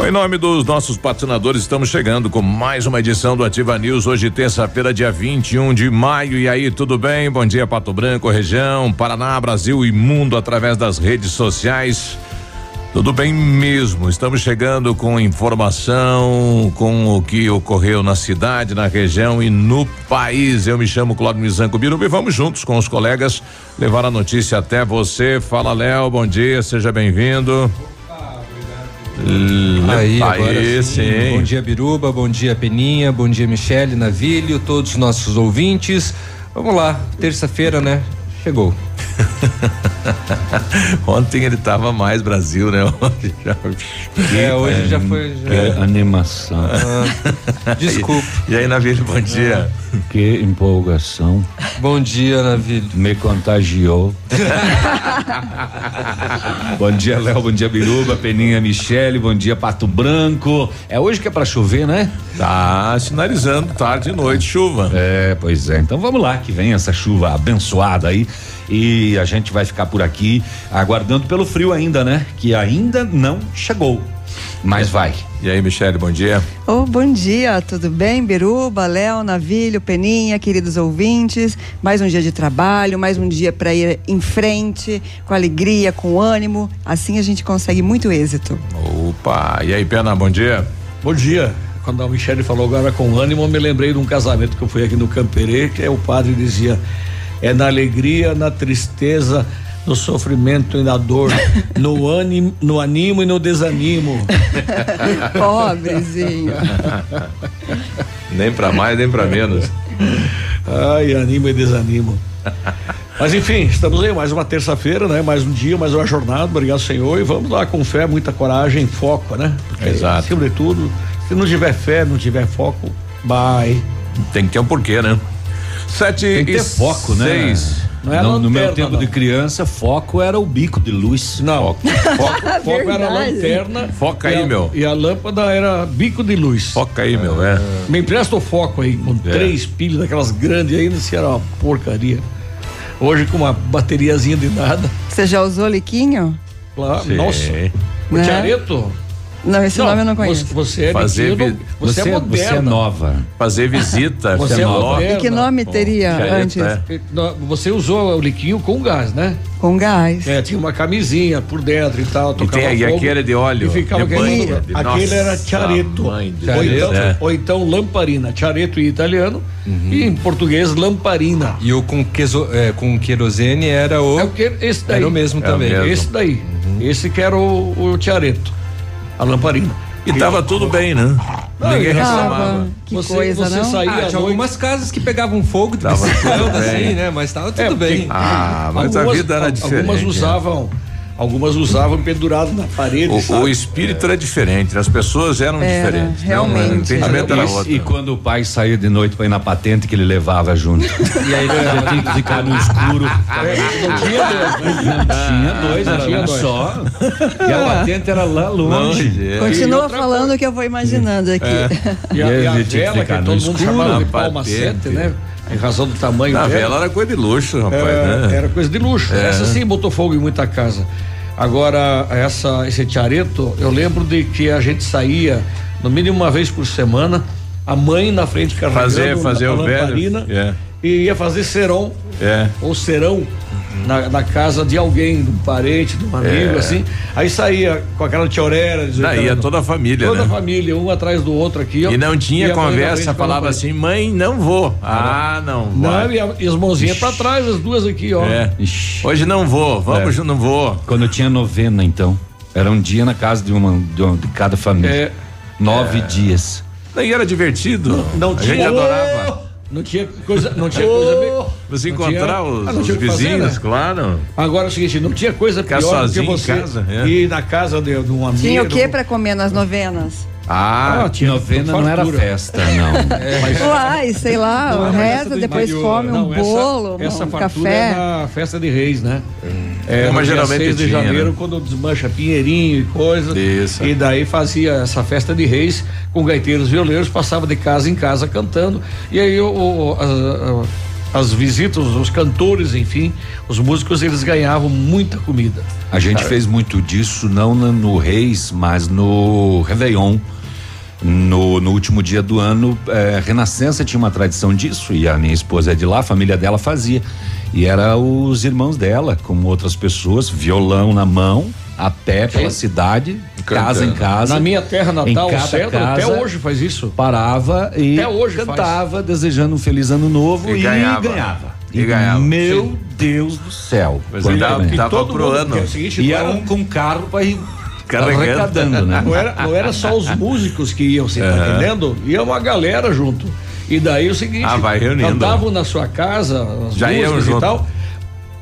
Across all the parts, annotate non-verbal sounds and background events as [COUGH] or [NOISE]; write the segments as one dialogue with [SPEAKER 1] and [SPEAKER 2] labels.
[SPEAKER 1] Bom, em nome dos nossos patrocinadores, estamos chegando com mais uma edição do Ativa News. Hoje, terça-feira, dia 21 de maio. E aí, tudo bem? Bom dia, Pato Branco, região, Paraná, Brasil e mundo através das redes sociais. Tudo bem mesmo. Estamos chegando com informação, com o que ocorreu na cidade, na região e no país. Eu me chamo Cláudio Mizanco Biruba e vamos juntos com os colegas levar a notícia até você. Fala, Léo. Bom dia, seja bem-vindo.
[SPEAKER 2] Aí, agora
[SPEAKER 1] Aí,
[SPEAKER 2] sim.
[SPEAKER 1] sim.
[SPEAKER 2] Bom dia, Biruba. Bom dia, Peninha. Bom dia, Michele, Navilho, todos os nossos ouvintes. Vamos lá, terça-feira, né? Chegou. [LAUGHS]
[SPEAKER 1] Ontem ele tava mais Brasil, né? Hoje já.
[SPEAKER 2] É, hoje já foi. já-
[SPEAKER 3] Que animação,
[SPEAKER 2] Ah, desculpa.
[SPEAKER 1] E aí, Navilho, bom dia.
[SPEAKER 3] que empolgação.
[SPEAKER 2] Bom dia, Navilho.
[SPEAKER 3] Me contagiou. [LAUGHS] bom dia, Léo. Bom dia, Biruba, Peninha, Michele. Bom dia, Pato Branco. É hoje que é pra chover, né?
[SPEAKER 1] Tá sinalizando tarde e noite, chuva.
[SPEAKER 3] É, pois é. Então vamos lá, que vem essa chuva abençoada aí. E a gente vai ficar por aqui aguardando pelo frio ainda, né? Que ainda não chegou. Mas vai.
[SPEAKER 1] E aí, Michele, bom dia.
[SPEAKER 4] Oh, bom dia, tudo bem? Biruba, Léo, Navilho, Peninha, queridos ouvintes. Mais um dia de trabalho, mais um dia para ir em frente, com alegria, com ânimo. Assim a gente consegue muito êxito.
[SPEAKER 1] Opa, e aí, Pena, bom dia.
[SPEAKER 5] Bom dia. Quando a Michelle falou agora com ânimo, eu me lembrei de um casamento que eu fui aqui no Camperê, que é o padre dizia: é na alegria, na tristeza, no sofrimento e na dor, [LAUGHS] no ânimo, no animo e no desanimo. [LAUGHS]
[SPEAKER 4] Pobrezinho.
[SPEAKER 1] Nem pra mais, nem pra menos.
[SPEAKER 5] Ai, animo e desanimo. Mas enfim, estamos aí, mais uma terça-feira, né? Mais um dia, mais uma jornada, obrigado Senhor, e vamos lá com fé, muita coragem, foco, né? Porque,
[SPEAKER 1] Exato.
[SPEAKER 5] Acima de tudo, se não tiver fé, não tiver foco, vai.
[SPEAKER 1] Tem que ter um porquê, né? Sete
[SPEAKER 3] Tem que
[SPEAKER 1] e
[SPEAKER 3] ter foco, né?
[SPEAKER 1] seis.
[SPEAKER 5] Não é
[SPEAKER 3] no, no meu
[SPEAKER 5] lanterna,
[SPEAKER 3] tempo
[SPEAKER 5] não.
[SPEAKER 3] de criança, foco era o bico de luz.
[SPEAKER 5] Não, foco, foco era [LAUGHS]
[SPEAKER 4] Verdade.
[SPEAKER 5] lanterna.
[SPEAKER 1] Foca
[SPEAKER 5] e
[SPEAKER 1] aí,
[SPEAKER 5] a-
[SPEAKER 1] meu.
[SPEAKER 5] E a lâmpada era bico de luz.
[SPEAKER 1] Foca aí, meu, é.
[SPEAKER 5] Me empresta o foco aí, com
[SPEAKER 1] É.
[SPEAKER 5] três pilhas daquelas grandes ainda, se era uma porcaria. Hoje com uma bateriazinha de nada.
[SPEAKER 4] Você já usou liquinho?
[SPEAKER 5] Lá,
[SPEAKER 1] Sim.
[SPEAKER 5] nossa, o
[SPEAKER 4] Né?
[SPEAKER 5] Tiareto.
[SPEAKER 4] Não, esse nome eu não conheço.
[SPEAKER 5] Você, você é
[SPEAKER 1] Fazer
[SPEAKER 5] metido,
[SPEAKER 1] vi-
[SPEAKER 5] você, é
[SPEAKER 3] você
[SPEAKER 5] moderna.
[SPEAKER 3] é nova.
[SPEAKER 1] Fazer visita.
[SPEAKER 5] Você é
[SPEAKER 1] nova.
[SPEAKER 5] moderna.
[SPEAKER 4] E que nome teria
[SPEAKER 1] Tiareto,
[SPEAKER 4] antes?
[SPEAKER 1] é.
[SPEAKER 5] Não, Você usou o liquinho com gás, né?
[SPEAKER 4] Com gás.
[SPEAKER 5] É, tinha uma camisinha por dentro e tal.
[SPEAKER 1] E,
[SPEAKER 5] tocava
[SPEAKER 1] tem, e aqui era de óleo.
[SPEAKER 5] E ficava
[SPEAKER 1] de
[SPEAKER 5] aquele,
[SPEAKER 1] banha, de-
[SPEAKER 5] aquele era
[SPEAKER 1] Nossa,
[SPEAKER 5] chareto.
[SPEAKER 1] mãe de
[SPEAKER 5] Ou, então,
[SPEAKER 1] É.
[SPEAKER 5] ou então lamparina. Chareto em italiano e em português lamparina.
[SPEAKER 2] E o com, queso, é, com querosene era o.
[SPEAKER 5] É o que esse daí.
[SPEAKER 2] Era o mesmo
[SPEAKER 1] É o
[SPEAKER 2] também.
[SPEAKER 1] mesmo.
[SPEAKER 5] Esse daí. Esse que era o, o Tiareto. A lamparina.
[SPEAKER 1] E tava tudo bem, né?
[SPEAKER 5] Não,
[SPEAKER 1] Ninguém reclamava.
[SPEAKER 4] Que
[SPEAKER 5] Você-
[SPEAKER 4] coisa,
[SPEAKER 5] você
[SPEAKER 4] não?
[SPEAKER 5] saía
[SPEAKER 2] Ah, tinha
[SPEAKER 5] noite-
[SPEAKER 2] algumas casas que pegavam fogo
[SPEAKER 1] Tava tudo
[SPEAKER 2] quando,
[SPEAKER 1] bem.
[SPEAKER 2] assim, né? Mas tava tudo
[SPEAKER 5] É, porque-
[SPEAKER 2] bem.
[SPEAKER 1] Ah, mas a vida era diferente.
[SPEAKER 5] Algumas
[SPEAKER 1] né?
[SPEAKER 5] usavam, algumas usavam pendurado na parede.
[SPEAKER 1] O, o espírito era diferente, as pessoas eram
[SPEAKER 4] Era,
[SPEAKER 1] diferentes.
[SPEAKER 4] realmente.
[SPEAKER 1] Não, o entendimento era
[SPEAKER 3] E-
[SPEAKER 1] outro.
[SPEAKER 3] E quando o pai saía de noite pra ir na patente que ele levava junto. [LAUGHS] e aí ele tinha que ficar no escuro.
[SPEAKER 5] Não tinha dois, né?
[SPEAKER 3] Não tinha dois, era
[SPEAKER 5] tinha
[SPEAKER 3] um
[SPEAKER 5] dois.
[SPEAKER 3] só. E a patente era lá longe.
[SPEAKER 1] Longe, é.
[SPEAKER 4] Continua falando o que eu vou imaginando aqui. [LAUGHS]
[SPEAKER 5] E a,
[SPEAKER 3] E aí
[SPEAKER 5] e a vela, que, todo mundo chamava de
[SPEAKER 1] na
[SPEAKER 5] palma
[SPEAKER 1] patente.
[SPEAKER 5] sete, né? Em razão do tamanho
[SPEAKER 1] Na
[SPEAKER 5] dela.
[SPEAKER 1] vela era coisa de luxo, rapaz,
[SPEAKER 5] É,
[SPEAKER 1] né?
[SPEAKER 5] Era coisa de luxo. Essa sim botou fogo em muita casa. Agora, essa, esse tiareto, eu lembro de que a gente saía no mínimo uma vez por semana, a mãe na frente carregando
[SPEAKER 1] Fazer, fazer
[SPEAKER 5] a
[SPEAKER 1] o
[SPEAKER 5] lamparina
[SPEAKER 1] velho. É.
[SPEAKER 5] e ia fazer serão
[SPEAKER 1] É.
[SPEAKER 5] ou serão na, na casa de alguém, de um parente, de um amigo,
[SPEAKER 1] É.
[SPEAKER 5] assim. Aí saía com aquela tiorera, 18
[SPEAKER 1] Daí ia
[SPEAKER 5] anos.
[SPEAKER 1] toda a família,
[SPEAKER 5] Toda a
[SPEAKER 1] né?
[SPEAKER 5] família, um atrás do outro aqui. ó.
[SPEAKER 1] E não tinha
[SPEAKER 5] E a
[SPEAKER 1] conversa, falava
[SPEAKER 5] a
[SPEAKER 1] assim, mãe, não vou. Ah, não,
[SPEAKER 5] Não,
[SPEAKER 1] vai.
[SPEAKER 5] e, a- e as mãozinhas pra trás, as duas aqui, ó.
[SPEAKER 1] É. Hoje não vou, vamos, não vou.
[SPEAKER 3] Quando eu tinha novena, então. Era um dia na casa de uma de, uma- de cada família.
[SPEAKER 5] É.
[SPEAKER 3] Nove dias.
[SPEAKER 1] Daí era divertido.
[SPEAKER 5] Não
[SPEAKER 1] a
[SPEAKER 5] tinha.
[SPEAKER 1] gente adorava.
[SPEAKER 5] Não tinha coisa, não tinha coisa bem.
[SPEAKER 1] Você encontrar
[SPEAKER 5] tinha-
[SPEAKER 1] os,
[SPEAKER 5] Ah,
[SPEAKER 1] os
[SPEAKER 5] o que fazer,
[SPEAKER 1] vizinhos,
[SPEAKER 5] né?
[SPEAKER 1] claro.
[SPEAKER 5] Agora é o seguinte, não tinha coisa
[SPEAKER 1] Ficar
[SPEAKER 5] pior do que
[SPEAKER 1] sozinho em
[SPEAKER 5] você
[SPEAKER 1] casa, é.
[SPEAKER 5] ir na casa de, de um amigo.
[SPEAKER 4] Tinha o que para comer nas novenas?
[SPEAKER 1] Ah,
[SPEAKER 5] tinha
[SPEAKER 3] Novena não era
[SPEAKER 5] fartura.
[SPEAKER 3] festa, não. [LAUGHS]
[SPEAKER 4] Uai, sei lá,
[SPEAKER 5] Não, mas essa
[SPEAKER 4] reza, depois
[SPEAKER 5] interior,
[SPEAKER 4] come um
[SPEAKER 5] não, essa-
[SPEAKER 4] bolo,
[SPEAKER 5] essa,
[SPEAKER 4] um
[SPEAKER 5] fartura
[SPEAKER 4] café.
[SPEAKER 5] é na festa de reis, né? É,
[SPEAKER 1] Mas
[SPEAKER 5] no dia
[SPEAKER 1] geralmente
[SPEAKER 5] 6 de
[SPEAKER 1] tinha,
[SPEAKER 5] janeiro,
[SPEAKER 1] né?
[SPEAKER 5] quando desmancha pinheirinho e coisa.
[SPEAKER 1] Isso.
[SPEAKER 5] E daí fazia essa festa de reis com gaiteiros violeiros, passava de casa em casa cantando. E aí o, o- as, as visitas, os cantores, enfim, os músicos, eles ganhavam muita comida.
[SPEAKER 3] A gente fez muito disso, não no Reis, mas no Réveillon. No, no último dia do ano, eh, Renascença tinha uma tradição disso, e a minha esposa é de lá, a família dela fazia. E era os irmãos dela, como outras pessoas, violão na mão, a pé pela cidade, casa em casa.
[SPEAKER 5] Na minha terra natal, o Cedro, até hoje faz isso.
[SPEAKER 3] Parava e
[SPEAKER 5] Até hoje faz.
[SPEAKER 3] cantava, desejando um feliz ano novo
[SPEAKER 1] E
[SPEAKER 3] e,
[SPEAKER 1] ganhava.
[SPEAKER 3] ganhava.
[SPEAKER 1] E ganhava.
[SPEAKER 3] Meu Deus do céu.
[SPEAKER 1] Mas ele dava-
[SPEAKER 3] também.
[SPEAKER 1] dava pro ano.
[SPEAKER 5] é o seguinte,
[SPEAKER 3] E
[SPEAKER 5] não
[SPEAKER 3] era um com carro para ir
[SPEAKER 1] Carregando.
[SPEAKER 3] arrecadando, né?
[SPEAKER 5] Não era, não era só os músicos que iam, você tá entendendo? Ia uma galera junto. E daí o seguinte,
[SPEAKER 1] Ah, vai reunindo.
[SPEAKER 5] cantavam na sua casa, as
[SPEAKER 1] Já
[SPEAKER 5] músicas e tal.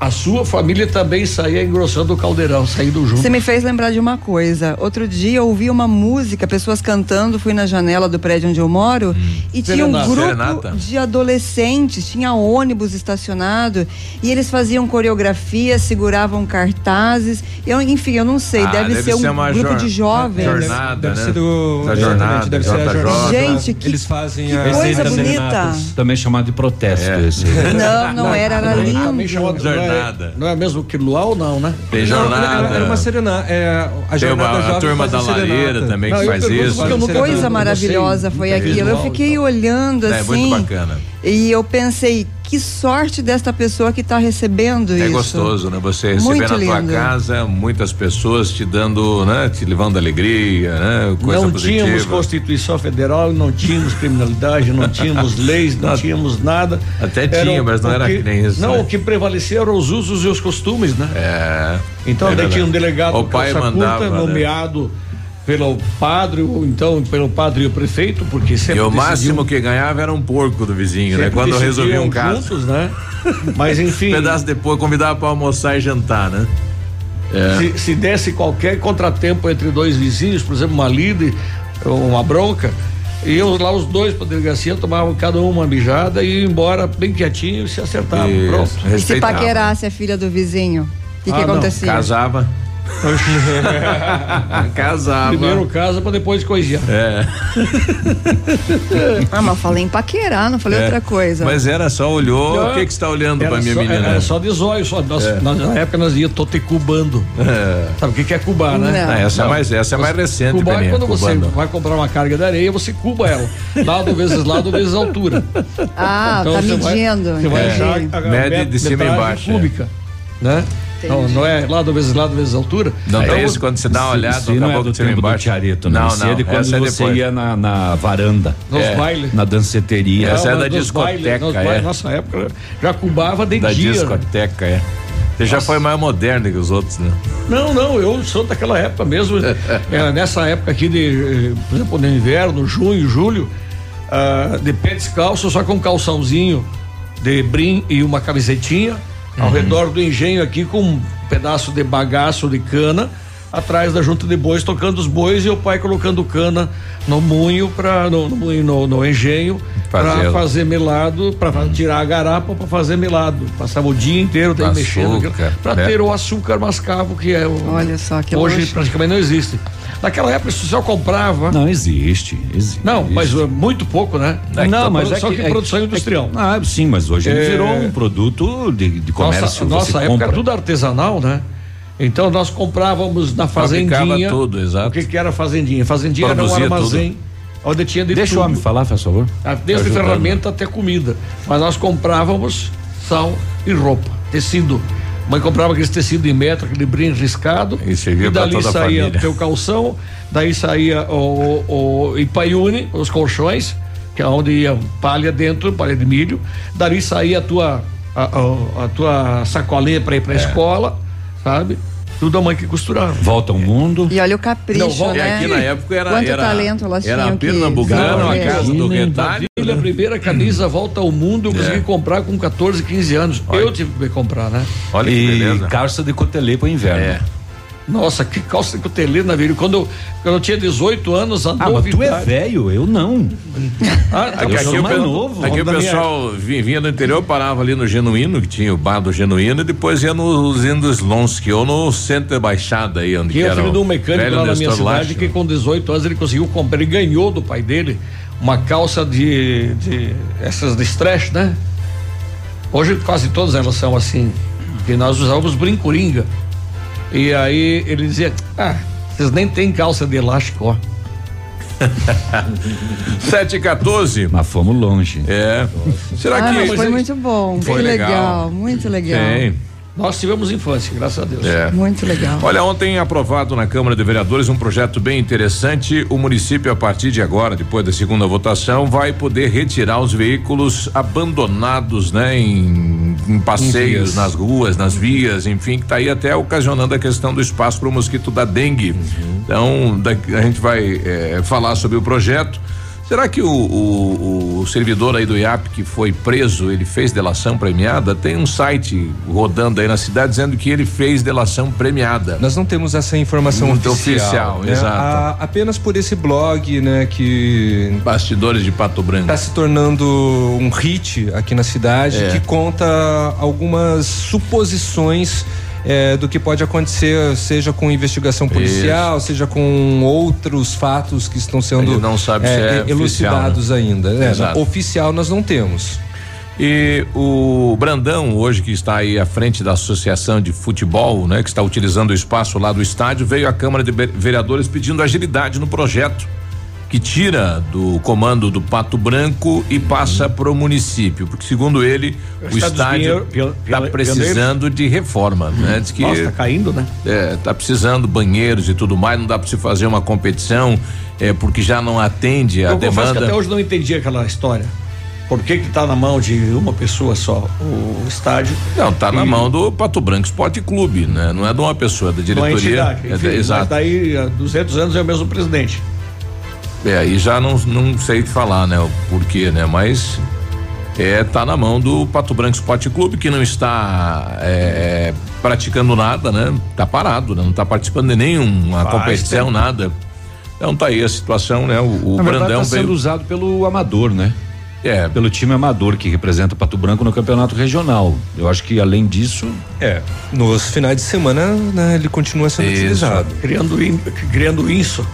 [SPEAKER 5] A sua família também saía engrossando o caldeirão, saindo junto.
[SPEAKER 4] Você me fez lembrar de uma coisa. Outro dia eu ouvi uma música, pessoas cantando, fui na janela do prédio onde eu moro e tinha um
[SPEAKER 5] Serenata.
[SPEAKER 4] grupo
[SPEAKER 1] Serenata.
[SPEAKER 4] de adolescentes, tinha ônibus estacionado e eles faziam coreografia, seguravam cartazes. Eu, enfim, eu não sei,
[SPEAKER 1] Ah,
[SPEAKER 4] deve, ser um
[SPEAKER 1] uma
[SPEAKER 4] grupo de jovens.
[SPEAKER 1] Jornada,
[SPEAKER 2] deve
[SPEAKER 1] né?
[SPEAKER 2] ser do.
[SPEAKER 1] Da
[SPEAKER 2] exatamente,
[SPEAKER 1] jornada,
[SPEAKER 2] deve ser a jornada.
[SPEAKER 4] Gente, que-
[SPEAKER 2] Eles fazem
[SPEAKER 4] que
[SPEAKER 2] a
[SPEAKER 4] coisa bonita.
[SPEAKER 2] serenatas.
[SPEAKER 3] Também chamado de protesto
[SPEAKER 1] É.
[SPEAKER 3] esse.
[SPEAKER 4] Não, não era, era
[SPEAKER 5] Também
[SPEAKER 4] lindo.
[SPEAKER 5] chamado- não é-
[SPEAKER 1] Jornada.
[SPEAKER 5] Não é, mesmo que luau, não, né?
[SPEAKER 1] Tem
[SPEAKER 2] Não,
[SPEAKER 1] jornada.
[SPEAKER 2] Era uma serenata. É, a
[SPEAKER 1] Tem
[SPEAKER 2] jornada
[SPEAKER 1] uma- a
[SPEAKER 2] jovem
[SPEAKER 1] turma da lareira também
[SPEAKER 5] Não,
[SPEAKER 1] que faz isso.
[SPEAKER 5] nunca-
[SPEAKER 4] Coisa maravilhosa foi aquilo. Eu fiquei
[SPEAKER 5] tal.
[SPEAKER 4] olhando
[SPEAKER 1] É
[SPEAKER 4] assim.
[SPEAKER 1] muito bacana.
[SPEAKER 4] E eu pensei, que sorte desta pessoa que está recebendo
[SPEAKER 1] É
[SPEAKER 4] isso.
[SPEAKER 1] gostoso, né? Você receber
[SPEAKER 4] Muito
[SPEAKER 1] na tua
[SPEAKER 4] lindo.
[SPEAKER 1] casa muitas pessoas te dando, né? Te levando alegria, né? Coisa
[SPEAKER 5] não
[SPEAKER 1] positiva.
[SPEAKER 5] tínhamos Constituição Federal, não tínhamos criminalidade, não tínhamos [LAUGHS] leis, não tínhamos nada.
[SPEAKER 1] Até tinha, mas não era que nem isso,
[SPEAKER 5] Não,
[SPEAKER 1] né?
[SPEAKER 5] o que prevalecia eram os usos e os costumes, né?
[SPEAKER 1] É.
[SPEAKER 5] Então,
[SPEAKER 1] é
[SPEAKER 5] daí tinha um delegado
[SPEAKER 1] O pai mandava,
[SPEAKER 5] curta,
[SPEAKER 1] né?
[SPEAKER 5] Pelo padre, ou então pelo padre e o prefeito, porque
[SPEAKER 1] E
[SPEAKER 5] sempre
[SPEAKER 1] o máximo
[SPEAKER 5] decidiam-
[SPEAKER 1] que ganhava era um porco do vizinho, né? Quando resolvia um caso.
[SPEAKER 5] juntos, né? Mas [LAUGHS] enfim,
[SPEAKER 1] Um pedaço depois convidava para almoçar e jantar, né? É.
[SPEAKER 5] se, se desse qualquer contratempo entre dois vizinhos, por exemplo, uma lida, uma bronca, iam lá os dois para delegacia, tomavam cada um uma mijada e iam embora bem quietinho e se acertavam.
[SPEAKER 1] Isso,
[SPEAKER 5] Pronto.
[SPEAKER 4] E se paquerasse a filha do vizinho? O que, que
[SPEAKER 5] Ah, não.
[SPEAKER 4] acontecia?
[SPEAKER 1] Casava. [LAUGHS] Casava.
[SPEAKER 5] Primeiro casa para depois coisinhar.
[SPEAKER 1] É. [LAUGHS]
[SPEAKER 4] Ah, mas falei em paquerar, não falei
[SPEAKER 1] É.
[SPEAKER 4] outra coisa.
[SPEAKER 1] Mas era só olhou. O que que você tá olhando pra minha
[SPEAKER 5] só,
[SPEAKER 1] menina?
[SPEAKER 5] Era só de zóio, só. Nós, nós, na época nós ia totecubando.
[SPEAKER 1] É.
[SPEAKER 5] Sabe o que, que é cubar, né?
[SPEAKER 4] Não.
[SPEAKER 1] Ah, essa, é
[SPEAKER 5] Não.
[SPEAKER 1] mais, essa é mais recente,
[SPEAKER 5] Cubar é quando você
[SPEAKER 1] cubando.
[SPEAKER 5] vai comprar uma carga de areia, você cuba ela. Lado vezes lado vezes altura.
[SPEAKER 4] Ah, tá
[SPEAKER 5] Então você vai-
[SPEAKER 4] medindo.
[SPEAKER 5] Você vai
[SPEAKER 4] entendi.
[SPEAKER 5] achar a
[SPEAKER 1] Mede
[SPEAKER 5] met-
[SPEAKER 1] de cima embaixo, é.
[SPEAKER 5] cúbica, né? Não, não é lado vezes lado vezes altura.
[SPEAKER 1] Não
[SPEAKER 5] Então,
[SPEAKER 1] tem isso quando você dá uma olhada,
[SPEAKER 3] não é
[SPEAKER 1] acabou
[SPEAKER 3] do tempo do
[SPEAKER 1] embaixo.
[SPEAKER 3] Tiareto,
[SPEAKER 1] Não,
[SPEAKER 3] não.
[SPEAKER 1] não.
[SPEAKER 3] Isso é de quando
[SPEAKER 1] essa é
[SPEAKER 3] você
[SPEAKER 1] depois.
[SPEAKER 3] ia na, na varanda.
[SPEAKER 5] Nos
[SPEAKER 3] É,
[SPEAKER 5] bailes.
[SPEAKER 3] Na danceteria.
[SPEAKER 1] Essa é
[SPEAKER 5] Não,
[SPEAKER 1] da discoteca,
[SPEAKER 5] bailes, nos
[SPEAKER 1] é.
[SPEAKER 5] Nossa época já cubava de
[SPEAKER 1] Da
[SPEAKER 5] dia.
[SPEAKER 1] discoteca, é. Você já foi mais moderno que os outros, né?
[SPEAKER 5] Não, não, eu sou daquela época mesmo. [LAUGHS] é, nessa época aqui de, por exemplo, no inverno, junho, julho, ah, de pé descalço, só com um calçãozinho de brim e uma camisetinha, ao redor do engenho aqui com um pedaço de bagaço de cana, atrás da junta de bois, tocando os bois e o pai colocando cana no moinho para no, no, moinho, no, no engenho para
[SPEAKER 1] Fazer.
[SPEAKER 5] melado, para tirar a garapa para fazer melado. Passava o dia inteiro daí mexendo para
[SPEAKER 1] né?
[SPEAKER 5] ter o açúcar mascavo que é o
[SPEAKER 4] Olha só, que
[SPEAKER 5] Hoje
[SPEAKER 4] luxo.
[SPEAKER 5] praticamente não existe. Naquela época isso só comprava. Não,
[SPEAKER 3] Não existe, existe.
[SPEAKER 5] mas uh, muito pouco, né?
[SPEAKER 3] não, mas
[SPEAKER 5] só
[SPEAKER 3] é
[SPEAKER 5] que,
[SPEAKER 3] que, é
[SPEAKER 5] produção industrial.
[SPEAKER 3] Ah, sim, mas hoje ele
[SPEAKER 5] É.
[SPEAKER 3] virou um produto de, de comércio.
[SPEAKER 5] nossa nossa época era tudo artesanal, né? Então nós comprávamos na
[SPEAKER 1] Fabricava
[SPEAKER 5] fazendinha.
[SPEAKER 1] tudo, exato.
[SPEAKER 5] O que, que era fazendinha? Fazendinha era um
[SPEAKER 1] Produzia
[SPEAKER 5] armazém onde tinha de
[SPEAKER 3] Deixa o
[SPEAKER 5] tudo.
[SPEAKER 3] homem falar, faz favor.
[SPEAKER 5] Ah, Desde ferramenta até comida. Mas nós comprávamos sal e roupa, tecido. Mãe comprava aquele tecido em metro, aquele brim riscado.
[SPEAKER 1] E servia pra
[SPEAKER 5] dali
[SPEAKER 1] toda a
[SPEAKER 5] saía
[SPEAKER 1] família.
[SPEAKER 5] teu calção, daí saía o, o, o Ipaiune, os colchões, que é onde ia palha dentro, palha de milho. Dali saía a tua, a, a- a tua sacolinha para ir
[SPEAKER 1] É.
[SPEAKER 5] pra escola, sabe? Tudo a mãe que costurava.
[SPEAKER 3] Volta ao mundo.
[SPEAKER 4] E olha o capricho,
[SPEAKER 5] Não, volta
[SPEAKER 1] E
[SPEAKER 4] né?
[SPEAKER 1] aqui na época era.
[SPEAKER 4] Quanto
[SPEAKER 1] era,
[SPEAKER 4] talento elas
[SPEAKER 1] Era
[SPEAKER 4] tinham que
[SPEAKER 1] pernambucano, a casa do retalho.
[SPEAKER 5] A primeira camisa volta ao mundo, eu consegui
[SPEAKER 1] É.
[SPEAKER 5] comprar com 14, 15 anos.
[SPEAKER 1] Olha.
[SPEAKER 5] Eu tive que comprar, né?
[SPEAKER 1] Olha que
[SPEAKER 3] e
[SPEAKER 1] beleza.
[SPEAKER 3] calça de cotelê para inverno.
[SPEAKER 1] É.
[SPEAKER 5] Nossa, que calça de cotelina, velho. Quando, quando eu tinha 18 anos, a
[SPEAKER 3] Ah, mas tu é velho, eu não.
[SPEAKER 5] Ah,
[SPEAKER 1] Aqui,
[SPEAKER 3] Eu
[SPEAKER 1] aqui
[SPEAKER 3] sou mais novo.
[SPEAKER 1] aqui o
[SPEAKER 5] Da minha-
[SPEAKER 1] pessoal vinha, do interior, parava ali no Genuíno, que tinha o bar do Genuíno, e depois ia no Zindo Slonsky, ou no centro da Baixada aí, onde que
[SPEAKER 5] Tinha
[SPEAKER 1] era
[SPEAKER 5] filho de um mecânico lá na minha cidade que com 18 anos ele conseguiu comprar, ele ganhou do pai dele uma calça de, de essas de stretch, né? Hoje quase todas elas são assim, que nós usávamos brincuringa. E aí ele dizia, ah, vocês nem têm calça de elástico, ó. [LAUGHS]
[SPEAKER 1] 7 e 14.
[SPEAKER 3] Mas fomos longe.
[SPEAKER 1] É. Será
[SPEAKER 4] Ah,
[SPEAKER 1] que.
[SPEAKER 4] foi muito bom,
[SPEAKER 1] Foi
[SPEAKER 4] que
[SPEAKER 1] legal.
[SPEAKER 4] legal. muito legal.
[SPEAKER 1] Tem.
[SPEAKER 5] Nós tivemos infância, graças a Deus.
[SPEAKER 1] É.
[SPEAKER 4] Muito legal.
[SPEAKER 1] Olha, ontem aprovado na Câmara de Vereadores um projeto bem interessante. O município, a partir de agora, depois da segunda votação, vai poder retirar os veículos abandonados, né, em, em passeios,
[SPEAKER 2] vias.
[SPEAKER 1] nas ruas, nas vias, enfim, que está aí até ocasionando a questão do espaço para o mosquito da dengue. Então, daqui- a gente vai eh, falar sobre o projeto. Será que o, o- o servidor aí do IAP que foi preso, ele fez delação premiada? Tem um site rodando aí na cidade dizendo que ele fez delação premiada.
[SPEAKER 2] Nós não temos essa informação
[SPEAKER 1] Muito
[SPEAKER 2] oficial.
[SPEAKER 1] oficial,
[SPEAKER 2] né?
[SPEAKER 1] exato.
[SPEAKER 2] A- apenas por esse blog, né, que
[SPEAKER 1] Bastidores de Pato Branco.
[SPEAKER 2] está se tornando um hit aqui na cidade,
[SPEAKER 1] É.
[SPEAKER 2] que conta algumas suposições eh, do que pode acontecer, seja com investigação policial, seja com outros fatos que estão sendo
[SPEAKER 1] Ele não sabe
[SPEAKER 2] eh,
[SPEAKER 1] se é
[SPEAKER 2] elucidados ainda. né?
[SPEAKER 1] Exato.
[SPEAKER 2] Oficial nós não temos.
[SPEAKER 1] E o Brandão, hoje que está aí à frente da Associação de Futebol, né, que está utilizando o espaço lá do estádio, veio à Câmara de Ve- Vereadores pedindo agilidade no projeto que tira do comando do Pato Branco e passa para o município, porque segundo ele o
[SPEAKER 5] Estádio dos
[SPEAKER 1] estádio está precisando de reforma, né? Diz que
[SPEAKER 5] Nossa, tá caindo, né?
[SPEAKER 1] é, tá precisando banheiros e tudo mais, não dá para se fazer uma competição, é, porque já não atende a
[SPEAKER 5] Eu que
[SPEAKER 1] demanda.
[SPEAKER 5] até hoje não entendi aquela história. Por que que tá na mão de uma pessoa só o estádio?
[SPEAKER 1] Não, tá na
[SPEAKER 5] E-
[SPEAKER 1] mão do Pato Branco Esporte Clube, né? Não é de uma pessoa, é da
[SPEAKER 5] Uma
[SPEAKER 1] diretoria.
[SPEAKER 5] entidade.
[SPEAKER 1] É,
[SPEAKER 5] Enfim,
[SPEAKER 1] da-
[SPEAKER 5] mas
[SPEAKER 1] exato.
[SPEAKER 5] daí há 200 anos é o mesmo presidente.
[SPEAKER 1] É, aí já não, não sei te falar, né? O porquê, né? Mas é, tá na mão do Pato Branco Esporte Clube, que não está é, praticando nada, né? Tá parado, né? Não tá participando de nenhuma
[SPEAKER 5] Faz
[SPEAKER 1] competição,
[SPEAKER 5] tempo.
[SPEAKER 1] nada. Então tá aí a situação, né? O, o
[SPEAKER 3] Na verdade,
[SPEAKER 1] Brandão
[SPEAKER 3] tá sendo
[SPEAKER 1] veio.
[SPEAKER 3] usado pelo amador, né?
[SPEAKER 1] É,
[SPEAKER 3] Pelo time amador que representa Pato Branco no campeonato regional. Eu acho que além disso,
[SPEAKER 2] É. Nos finais de semana, né, ele continua sendo
[SPEAKER 1] Isso.
[SPEAKER 2] utilizado.
[SPEAKER 5] Criando, in- criando isso.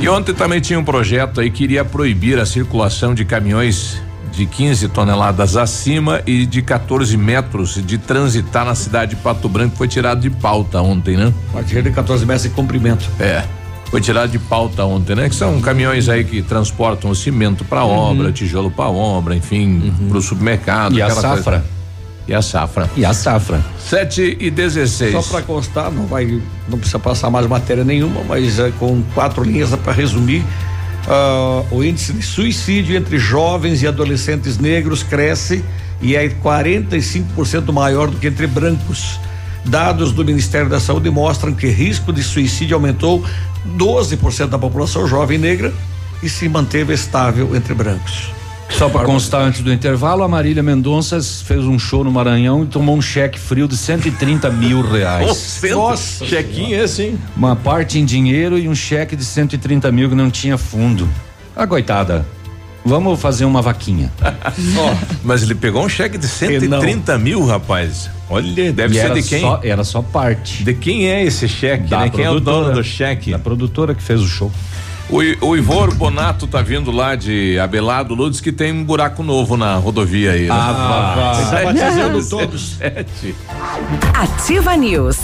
[SPEAKER 1] E ontem também tinha um projeto aí que iria proibir a circulação de caminhões de 15 toneladas acima e de 14 metros de transitar na cidade de Pato Branco. Foi tirado de pauta ontem, né?
[SPEAKER 5] A partir de 14 metros de comprimento.
[SPEAKER 1] É. Foi tirado de pauta ontem, né? Que são caminhões aí que transportam cimento para obra, tijolo para obra, enfim, para o supermercado.
[SPEAKER 3] e a
[SPEAKER 1] aquela coisa. E a safra.
[SPEAKER 3] E a safra.
[SPEAKER 1] 7 e 16.
[SPEAKER 5] Só para constar, não vai, não precisa passar mais matéria nenhuma, mas é, com quatro linhas para resumir, ah, o índice de suicídio entre jovens e adolescentes negros cresce e é 45% maior do que entre brancos. Dados do Ministério da Saúde mostram que risco de suicídio aumentou 12% da população jovem negra e se manteve estável entre brancos.
[SPEAKER 3] Só para constar antes do intervalo, a Marília Mendonça fez um show no Maranhão e tomou um cheque frio de 130 mil reais.
[SPEAKER 1] Nossa, chequinho esse, hein?
[SPEAKER 3] Uma parte em dinheiro e um cheque de 130 mil que não tinha fundo. Ah, coitada. Vamos fazer uma vaquinha. [LAUGHS]
[SPEAKER 1] Mas ele pegou um cheque de 130 mil, rapaz. Olha, deve
[SPEAKER 3] E
[SPEAKER 1] ser de quem?
[SPEAKER 3] Só, era só parte.
[SPEAKER 1] De quem é esse cheque,
[SPEAKER 3] Da
[SPEAKER 1] né? Quem é o dono do cheque?
[SPEAKER 3] Da produtora que fez o show.
[SPEAKER 1] O, o Ivor Bonato tá vindo lá de Abelardo Lourdes que tem um buraco novo na rodovia aí. Né?
[SPEAKER 3] Ah,
[SPEAKER 5] Está batizando [LAUGHS] todos.
[SPEAKER 1] Sete.
[SPEAKER 6] Ativa News.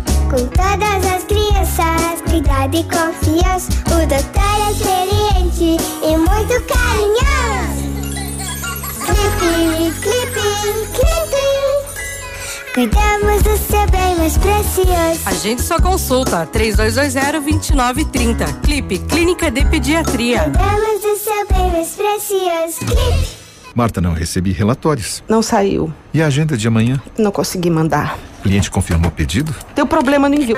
[SPEAKER 7] Com todas as crianças, cuidado e confiança. O doutor é experiente e muito carinhoso. Clipe, clipe, clipe.
[SPEAKER 8] Cuidamos do seu bem mais precioso.
[SPEAKER 9] A gente só consulta 3220-2930. Clipe Clínica de Pediatria.
[SPEAKER 8] Cuidamos do seu bem mais precioso. Clipe.
[SPEAKER 10] Marta, não recebi relatórios.
[SPEAKER 11] Não saiu.
[SPEAKER 10] E a agenda de amanhã?
[SPEAKER 11] Não consegui mandar.
[SPEAKER 10] O cliente confirmou o pedido?
[SPEAKER 11] Deu problema no envio.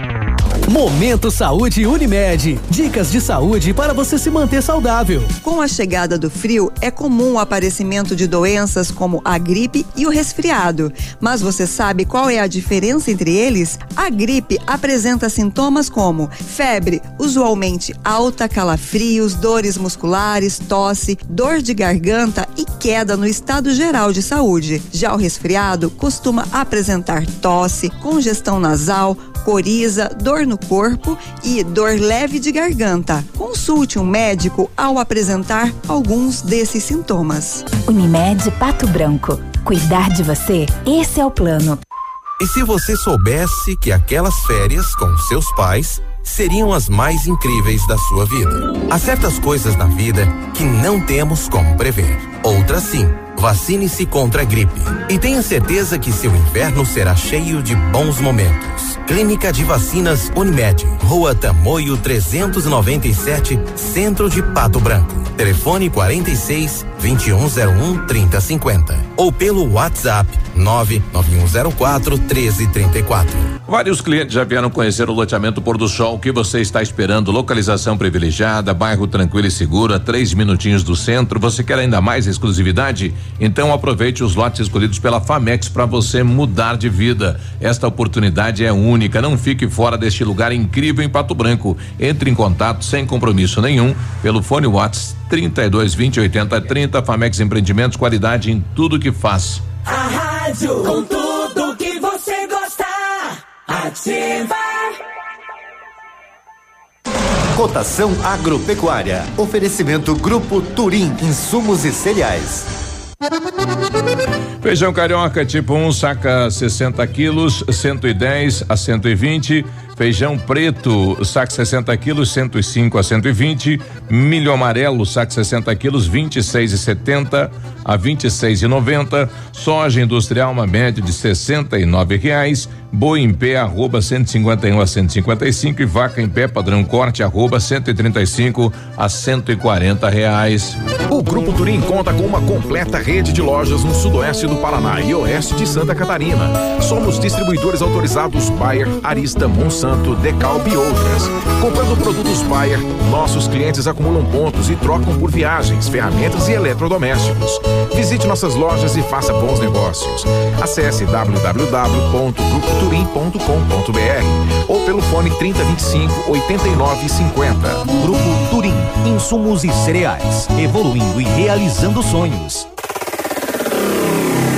[SPEAKER 12] Momento Saúde Unimed. Dicas de saúde para você se manter saudável.
[SPEAKER 4] Com a chegada do frio, é comum o aparecimento de doenças como a gripe e o resfriado. Mas você sabe qual é a diferença entre eles? A gripe apresenta sintomas como febre, usualmente alta, calafrios, dores musculares, tosse, dor de garganta e queda no estado geral de saúde. Já o resfriado costuma apresentar tosse, congestão nasal, coriza, dor no corpo e dor leve de garganta. Consulte um médico ao apresentar alguns desses sintomas.
[SPEAKER 13] Unimed Pato Branco. Cuidar de você, esse é o plano.
[SPEAKER 14] E se você soubesse que aquelas férias com seus pais seriam as mais incríveis da sua vida? Há certas coisas na vida que não temos como prever. Outras sim. Vacine-se contra a gripe. E tenha certeza que seu inverno será cheio de bons momentos. Clínica de Vacinas Unimed. Rua Tamoio 397, Centro de Pato Branco. Telefone 46 2101 3050. Ou pelo WhatsApp 99104 1334.
[SPEAKER 1] Vários clientes já vieram conhecer o loteamento Pôr do Sol. O que você está esperando? Localização privilegiada, bairro tranquilo e seguro, a três minutinhos do centro. Você quer ainda mais exclusividade? Então aproveite os lotes escolhidos pela Famex para você mudar de vida. Esta oportunidade é única. Não fique fora deste lugar incrível em Pato Branco. Entre em contato sem compromisso nenhum pelo fone WhatsApp 32 20 80 30. Famex Empreendimentos, qualidade em tudo que faz.
[SPEAKER 15] A rádio com tudo que você gosta. Ativa.
[SPEAKER 16] Cotação agropecuária. Oferecimento Grupo Turim, insumos e cereais.
[SPEAKER 1] Feijão carioca tipo 1, um, saca 60 quilos, 110 a 120. Feijão preto, saco 60 quilos, 105 a 120. Milho amarelo, saco 60 quilos, 26 e 70 a 26 e 90. Soja industrial, uma média de 69 reais. Boi em pé, arroba 151 a 155 e vaca em pé, padrão corte, arroba 135 a 140 reais.
[SPEAKER 17] O Grupo Turim conta com uma completa rede de lojas no sudoeste do Paraná e oeste de Santa Catarina. Somos distribuidores autorizados Bayer, Arista, Monsanto, Decalb e outras. Comprando produtos Bayer, nossos clientes acumulam pontos e trocam por viagens, ferramentas e eletrodomésticos. Visite nossas lojas e faça bons negócios. Acesse www.grupoturim.com.br ou pelo fone 3025 8950.
[SPEAKER 16] Grupo Turim, insumos e cereais, evoluindo e realizando sonhos.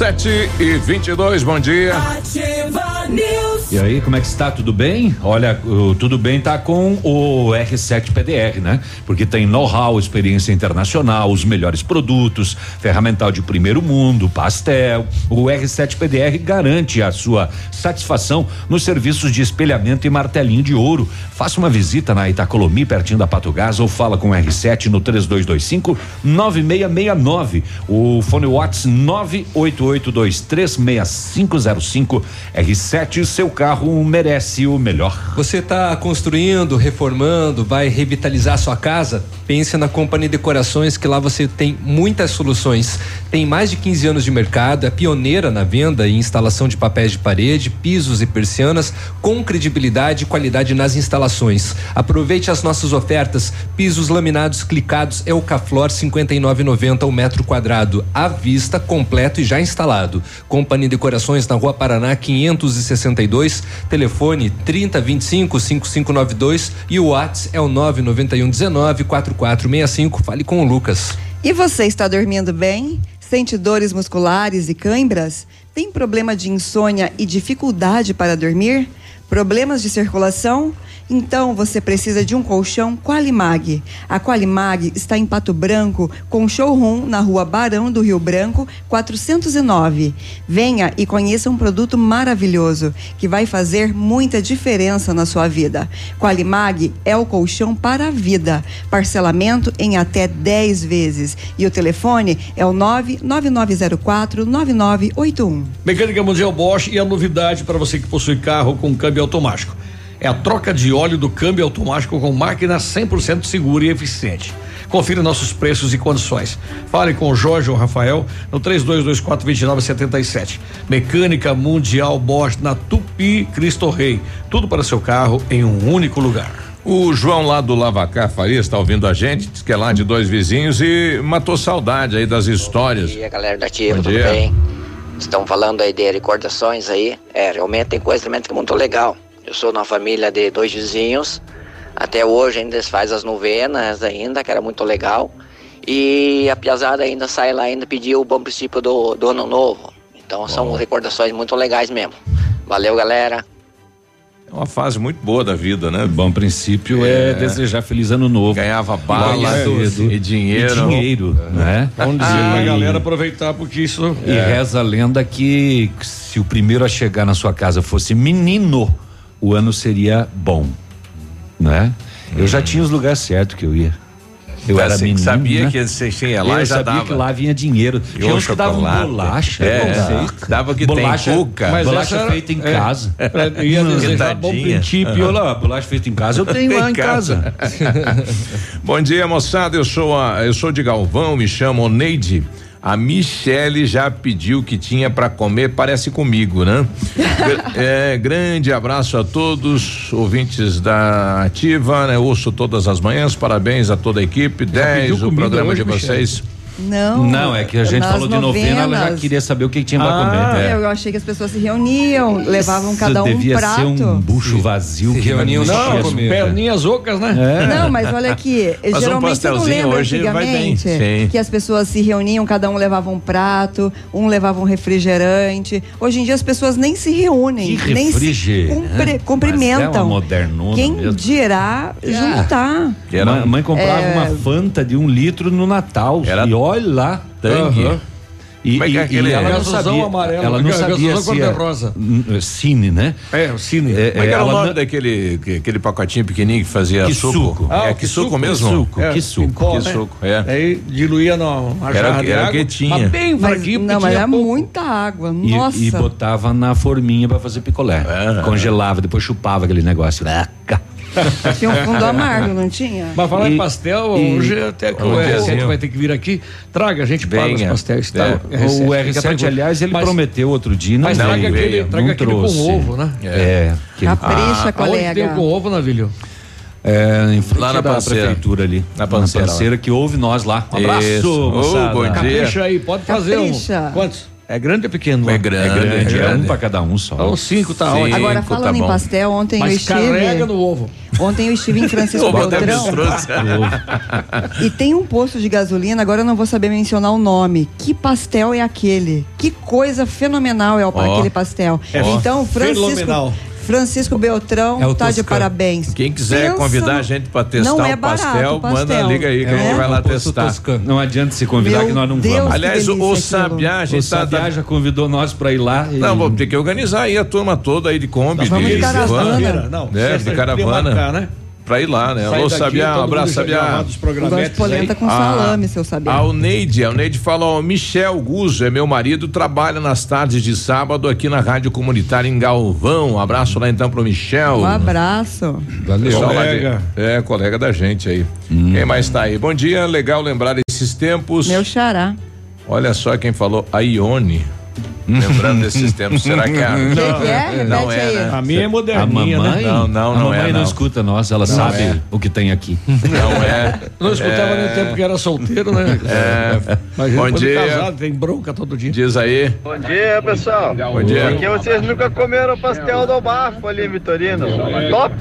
[SPEAKER 1] Sete e vinte e dois, bom dia.
[SPEAKER 3] Ativa News. E aí, como é que está? Tudo bem? Olha, tudo bem tá com o R7 PDR, né? Porque tem know-how, experiência internacional, os melhores produtos, ferramental de primeiro mundo, pastel. O R7 PDR garante a sua satisfação nos serviços de espelhamento e martelinho de ouro. Faça uma visita na Itacolomi, pertinho da Pato Gás, ou fala com o R7 no 3225 9669. O fone Watts 988236505 R7, seu carro merece o melhor.
[SPEAKER 2] Você está construindo, reformando, vai revitalizar sua casa? Pense na Company Decorações, que lá você tem muitas soluções. Tem mais de 15 anos de mercado, é pioneira na venda e instalação de papéis de parede, pisos e persianas, com credibilidade e qualidade nas instalações. Aproveite as nossas ofertas. Pisos laminados clicados é o Caflor 59,90 o metro quadrado, à vista, completo e já instalado. Company Decorações na Rua Paraná 562, telefone 3025 5592 e o WhatsApp é o 991 19 4465. Fale com o Lucas.
[SPEAKER 4] E você está dormindo bem? Sente dores musculares e cãibras? Tem problema de insônia e dificuldade para dormir? Problemas de circulação? Então você precisa de um colchão Qualimag. A Qualimag está em Pato Branco, com showroom na rua Barão do Rio Branco, 409. Venha e conheça um produto maravilhoso que vai fazer muita diferença na sua vida. Qualimag é o colchão para a vida. Parcelamento em até 10 vezes. E o telefone é o 99904 9981.
[SPEAKER 5] Mecânica Mundial Bosch e a novidade para você que possui carro com câmbio automático. É a troca de óleo do câmbio automático com máquina 100% segura e eficiente. Confira nossos preços e condições. Fale com o Jorge ou Rafael no 32242977. Mecânica Mundial Bosch na Tupi Cristo Rei. Tudo para seu carro em um único lugar.
[SPEAKER 1] O João lá do Lavacar Faria está ouvindo a gente, diz que é lá de dois vizinhos e matou saudade aí das histórias.
[SPEAKER 18] Bom dia, galera da Ativa,
[SPEAKER 1] Bom
[SPEAKER 18] tudo
[SPEAKER 1] dia.
[SPEAKER 18] bem? Estão falando aí de recordações aí. É, realmente tem coisa realmente que é muito legal. Eu sou uma família de dois vizinhos. Até hoje ainda eles fazem as novenas ainda, que era muito legal. E a piazada ainda sai lá ainda pedir o bom princípio do, do ano novo. Então são recordações muito legais mesmo. Valeu, galera.
[SPEAKER 1] É uma fase muito boa da vida, né?
[SPEAKER 3] Bom princípio é, desejar feliz ano novo.
[SPEAKER 1] Ganhava bala
[SPEAKER 3] Ganhava
[SPEAKER 1] e dinheiro.
[SPEAKER 3] E dinheiro, né?
[SPEAKER 5] Vamos dizer
[SPEAKER 3] Ah,
[SPEAKER 5] pra
[SPEAKER 3] e-
[SPEAKER 5] galera aproveitar, porque isso.
[SPEAKER 3] E reza a lenda que se o primeiro a chegar na sua casa fosse menino, o ano seria bom, né? Eu já tinha os lugares certos que eu ia. Eu
[SPEAKER 1] Tá,
[SPEAKER 3] era menino,
[SPEAKER 1] sabia
[SPEAKER 3] né?
[SPEAKER 1] que você tinha lá
[SPEAKER 3] eu
[SPEAKER 1] já
[SPEAKER 3] sabia
[SPEAKER 1] dava.
[SPEAKER 3] que lá vinha dinheiro.
[SPEAKER 1] E
[SPEAKER 3] Tinha
[SPEAKER 1] o
[SPEAKER 3] uns que davam bolacha,
[SPEAKER 1] É,
[SPEAKER 3] não sei.
[SPEAKER 1] dava que
[SPEAKER 3] bolacha,
[SPEAKER 1] tem cuca.
[SPEAKER 3] Mas bolacha
[SPEAKER 5] era-
[SPEAKER 3] feita em
[SPEAKER 5] é,
[SPEAKER 3] casa. [LAUGHS]
[SPEAKER 5] pra- ia desejar bom
[SPEAKER 1] Quentadinha.
[SPEAKER 3] princípio. Olha lá, bolacha feita em casa, eu [LAUGHS] tenho lá em casa. [LAUGHS]
[SPEAKER 1] Bom dia, moçada. Eu sou a, eu sou de Galvão, me chamo Neide. A Michele já pediu o que tinha para comer, parece comigo, né? [LAUGHS] É, grande abraço a todos, ouvintes da Ativa, né? Ouço todas as manhãs, parabéns a toda a equipe. 10 o programa
[SPEAKER 5] hoje,
[SPEAKER 1] de vocês.
[SPEAKER 4] Não.
[SPEAKER 3] Não, é que a gente falou de novena, ela já queria saber o que tinha pra
[SPEAKER 4] Ah,
[SPEAKER 3] comer. É.
[SPEAKER 4] Eu achei que as pessoas se reuniam, levavam
[SPEAKER 3] Isso
[SPEAKER 4] cada um um
[SPEAKER 3] devia
[SPEAKER 4] prato.
[SPEAKER 3] ser um bucho vazio que
[SPEAKER 2] reuniam
[SPEAKER 3] não enchia.
[SPEAKER 2] comer.
[SPEAKER 5] Perninhas ocas, né?
[SPEAKER 3] É.
[SPEAKER 4] Não, mas olha aqui, [LAUGHS]
[SPEAKER 1] Mas um
[SPEAKER 4] geralmente você não lembra
[SPEAKER 1] hoje vai bem,
[SPEAKER 4] antigamente que as pessoas se reuniam, cada um levava um prato, um levava um refrigerante. Hoje em dia as pessoas nem se reúnem,
[SPEAKER 3] Que
[SPEAKER 4] nem se
[SPEAKER 3] refrigerante.
[SPEAKER 4] cumpri-
[SPEAKER 3] Mas é
[SPEAKER 4] cumprimentam.
[SPEAKER 3] uma
[SPEAKER 4] Quem
[SPEAKER 3] mesmo.
[SPEAKER 4] dirá juntar?
[SPEAKER 1] Que era
[SPEAKER 3] Mãe, mãe comprava
[SPEAKER 4] É.
[SPEAKER 3] uma Fanta de um litro no Natal.
[SPEAKER 1] Era
[SPEAKER 3] e olha lá.
[SPEAKER 1] tangue.
[SPEAKER 3] Aham. E,
[SPEAKER 1] Como é que é
[SPEAKER 3] e-
[SPEAKER 1] aquele-
[SPEAKER 3] e ela não sabia,
[SPEAKER 5] amarelo,
[SPEAKER 3] ela não sabia se é
[SPEAKER 5] cor-de-rosa.
[SPEAKER 3] Hum, Cine, né?
[SPEAKER 5] É, o cine.
[SPEAKER 3] É,
[SPEAKER 1] Como é que era o
[SPEAKER 3] ela
[SPEAKER 1] nome daquele que- aquele pacotinho pequenininho que fazia
[SPEAKER 3] Que
[SPEAKER 1] suco?
[SPEAKER 3] suco.
[SPEAKER 5] Ah,
[SPEAKER 1] é que
[SPEAKER 5] que
[SPEAKER 1] suco
[SPEAKER 5] suco,
[SPEAKER 1] mesmo?
[SPEAKER 3] que suco.
[SPEAKER 5] É,
[SPEAKER 3] que suco.
[SPEAKER 1] Que
[SPEAKER 5] né?
[SPEAKER 1] suco, é.
[SPEAKER 5] Aí diluía no uma
[SPEAKER 1] Era- era o
[SPEAKER 5] água,
[SPEAKER 1] que tinha.
[SPEAKER 5] Mas bem fraquinho,
[SPEAKER 4] não, mas era
[SPEAKER 5] pouco.
[SPEAKER 4] muita água.
[SPEAKER 3] E,
[SPEAKER 4] Nossa.
[SPEAKER 3] e botava na forminha pra fazer picolé.
[SPEAKER 1] É.
[SPEAKER 3] Congelava, depois chupava aquele negócio. [LAUGHS]
[SPEAKER 4] Tinha um fundo amargo, não tinha?
[SPEAKER 5] Mas falar
[SPEAKER 3] E-
[SPEAKER 5] em pastel,
[SPEAKER 3] e-
[SPEAKER 5] hoje até que o R7
[SPEAKER 1] diazinho.
[SPEAKER 5] vai ter que vir aqui. Traga, a gente paga os
[SPEAKER 1] Venha.
[SPEAKER 5] pastéis.
[SPEAKER 1] É.
[SPEAKER 5] Tá?
[SPEAKER 3] O
[SPEAKER 5] fica
[SPEAKER 3] R7,
[SPEAKER 5] tranquilo.
[SPEAKER 3] aliás, ele
[SPEAKER 5] Mas-
[SPEAKER 3] prometeu outro dia. Não
[SPEAKER 5] Mas
[SPEAKER 3] veio.
[SPEAKER 5] traga aquele,
[SPEAKER 1] veio,
[SPEAKER 5] traga
[SPEAKER 3] não
[SPEAKER 5] aquele
[SPEAKER 3] trouxe.
[SPEAKER 5] com ovo, né?
[SPEAKER 3] É. aquele-
[SPEAKER 4] Capricha,
[SPEAKER 5] Aonde
[SPEAKER 4] colega.
[SPEAKER 5] tem o com ovo, Navilho?
[SPEAKER 3] É, em frente
[SPEAKER 1] Lá na
[SPEAKER 3] da
[SPEAKER 1] Panceira.
[SPEAKER 3] prefeitura ali.
[SPEAKER 1] Na Panceira,
[SPEAKER 3] Panceira que ouve nós lá. Um abraço, moçada.
[SPEAKER 1] bom dia.
[SPEAKER 5] Capricha aí, pode fazer
[SPEAKER 4] Capricha.
[SPEAKER 5] um. Quantos? É grande ou pequeno?
[SPEAKER 1] É grande,
[SPEAKER 3] É grande, é,
[SPEAKER 1] grande.
[SPEAKER 3] um pra cada um só.
[SPEAKER 5] Então cinco tá
[SPEAKER 1] Sim.
[SPEAKER 5] ótimo.
[SPEAKER 4] Agora,
[SPEAKER 1] Cinco,
[SPEAKER 4] falando
[SPEAKER 1] tá
[SPEAKER 4] em pastel, ontem eu
[SPEAKER 5] Mas
[SPEAKER 4] estive.
[SPEAKER 5] carrega no ovo.
[SPEAKER 4] Ontem eu estive em [LAUGHS] Francisco
[SPEAKER 1] Deus
[SPEAKER 4] Beltrão. [LAUGHS] E tem um posto de gasolina, agora eu não vou saber mencionar o nome. Que pastel é aquele? Que coisa fenomenal é o-
[SPEAKER 1] Ó.
[SPEAKER 4] aquele pastel.
[SPEAKER 5] É
[SPEAKER 4] então, Francisco,
[SPEAKER 5] fenomenal.
[SPEAKER 4] Francisco Beltrão
[SPEAKER 2] É o
[SPEAKER 4] tá de parabéns.
[SPEAKER 1] Quem quiser
[SPEAKER 4] Pensa
[SPEAKER 1] convidar
[SPEAKER 4] no-
[SPEAKER 1] a gente pra testar
[SPEAKER 4] Não é
[SPEAKER 1] o
[SPEAKER 4] barato
[SPEAKER 1] pastel,
[SPEAKER 4] o pastel.
[SPEAKER 1] manda, liga aí que a
[SPEAKER 4] É.
[SPEAKER 1] gente vai lá testar.
[SPEAKER 2] toscano.
[SPEAKER 3] Não adianta se convidar
[SPEAKER 4] Meu
[SPEAKER 3] que nós não
[SPEAKER 4] Deus,
[SPEAKER 3] vamos.
[SPEAKER 1] Aliás, o, o. Sabiá, a
[SPEAKER 3] O
[SPEAKER 1] gente tá.
[SPEAKER 3] Sabiá já convidou nós pra ir lá. e-
[SPEAKER 1] Não, vamos ter que organizar aí a turma toda aí de Kombi.
[SPEAKER 4] Nós vamos de caravana.
[SPEAKER 5] Não,
[SPEAKER 1] É, de caravana.
[SPEAKER 5] marcar, né?
[SPEAKER 1] Pra ir lá, né?
[SPEAKER 5] Sai
[SPEAKER 1] Alô, Sabiá, um abraço, Sabiá.
[SPEAKER 4] Eu gosto de polenta
[SPEAKER 5] aí.
[SPEAKER 4] com
[SPEAKER 1] Ah,
[SPEAKER 4] salame, seu saber.
[SPEAKER 1] A Neide, a Neide fala, ó, Michel Guzzo é meu marido, trabalha nas tardes de sábado aqui na Rádio Comunitária em Galvão. Um abraço lá então pro Michel.
[SPEAKER 4] Um abraço.
[SPEAKER 1] Valeu.
[SPEAKER 5] Colega.
[SPEAKER 1] É, colega da gente aí.
[SPEAKER 3] Hum.
[SPEAKER 1] Quem mais tá aí? Bom dia, legal lembrar esses tempos.
[SPEAKER 4] Meu xará.
[SPEAKER 1] Olha só quem falou, a Ione. Lembrando desses tempos, será que é a. [LAUGHS]
[SPEAKER 4] Que que é?
[SPEAKER 1] Não é, né?
[SPEAKER 5] A minha é
[SPEAKER 3] A
[SPEAKER 5] moderninha,
[SPEAKER 3] mamãe,
[SPEAKER 5] né?
[SPEAKER 1] Não, não,
[SPEAKER 3] a
[SPEAKER 1] não
[SPEAKER 3] mamãe
[SPEAKER 1] é,
[SPEAKER 3] não
[SPEAKER 1] não.
[SPEAKER 3] escuta nós, ela
[SPEAKER 1] Não
[SPEAKER 3] sabe
[SPEAKER 1] é.
[SPEAKER 3] o que tem aqui. [LAUGHS]
[SPEAKER 1] Não é.
[SPEAKER 5] Não escutava
[SPEAKER 1] É.
[SPEAKER 5] no tempo que era solteiro, né?
[SPEAKER 1] É.
[SPEAKER 5] Mas
[SPEAKER 1] Bom
[SPEAKER 5] de
[SPEAKER 1] dia.
[SPEAKER 5] casado, tem bronca todo dia.
[SPEAKER 1] Diz aí.
[SPEAKER 19] Bom dia, pessoal.
[SPEAKER 1] Bom dia.
[SPEAKER 19] Aqui vocês nunca comeram pastel do bafo ali, Vitorino. Top.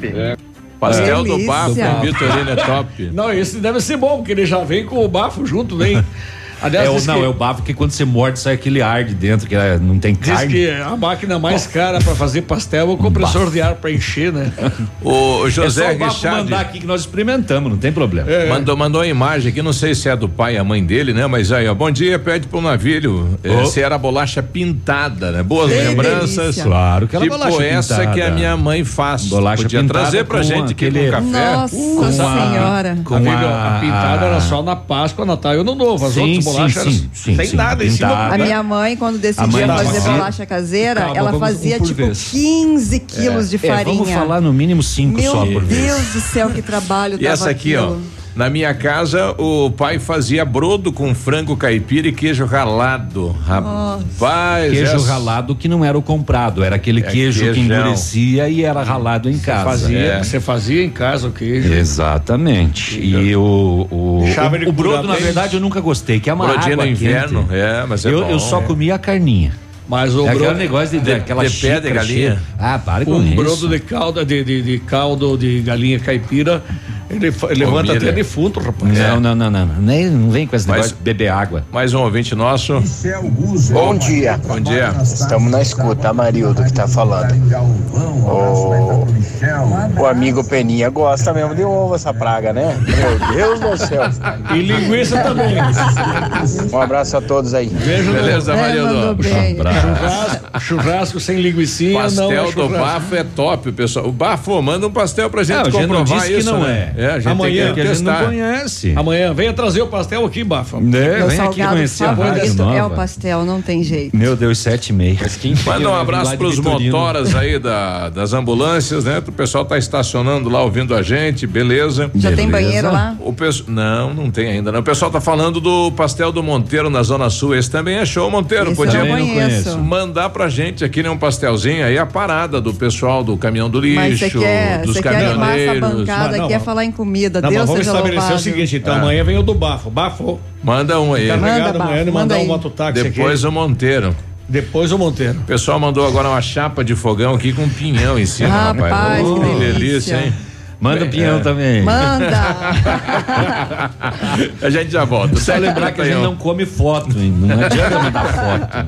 [SPEAKER 1] Pastel do bafo com Vitorino é top.
[SPEAKER 5] Não, esse deve ser bom, porque ele já vem com o bafo junto, vem. [LAUGHS] Aliás,
[SPEAKER 3] É o,
[SPEAKER 5] diz
[SPEAKER 3] não,
[SPEAKER 5] que,
[SPEAKER 3] é o bafo que quando você morde sai aquele ar de dentro, que é, não tem
[SPEAKER 5] diz
[SPEAKER 3] carne.
[SPEAKER 5] que a máquina mais cara pra fazer pastel é o compressor de ar pra encher, né? [LAUGHS]
[SPEAKER 1] O
[SPEAKER 3] é
[SPEAKER 1] José
[SPEAKER 3] só o bafo
[SPEAKER 1] Richard
[SPEAKER 3] mandar aqui que nós experimentamos, não tem problema.
[SPEAKER 5] É.
[SPEAKER 1] mandou, mandou uma imagem aqui, não sei se é do pai e a mãe dele, né? Mas aí, ó, bom dia, pede pro navio
[SPEAKER 3] Oh.
[SPEAKER 1] se era bolacha pintada, né? Boas
[SPEAKER 4] Que
[SPEAKER 1] lembranças.
[SPEAKER 4] delícia.
[SPEAKER 3] Claro que era
[SPEAKER 1] tipo
[SPEAKER 3] bolacha
[SPEAKER 1] essa
[SPEAKER 3] pintada.
[SPEAKER 1] que a minha mãe faz.
[SPEAKER 3] Bolacha
[SPEAKER 1] Podia
[SPEAKER 3] pintada
[SPEAKER 1] trazer pra
[SPEAKER 3] com
[SPEAKER 1] gente aqui
[SPEAKER 3] aquele-
[SPEAKER 1] com café.
[SPEAKER 4] Nossa
[SPEAKER 3] Com a-
[SPEAKER 4] senhora.
[SPEAKER 3] com
[SPEAKER 5] Amigo,
[SPEAKER 3] a-
[SPEAKER 5] a pintada era só na Páscoa, Natal e Ano Novo. As
[SPEAKER 3] Sim,
[SPEAKER 5] outras
[SPEAKER 3] sim,
[SPEAKER 5] bolachas
[SPEAKER 3] sim, sim,
[SPEAKER 5] sem
[SPEAKER 3] sim,
[SPEAKER 5] nada em cima.
[SPEAKER 4] A minha mãe, quando decidia
[SPEAKER 3] mãe
[SPEAKER 4] fazer bolacha caseira,
[SPEAKER 2] Calma,
[SPEAKER 4] ela fazia
[SPEAKER 2] um
[SPEAKER 4] tipo
[SPEAKER 2] vez.
[SPEAKER 4] 15 quilos de
[SPEAKER 3] É,
[SPEAKER 4] farinha.
[SPEAKER 3] vamos falar no mínimo cinco
[SPEAKER 4] Meu
[SPEAKER 3] só por vez.
[SPEAKER 4] Deus do céu, que trabalho
[SPEAKER 1] E essa aqui, ó. Na minha casa, o pai fazia brodo com frango caipira e queijo ralado. Rapaz,
[SPEAKER 3] Queijo
[SPEAKER 1] essa-
[SPEAKER 3] ralado que não era o comprado, era aquele
[SPEAKER 1] É
[SPEAKER 3] queijo que
[SPEAKER 1] queijão.
[SPEAKER 3] endurecia e era ralado em casa.
[SPEAKER 5] Fazia,
[SPEAKER 1] É.
[SPEAKER 5] Você fazia em casa o queijo.
[SPEAKER 3] Exatamente. E o o, o, o brodo, na verdade, eu nunca gostei, que é uma
[SPEAKER 1] Brodinho
[SPEAKER 3] água
[SPEAKER 1] no inverno,
[SPEAKER 3] quente.
[SPEAKER 1] é, mas é
[SPEAKER 3] eu,
[SPEAKER 1] bom.
[SPEAKER 3] eu só comia a carninha.
[SPEAKER 5] Mas o
[SPEAKER 3] é aquele
[SPEAKER 5] brodo,
[SPEAKER 3] negócio de,
[SPEAKER 1] de-
[SPEAKER 3] daquela
[SPEAKER 1] de pé de galinha.
[SPEAKER 3] cheia. Ah, para com
[SPEAKER 5] um
[SPEAKER 3] isso.
[SPEAKER 5] brodo de calda de, de, de caldo de galinha caipira, ele, levanta até defunto, rapaz.
[SPEAKER 3] Não, não, não, não, não. Nem, não vem com esse negócio de beber água.
[SPEAKER 1] Mais um ouvinte nosso.
[SPEAKER 19] Bom dia.
[SPEAKER 1] Bom dia.
[SPEAKER 19] Estamos na escuta, Amarildo que tá falando. O, o amigo Peninha gosta mesmo de ovo essa praga, né? Meu Deus do céu.
[SPEAKER 5] E linguiça também.
[SPEAKER 19] Um abraço a todos aí.
[SPEAKER 5] Veja
[SPEAKER 1] Beleza,
[SPEAKER 4] É,
[SPEAKER 1] Maria
[SPEAKER 4] mandou
[SPEAKER 1] do
[SPEAKER 4] bem.
[SPEAKER 5] Churrasco, churrasco sem linguiça não
[SPEAKER 1] Pastel
[SPEAKER 5] é
[SPEAKER 1] do
[SPEAKER 5] churrasco.
[SPEAKER 1] bafo é top, pessoal. O bafo manda um pastel pra gente
[SPEAKER 3] É, não
[SPEAKER 1] comprovar
[SPEAKER 3] disse que
[SPEAKER 1] isso,
[SPEAKER 3] não
[SPEAKER 1] né?
[SPEAKER 3] é.
[SPEAKER 1] A gente
[SPEAKER 5] Amanhã
[SPEAKER 1] tem que
[SPEAKER 3] que a gente não conhece.
[SPEAKER 5] Amanhã, venha trazer o pastel aqui, Bafa.
[SPEAKER 3] É,
[SPEAKER 4] Meu
[SPEAKER 3] vem aqui conhecer a rádio
[SPEAKER 4] favorito é o
[SPEAKER 3] nova.
[SPEAKER 4] pastel, não tem jeito.
[SPEAKER 3] Meu Deus, sete e meia.
[SPEAKER 1] Manda um abraço pros motoras aí da, das ambulâncias, né? O pessoal tá estacionando lá ouvindo a gente, beleza.
[SPEAKER 4] Já tem banheiro lá?
[SPEAKER 1] O pesso- Não, não tem ainda. Não. O pessoal tá falando do pastel do Monteiro na Zona Sul. Esse também é show, Monteiro.
[SPEAKER 4] Esse
[SPEAKER 1] Podia mandar pra gente aqui né, um pastelzinho aí, a parada do pessoal do caminhão do lixo,
[SPEAKER 4] quer,
[SPEAKER 1] dos
[SPEAKER 4] você quer animar essa
[SPEAKER 1] caminhoneiros.
[SPEAKER 4] bancada
[SPEAKER 5] Mas não,
[SPEAKER 4] aqui é
[SPEAKER 5] mas-
[SPEAKER 4] falar em comida.
[SPEAKER 5] Não, mas
[SPEAKER 4] Deus
[SPEAKER 5] vamos
[SPEAKER 4] seja
[SPEAKER 5] estabelecer
[SPEAKER 4] louvado.
[SPEAKER 5] o seguinte, então
[SPEAKER 1] Ah.
[SPEAKER 5] amanhã vem o do Bafo. Bafo,
[SPEAKER 1] Manda um aí.
[SPEAKER 5] tá
[SPEAKER 4] Manda,
[SPEAKER 5] ligado amanhã
[SPEAKER 4] Bafo,
[SPEAKER 5] e
[SPEAKER 4] manda
[SPEAKER 5] mandar
[SPEAKER 4] aí.
[SPEAKER 5] um mototáxi
[SPEAKER 1] Depois
[SPEAKER 5] aqui.
[SPEAKER 1] o Monteiro.
[SPEAKER 5] Depois o Monteiro.
[SPEAKER 1] O pessoal mandou agora uma chapa de fogão aqui com pinhão em cima, rapaz.
[SPEAKER 4] Rapaz, que
[SPEAKER 1] Oh,
[SPEAKER 4] delícia.
[SPEAKER 1] hein?
[SPEAKER 3] Manda o pinhão
[SPEAKER 1] É.
[SPEAKER 3] também.
[SPEAKER 4] Manda! [LAUGHS]
[SPEAKER 1] A gente já volta.
[SPEAKER 3] Só lembrar que a gente não come foto, hein? Não adianta mandar foto.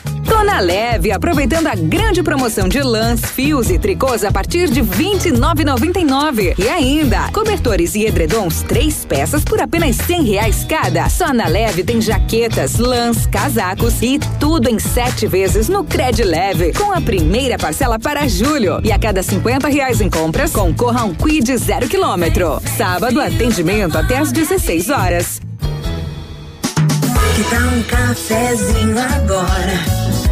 [SPEAKER 20] Tô na leve, aproveitando a grande promoção de lãs, fios e tricôs a partir de R$ 29,99. E ainda, cobertores e edredons, três peças por apenas 100 reais cada. Só na leve tem jaquetas, lãs, casacos e tudo em sete vezes no Cred Leve, com a primeira parcela para julho. E a cada 50 reais em compras, concorra a um Quid zero quilômetro. Sábado, atendimento até às 16 horas.
[SPEAKER 21] Que tal um cafezinho agora?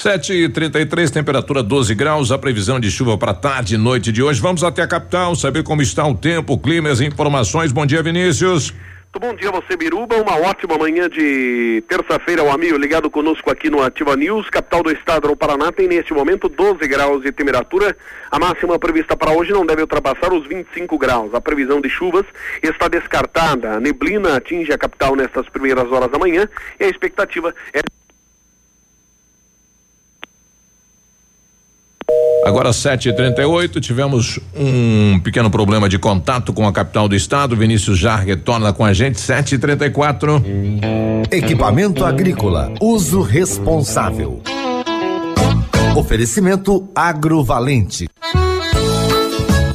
[SPEAKER 1] Sete e trinta e três, temperatura 12 graus, a previsão de chuva para tarde e noite de hoje. Vamos até a capital, saber como está o tempo, o clima e as informações. Bom dia, Vinícius.
[SPEAKER 22] Muito bom dia você, Biruba. Uma ótima manhã de terça-feira, o amigo ligado conosco aqui no Ativa News, capital do estado do Paraná, tem neste momento 12 graus de temperatura. A máxima prevista para hoje não deve ultrapassar os 25 graus. A previsão de chuvas está descartada. A neblina atinge a capital nestas primeiras horas da manhã e a expectativa é.
[SPEAKER 1] Agora 7h38, tivemos um pequeno problema de contato com a capital do estado. Vinícius já retorna com a gente. 7h34.
[SPEAKER 23] Equipamento agrícola, uso responsável. Oferecimento agrovalente.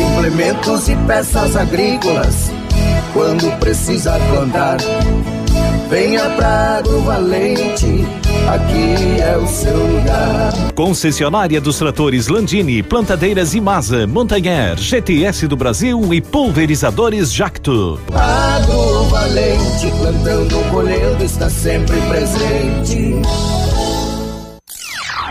[SPEAKER 24] Implementos e peças agrícolas, quando precisa plantar. Venha pra Água Valente, aqui é o seu lugar.
[SPEAKER 16] Concessionária dos tratores Landini, Plantadeiras Imasa, Montanher, GTS do Brasil e Pulverizadores Jacto.
[SPEAKER 24] Água Valente, plantando, colhendo, está sempre presente.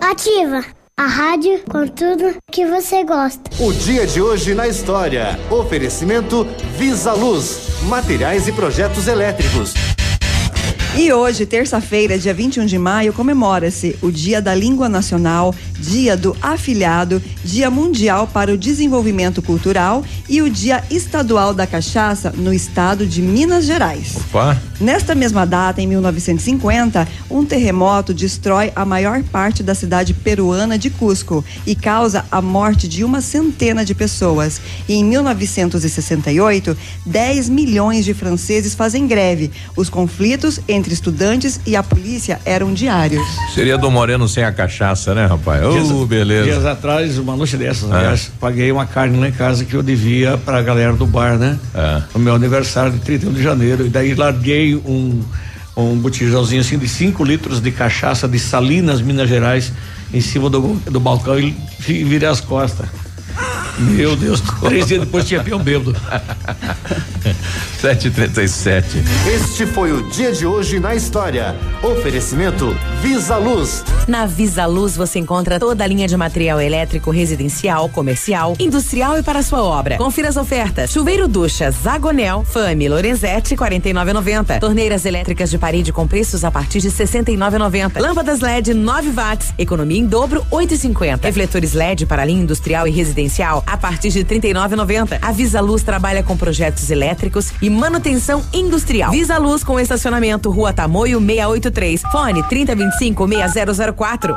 [SPEAKER 8] Ativa a rádio com tudo que você gosta.
[SPEAKER 16] O dia de hoje na história. Oferecimento Visa Luz, materiais e projetos elétricos.
[SPEAKER 4] E hoje, terça-feira, dia 21 de maio, comemora-se o Dia da Língua Nacional, Dia do Afilhado, Dia Mundial para o Desenvolvimento Cultural e o Dia Estadual da Cachaça no estado de Minas Gerais.
[SPEAKER 1] Opa!
[SPEAKER 4] Nesta mesma data, em 1950, um terremoto destrói a maior parte da cidade peruana de Cusco e causa a morte de uma centena de pessoas. E em 1968, 10 milhões de franceses fazem greve. Os conflitos entre estudantes e a polícia eram diários.
[SPEAKER 1] Seria do Moreno sem a cachaça, né, rapaz? Ô,
[SPEAKER 5] Dias-
[SPEAKER 1] beleza.
[SPEAKER 5] Dias atrás, uma noite dessas,
[SPEAKER 1] É.
[SPEAKER 5] aliás, paguei uma carne lá em casa que eu devia pra galera do bar, né?
[SPEAKER 1] É.
[SPEAKER 5] No meu aniversário de 31 de janeiro. E daí larguei um, um botijãozinho assim de 5 litros de cachaça de Salinas, Minas Gerais, em cima do, do balcão e vi- virei as costas. Meu Deus, três dias depois tinha peão bêbado. [LAUGHS]
[SPEAKER 1] 7h37.
[SPEAKER 16] Este foi o dia de hoje na história. Oferecimento Visa Luz.
[SPEAKER 6] Na Visa Luz você encontra toda a linha de material elétrico residencial, comercial, industrial e para sua obra. Confira as ofertas. Chuveiro ducha Zagonel, Fame, Lorenzetti 49,90. Torneiras elétricas de parede com preços a partir de 69,90. Lâmpadas LED 9 watts, economia em dobro 8,50. Refletores LED para linha industrial e residencial a partir de 39,90. A Visa Luz trabalha com projetos elétricos e manutenção industrial. Visa Luz com estacionamento Rua Tamoio 683. Fone 3025 6004.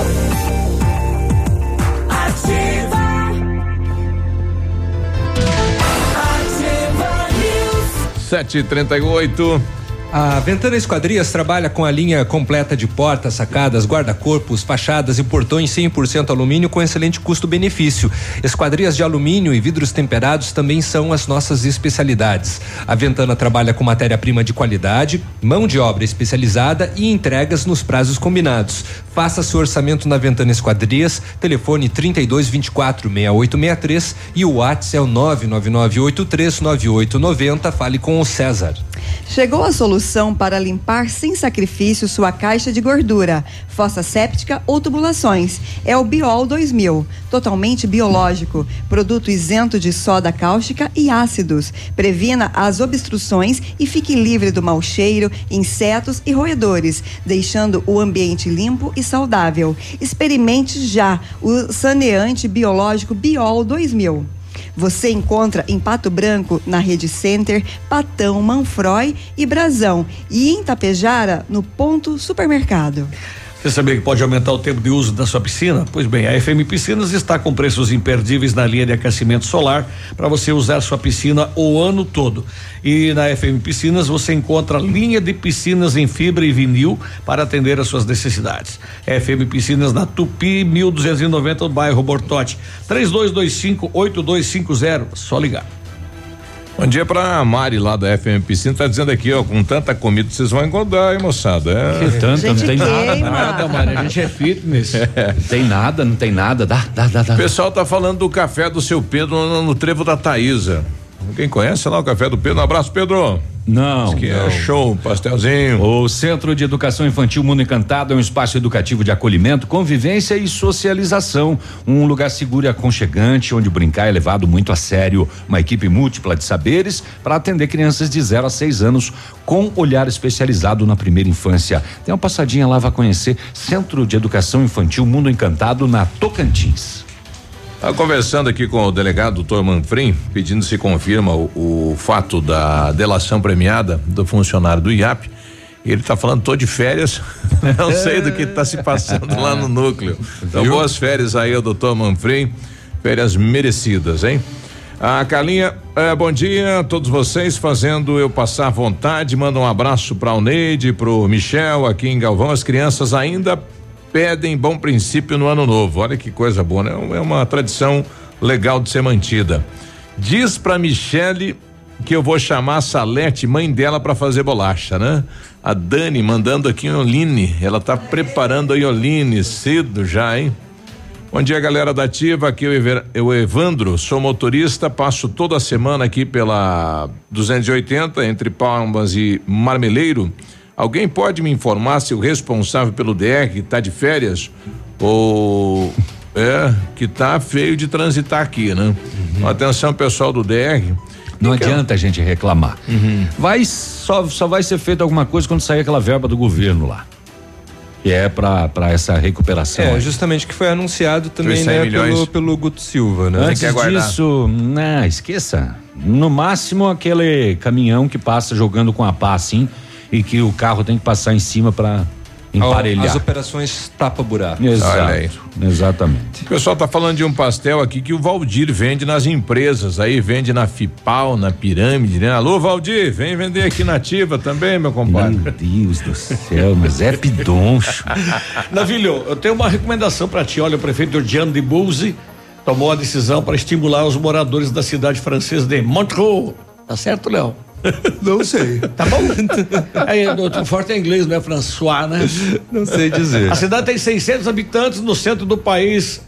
[SPEAKER 1] 738
[SPEAKER 2] a Ventana Esquadrias trabalha com a linha completa de portas, sacadas, guarda-corpos, fachadas e portões 100% alumínio com excelente custo-benefício. Esquadrias de alumínio e vidros temperados também são as nossas especialidades. A Ventana trabalha com matéria-prima de qualidade, mão de obra especializada e entregas nos prazos combinados. Faça seu orçamento na Ventana Esquadrias, telefone 32 24 6863 e o WhatsApp é o 999839890. Fale com o César.
[SPEAKER 4] Chegou a solução para limpar sem sacrifício sua caixa de gordura, fossa séptica ou tubulações. É o Biol 2000, totalmente biológico, produto isento de soda cáustica e ácidos. Previna as obstruções e fique livre do mau cheiro, insetos e roedores, deixando o ambiente limpo e saudável. Experimente já o saneante biológico Biol 2000. Você encontra em Pato Branco, na Rede Center, Patão, Manfroy e Brasão. E em Tapejara, no Ponto Supermercado.
[SPEAKER 5] Você sabia que pode aumentar o tempo de uso da sua piscina? Pois bem, a FM Piscinas está com preços imperdíveis na linha de aquecimento solar para você usar sua piscina o ano todo. E na FM Piscinas você encontra linha de piscinas em fibra e vinil para atender às suas necessidades. FM Piscinas na Tupi 1290, no bairro Bortote. 32258250, só ligar.
[SPEAKER 1] Bom dia pra Mari lá da FM Piscina, tá dizendo aqui, ó, com tanta comida vocês vão engordar, hein, moçada? É.
[SPEAKER 3] Que tanta, não tem nada,
[SPEAKER 5] Nada,
[SPEAKER 3] nada,
[SPEAKER 5] Mari, a gente é fitness.
[SPEAKER 3] Não tem nada, não tem nada, dá, dá, dá, dá.
[SPEAKER 1] O pessoal tá falando do café do seu Pedro no, no trevo da Taísa. Quem conhece lá o café do Pedro? Um abraço, Pedro.
[SPEAKER 3] Não.
[SPEAKER 1] Diz que
[SPEAKER 3] não.
[SPEAKER 1] é show, pastelzinho.
[SPEAKER 3] O Centro de Educação Infantil Mundo Encantado é um espaço educativo de acolhimento, convivência e socialização. Um lugar seguro e aconchegante, onde brincar é levado muito a sério. Uma equipe múltipla de saberes para atender crianças de 0 a 6 anos com olhar especializado na primeira infância. Tem uma passadinha lá, vai conhecer Centro de Educação Infantil Mundo Encantado na Tocantins.
[SPEAKER 1] Estava conversando aqui com o delegado doutor Manfrim, pedindo se confirma o, o fato da delação premiada do funcionário do IAP. Ele está falando, tô de férias, [LAUGHS] não sei do que está se passando lá no núcleo. Então,
[SPEAKER 3] Viu?
[SPEAKER 1] boas férias aí ao doutor Manfrim, férias merecidas, hein? A Carlinha, eh, bom dia a todos vocês, fazendo eu passar vontade, manda um abraço para o Neide, pro Michel aqui em Galvão, as crianças ainda pedem bom princípio no ano novo. Olha que coisa boa, né? É uma tradição legal de ser mantida. Diz pra Michele que eu vou chamar a Salete, mãe dela, para fazer bolacha, né? A Dani mandando aqui em Oline. Ela tá preparando a Ioline cedo já, hein? Bom dia, galera da Ativa. Aqui eu, Ever- eu Evandro, sou motorista, passo toda semana aqui pela 280 entre Palmas e Marmeleiro. Alguém pode me informar se o responsável pelo DR está de férias ou é que tá feio de transitar aqui, né? Atenção, pessoal do DR.
[SPEAKER 3] Não adianta a gente reclamar. Vai só só vai ser feita alguma coisa quando sair aquela verba do governo lá. Que é para para essa recuperação.
[SPEAKER 2] É, justamente que foi anunciado também,
[SPEAKER 3] 100
[SPEAKER 2] né, pelo, pelo Guto Silva, né?
[SPEAKER 3] Antes disso, não, esqueça. No máximo aquele caminhão que passa jogando com a pá assim e que o carro tem que passar em cima para emparelhar.
[SPEAKER 2] As operações tapa-buraco.
[SPEAKER 3] Exato. Exatamente.
[SPEAKER 1] O pessoal tá falando de um pastel aqui que o Valdir vende nas empresas, aí vende na Fipal, na Pirâmide, né? Alô, Valdir, vem vender aqui na Ativa também, meu compadre.
[SPEAKER 3] Meu Deus do céu, mas é pidoncho. [LAUGHS]
[SPEAKER 5] Navilho, eu tenho uma recomendação para ti. Olha, o prefeito Jean de Bouzy tomou a decisão para estimular os moradores da cidade francesa de Montreux. Tá certo, Léo? [LAUGHS]
[SPEAKER 2] Não sei.
[SPEAKER 5] Tá bom? Aí, [LAUGHS] o forte é inglês, não é François, né?
[SPEAKER 2] Não sei dizer.
[SPEAKER 5] A cidade tem 600 habitantes no centro do país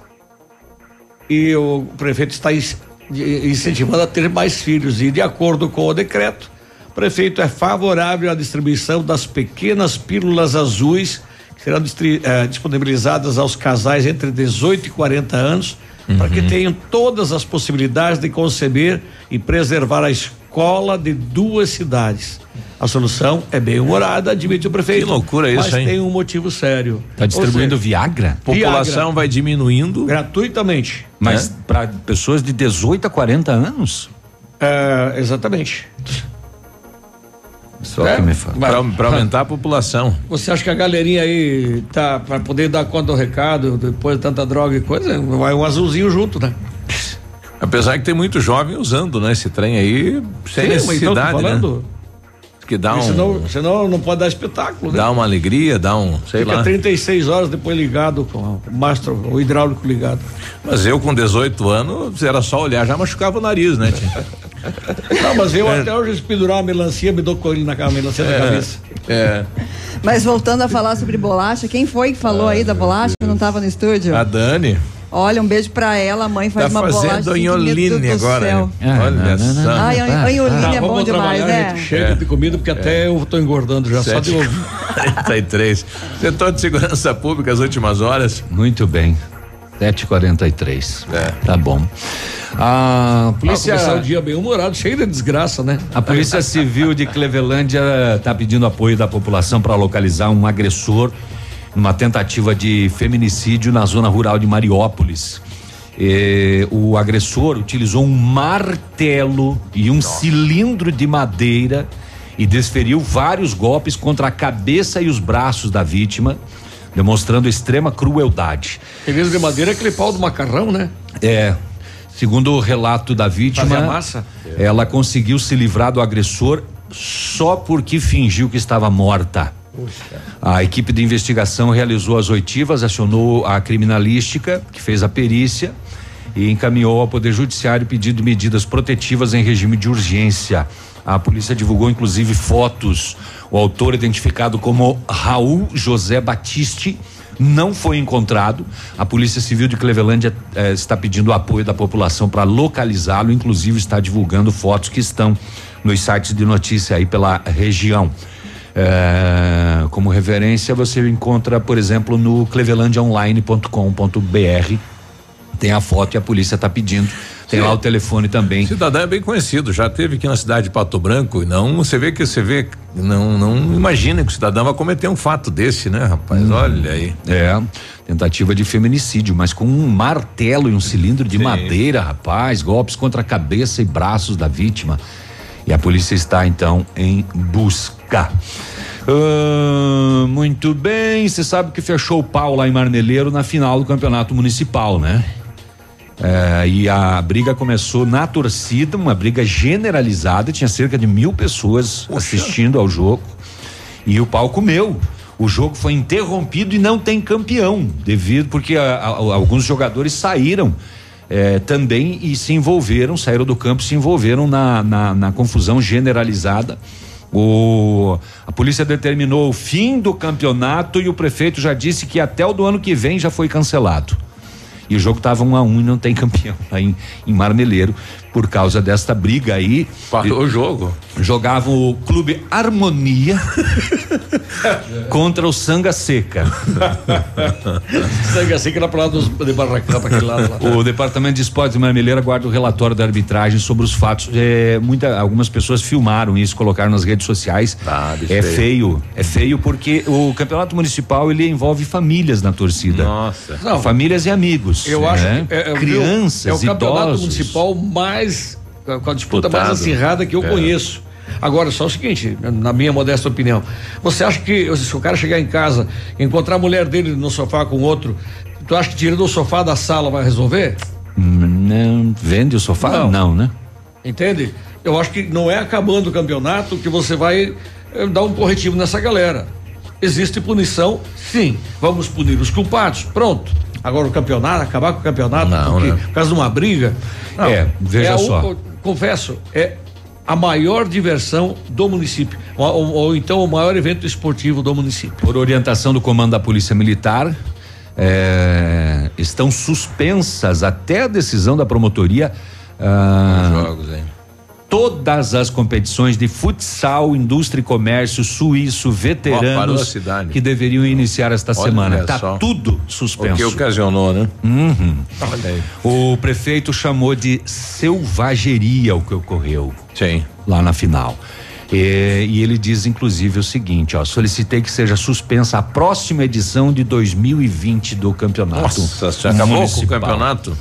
[SPEAKER 5] e o prefeito está incentivando a ter mais filhos e de acordo com o decreto, o prefeito é favorável à distribuição das pequenas pílulas azuis que serão eh, disponibilizadas aos casais entre 18 e 40 anos para que tenham todas as possibilidades de conceber e preservar a escola de duas cidades. A solução é bem humorada, admite o prefeito.
[SPEAKER 1] Que loucura isso,
[SPEAKER 5] mas
[SPEAKER 1] hein?
[SPEAKER 5] tem um motivo sério.
[SPEAKER 3] Tá distribuindo
[SPEAKER 5] seja,
[SPEAKER 3] Viagra?
[SPEAKER 1] População vai diminuindo.
[SPEAKER 5] Gratuitamente.
[SPEAKER 3] Mas
[SPEAKER 1] né?
[SPEAKER 3] para pessoas de 18 a 40 anos?
[SPEAKER 5] É, exatamente.
[SPEAKER 3] Só
[SPEAKER 5] É,
[SPEAKER 3] que me fala.
[SPEAKER 1] Pra, pra aumentar a população.
[SPEAKER 5] Você acha que a galerinha aí tá para poder dar conta do recado depois de tanta droga e coisa, vai um azulzinho junto, né?
[SPEAKER 1] Apesar que tem muito jovem usando, né? Esse trem aí, sem
[SPEAKER 5] Sim, então, tô
[SPEAKER 1] necessidade, né?
[SPEAKER 5] falando.
[SPEAKER 1] que dá um.
[SPEAKER 5] Senão, senão não pode dar espetáculo, né?
[SPEAKER 1] Dá uma alegria, dá um, sei
[SPEAKER 5] Fica
[SPEAKER 1] lá.
[SPEAKER 5] 36 horas depois ligado com o mastro, o hidráulico ligado.
[SPEAKER 1] Mas eu com 18 anos, era só olhar, já machucava o nariz, né, tia? [LAUGHS]
[SPEAKER 5] Não, mas eu
[SPEAKER 1] É.
[SPEAKER 5] até hoje se pendurar uma melancia, me dou com ele na melancia da
[SPEAKER 1] É.
[SPEAKER 5] cabeça.
[SPEAKER 1] É.
[SPEAKER 4] Mas voltando a falar sobre bolacha, quem foi que falou aí da bolacha que não estava no estúdio?
[SPEAKER 1] A Dani.
[SPEAKER 4] Olha, um beijo pra ela, a mãe faz
[SPEAKER 1] Tá
[SPEAKER 4] uma bolacha.
[SPEAKER 1] fazendo
[SPEAKER 4] que, meu
[SPEAKER 1] anholine agora.
[SPEAKER 4] céu.
[SPEAKER 1] né? Olha só.
[SPEAKER 4] Ai, an- anholine
[SPEAKER 5] Tá,
[SPEAKER 4] é bom demais, né?
[SPEAKER 5] Chega de comida, porque até eu tô engordando já, só de ouvir.
[SPEAKER 1] 43. Setor de segurança pública, as últimas horas.
[SPEAKER 3] Muito bem. 7h43.
[SPEAKER 1] É.
[SPEAKER 3] Tá bom. A polícia.
[SPEAKER 5] Ah, o dia bem humorado, cheio de desgraça, né?
[SPEAKER 3] A Polícia Civil de Clevelândia está pedindo apoio da população para localizar um agressor numa tentativa de feminicídio na zona rural de Mariópolis. Eh, o agressor utilizou um martelo e um cilindro de madeira e desferiu vários golpes contra a cabeça e os braços da vítima, demonstrando extrema crueldade.
[SPEAKER 5] Beleza de madeira é aquele pau do macarrão, né?
[SPEAKER 3] É. Segundo o relato da vítima, ela conseguiu se livrar do agressor só porque fingiu que estava morta. A equipe de investigação realizou as oitivas, acionou a criminalística, que fez a perícia e encaminhou ao Poder Judiciário pedido de medidas protetivas em regime de urgência. A polícia divulgou inclusive fotos. O autor, identificado como Raul José Batiste, não foi encontrado. A Polícia Civil de Clevelândia eh, está pedindo apoio da população para localizá-lo, inclusive está divulgando fotos que estão nos sites de notícia aí pela região. Eh, como referência, você encontra, por exemplo, no clevelandiaonline.com.br. Tem a foto e a polícia está pedindo. Tem lá o telefone também.
[SPEAKER 1] Cidadão é bem conhecido, já teve aqui na cidade de Pato Branco e não, você vê que você vê, não, não imagina que o cidadão vai cometer um fato desse, né, rapaz? Olha aí.
[SPEAKER 3] É, tentativa de feminicídio, mas com um martelo e um cilindro de madeira, rapaz, golpes contra a cabeça e braços da vítima. E a polícia está então em busca. Ah, muito bem, você sabe que fechou o pau lá em Marmeleiro na final do campeonato municipal, né? É, e a briga começou na torcida, uma briga generalizada, tinha cerca de mil pessoas assistindo ao jogo. E o pau comeu. O jogo foi interrompido e não tem campeão, devido porque a- a- alguns jogadores saíram eh, também e se envolveram, saíram do campo, e se envolveram na, na, na confusão generalizada. O, a polícia determinou o fim do campeonato e o prefeito já disse que até o do ano que vem já foi cancelado. E o jogo estava um a um e não tem [LAUGHS] campeão lá em, em Marmeleiro por causa desta briga aí.
[SPEAKER 1] Parou o jogo.
[SPEAKER 3] Jogavam o Clube Harmonia [LAUGHS] contra o Sanga Seca.
[SPEAKER 5] Assim que era pra lá dos, de Barracão, pra aquele lado lá.
[SPEAKER 3] O Departamento de Esportes de Marmeleira guarda o relatório da arbitragem sobre os fatos. É, muita, algumas pessoas filmaram isso, colocaram nas redes sociais. é
[SPEAKER 1] feio.
[SPEAKER 3] feio. É feio porque o campeonato municipal ele envolve famílias na torcida.
[SPEAKER 1] Nossa.
[SPEAKER 5] Não.
[SPEAKER 3] famílias e amigos.
[SPEAKER 5] Eu acho
[SPEAKER 3] né?
[SPEAKER 5] que é, é,
[SPEAKER 3] crianças,
[SPEAKER 5] é o campeonato
[SPEAKER 3] idosos.
[SPEAKER 5] municipal mais com a disputa mais acirrada que eu
[SPEAKER 3] É.
[SPEAKER 5] conheço. Agora, só o seguinte, na minha modesta opinião, você acha que se o cara chegar em casa, encontrar a mulher dele no sofá com outro, tu acha que tirando o sofá da sala vai resolver?
[SPEAKER 3] Não, vende o sofá?
[SPEAKER 5] Não.
[SPEAKER 3] Não, né?
[SPEAKER 5] Entende? Eu acho que não é acabando o campeonato que você vai eh, dar um corretivo nessa galera. Existe punição, sim. Vamos punir os culpados. Pronto. Agora o campeonato, acabar com o campeonato,
[SPEAKER 3] Não,
[SPEAKER 5] porque,
[SPEAKER 3] né?
[SPEAKER 5] por causa de uma briga. Não.
[SPEAKER 3] É, veja
[SPEAKER 5] a-
[SPEAKER 3] só.
[SPEAKER 5] o- confesso, é a maior diversão do município. Ou, ou- ou então o maior evento esportivo do município.
[SPEAKER 3] Por orientação do comando da Polícia Militar, é, estão suspensas até a decisão da promotoria. ah,
[SPEAKER 1] Jogos, hein?
[SPEAKER 3] Todas as competições de futsal, indústria e comércio, suíço, veteranos
[SPEAKER 1] cidade.
[SPEAKER 3] que deveriam iniciar esta
[SPEAKER 1] Olha
[SPEAKER 3] semana. Tá
[SPEAKER 1] só.
[SPEAKER 3] tudo suspenso.
[SPEAKER 1] O que ocasionou, né?
[SPEAKER 3] Uhum. O prefeito chamou de selvageria o que ocorreu.
[SPEAKER 1] Sim.
[SPEAKER 3] Lá na final. E, e ele diz, inclusive, o seguinte: ó, solicitei que seja suspensa a próxima edição de 2020 do campeonato.
[SPEAKER 1] Nossa, já acabou com o campeonato?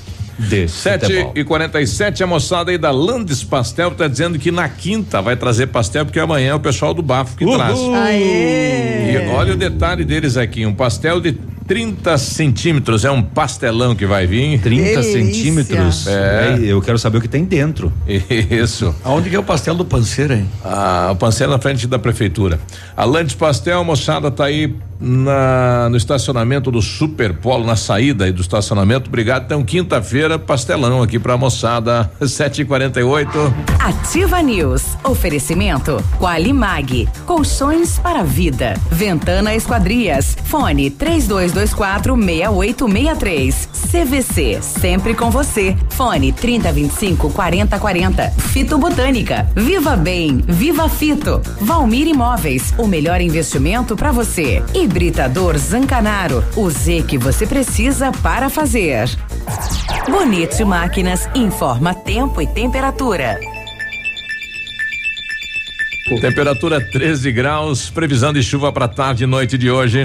[SPEAKER 3] De
[SPEAKER 1] 7
[SPEAKER 3] futebol.
[SPEAKER 1] e 47 a moçada aí da Landes Pastel tá dizendo que na quinta vai trazer pastel, porque amanhã é o pessoal do Bafo que traz.
[SPEAKER 4] Aê!
[SPEAKER 1] E olha o detalhe deles aqui: um pastel de 30 centímetros, é um pastelão que vai vir.
[SPEAKER 3] 30
[SPEAKER 4] Delícia.
[SPEAKER 3] centímetros.
[SPEAKER 1] É.
[SPEAKER 3] É, eu quero saber o que tem dentro. [LAUGHS]
[SPEAKER 1] Isso.
[SPEAKER 5] Aonde que é o pastel do panceiro, hein?
[SPEAKER 1] Ah, o Pancel na frente da prefeitura. A Lantes Pastel, moçada, tá aí na, no estacionamento do Superpolo, na saída aí do estacionamento. Obrigado. Então, quinta-feira, pastelão aqui pra moçada, [LAUGHS] 7h48.
[SPEAKER 6] Ativa News. Oferecimento. Qualimag. Colchões para a vida. Ventana Esquadrias. Fone 3224 6863. CVC. Sempre com você. Fone 3025 4040. Fito Botânica. Viva Bem. Viva Fito. Valmir Imóveis. O melhor investimento para você. Hibridador Zancanaro. O Z que você precisa para fazer. Bonito Máquinas informa tempo e temperatura.
[SPEAKER 1] Temperatura 13 graus, previsão de chuva para tarde e noite de hoje.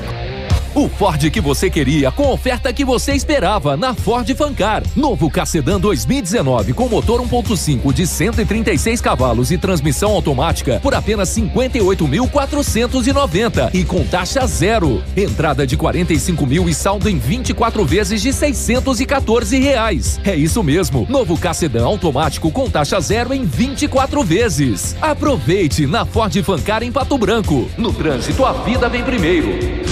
[SPEAKER 25] Peace. O Ford que você queria, com oferta que você esperava na Ford Fancar. Novo Cacedan 2019 com motor 1.5 de 136 cavalos e transmissão automática por apenas 58.490 e com taxa zero. Entrada de 45 mil e saldo em 24 vezes de 614 reais. É isso mesmo. Novo Cacedan automático com taxa zero em 24 vezes. Aproveite na Ford Fancar em Pato Branco. No trânsito, a vida vem primeiro.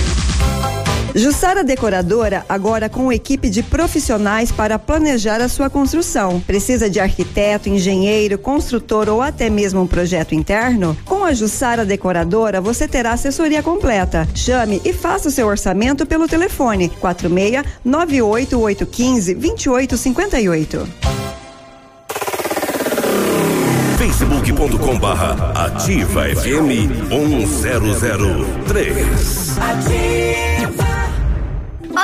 [SPEAKER 4] Jussara Decoradora, agora com equipe de profissionais para planejar a sua construção. Precisa de arquiteto, engenheiro, construtor ou até mesmo um projeto interno? Com a Jussara Decoradora, você terá assessoria completa. Chame e faça o seu orçamento pelo telefone 46 98815 2858.
[SPEAKER 26] facebook.com barra ativa FM 1003.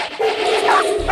[SPEAKER 27] Thank [LAUGHS] you.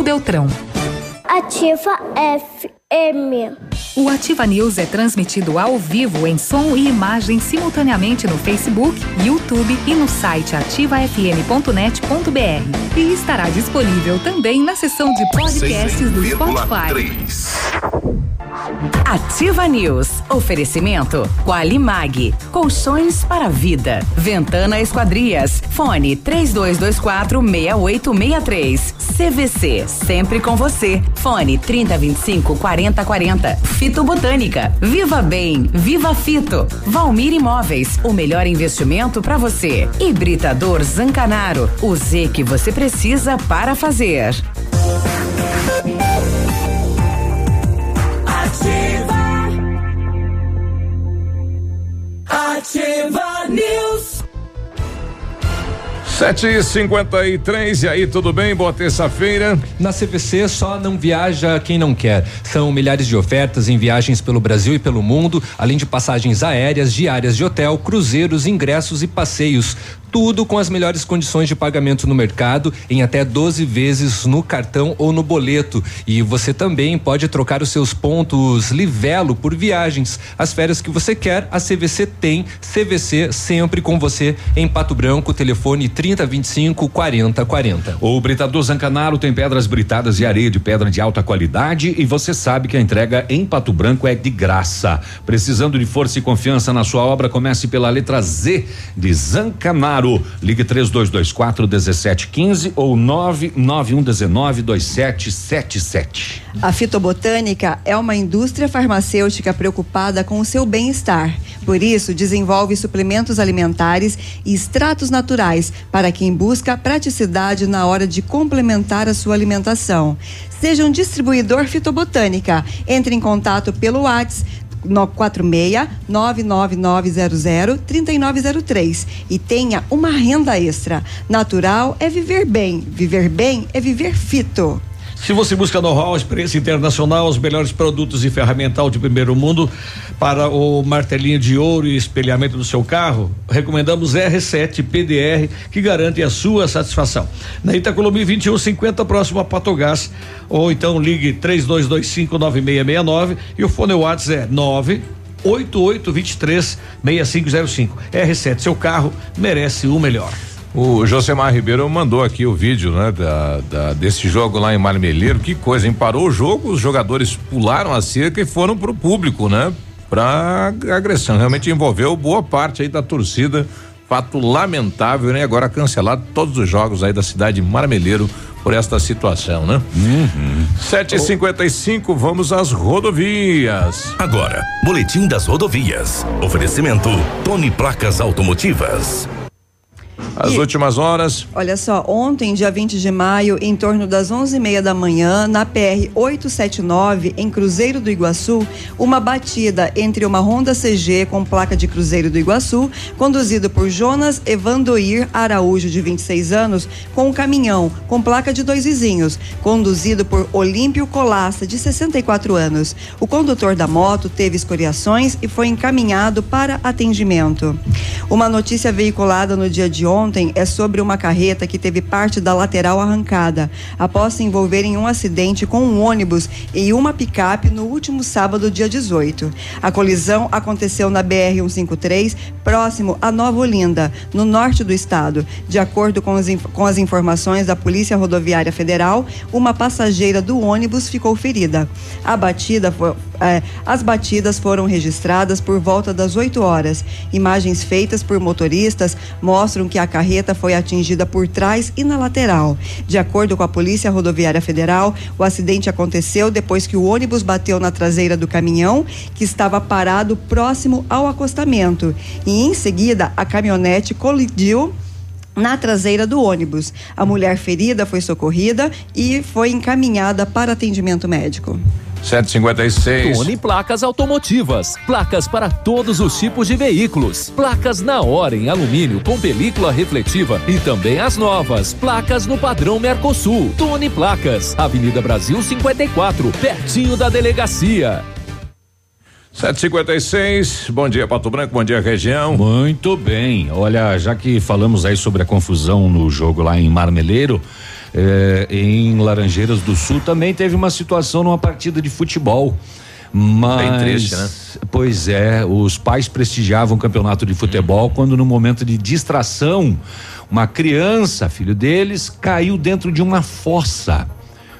[SPEAKER 28] Beltrão.
[SPEAKER 8] Ativa FM.
[SPEAKER 28] O Ativa News é transmitido ao vivo em som e imagem simultaneamente no Facebook, YouTube e no site ativafm.net.br. E estará disponível também na seção de podcasts do Spotify.
[SPEAKER 6] Ativa News. Oferecimento Qualimag. Colchões para a vida. Ventana Esquadrias. Fone 3224 6863. CVC. Sempre com você. Fone 3025 4040. Fito Botânica. Viva Bem. Viva Fito. Valmir Imóveis. O melhor investimento para você. Hibridador Zancanaro. O Z que você precisa para fazer.
[SPEAKER 21] Ativa. Ativa News.
[SPEAKER 1] Sete e cinquenta e três, e aí, tudo bem? Boa terça-feira.
[SPEAKER 2] Na CVC só não viaja quem não quer. São milhares de ofertas em viagens pelo Brasil e pelo mundo, além de passagens aéreas, diárias de hotel, cruzeiros, ingressos e passeios. Tudo com as melhores condições de pagamento no mercado, em até 12 vezes no cartão ou no boleto. E você também pode trocar os seus pontos Livelo por viagens. As férias que você quer, a CVC tem. CVC sempre com você em Pato Branco, telefone 3025 4040.
[SPEAKER 3] O Britador Zancanaro tem pedras britadas e areia de pedra de alta qualidade e você sabe que a entrega em Pato Branco é de graça. Precisando de força e confiança na sua obra, comece pela letra Z de Zancanaro. Ligue 3224 1715 ou 99119 2777.
[SPEAKER 4] A fitobotânica é uma indústria farmacêutica preocupada com o seu bem-estar. Por isso, desenvolve suplementos alimentares e extratos naturais para quem busca praticidade na hora de complementar a sua alimentação. Seja um distribuidor fitobotânica. Entre em contato pelo WhatsApp no 46 99900 3903 e tenha uma renda extra. Natural é viver bem, viver bem é viver fito.
[SPEAKER 5] Se você busca know-how, experiência internacional, os melhores produtos e ferramental de primeiro mundo para o martelinho de ouro e espelhamento do seu carro, recomendamos R7 PDR, que garante a sua satisfação. Na Itacolomi 2150, próximo a Patogás, ou então ligue 32259669 e o fone WhatsApp é 9 8823 6505. R7, seu carro merece o melhor.
[SPEAKER 1] O Josemar Ribeiro mandou aqui o vídeo, né, da, da, desse jogo lá em Marmeleiro. Que coisa, hein? Parou o jogo, os jogadores pularam a cerca e foram pro público, né? Pra agressão. Realmente envolveu boa parte aí da torcida. Fato lamentável, né? Agora cancelado todos os jogos aí da cidade de Marmeleiro por esta situação, né?
[SPEAKER 3] Uhum.
[SPEAKER 1] Sete e cinquenta e cinco, vamos às rodovias.
[SPEAKER 26] Agora, Boletim das Rodovias. Oferecimento Tony Placas Automotivas.
[SPEAKER 1] As
[SPEAKER 4] E-
[SPEAKER 1] últimas horas.
[SPEAKER 4] Olha só, ontem, dia 20 de maio, em torno das 11h30 da manhã, na PR 879, em Cruzeiro do Iguaçu, uma batida entre uma Honda CG com placa de Cruzeiro do Iguaçu, conduzido por Jonas Evandoir Araújo, de 26 anos, com um caminhão com placa de dois vizinhos, conduzido por Olímpio Colaça, de 64 anos. O condutor da moto teve escoriações e foi encaminhado para atendimento. Uma notícia veiculada no dia de ontem é sobre uma carreta que teve parte da lateral arrancada, após se envolver em um acidente com um ônibus e uma picape no último sábado, dia 18. A colisão aconteceu na BR-153, próximo a Nova Olinda, no norte do estado. De acordo com, com as informações da Polícia Rodoviária Federal, uma passageira do ônibus ficou ferida. A batida foi, é, as batidas foram registradas por volta das 8 horas. Imagens feitas por motoristas mostram que a carreta foi atingida por trás e na lateral. De acordo com a Polícia Rodoviária Federal, o acidente aconteceu depois que o ônibus bateu na traseira do caminhão, que estava parado próximo ao acostamento. E em seguida, a caminhonete colidiu na traseira do ônibus. A mulher ferida foi socorrida e foi encaminhada para atendimento médico.
[SPEAKER 1] 756.
[SPEAKER 25] Tony Placas Automotivas. Placas para todos os tipos de veículos. Placas na hora em alumínio com película refletiva e também as novas. Placas no padrão Mercosul. Tony Placas. Avenida Brasil 54, pertinho da delegacia.
[SPEAKER 1] 756. Bom dia, Pato Branco. Bom dia, região.
[SPEAKER 3] Muito bem. Olha, já que falamos aí sobre a confusão no jogo lá em Marmeleiro, eh, em Laranjeiras do Sul também teve uma situação numa partida de futebol. Mas,
[SPEAKER 1] Bem triste, né?
[SPEAKER 3] Pois é, os pais prestigiavam o campeonato de futebol quando no momento de distração, uma criança, filho deles, caiu dentro de uma fossa.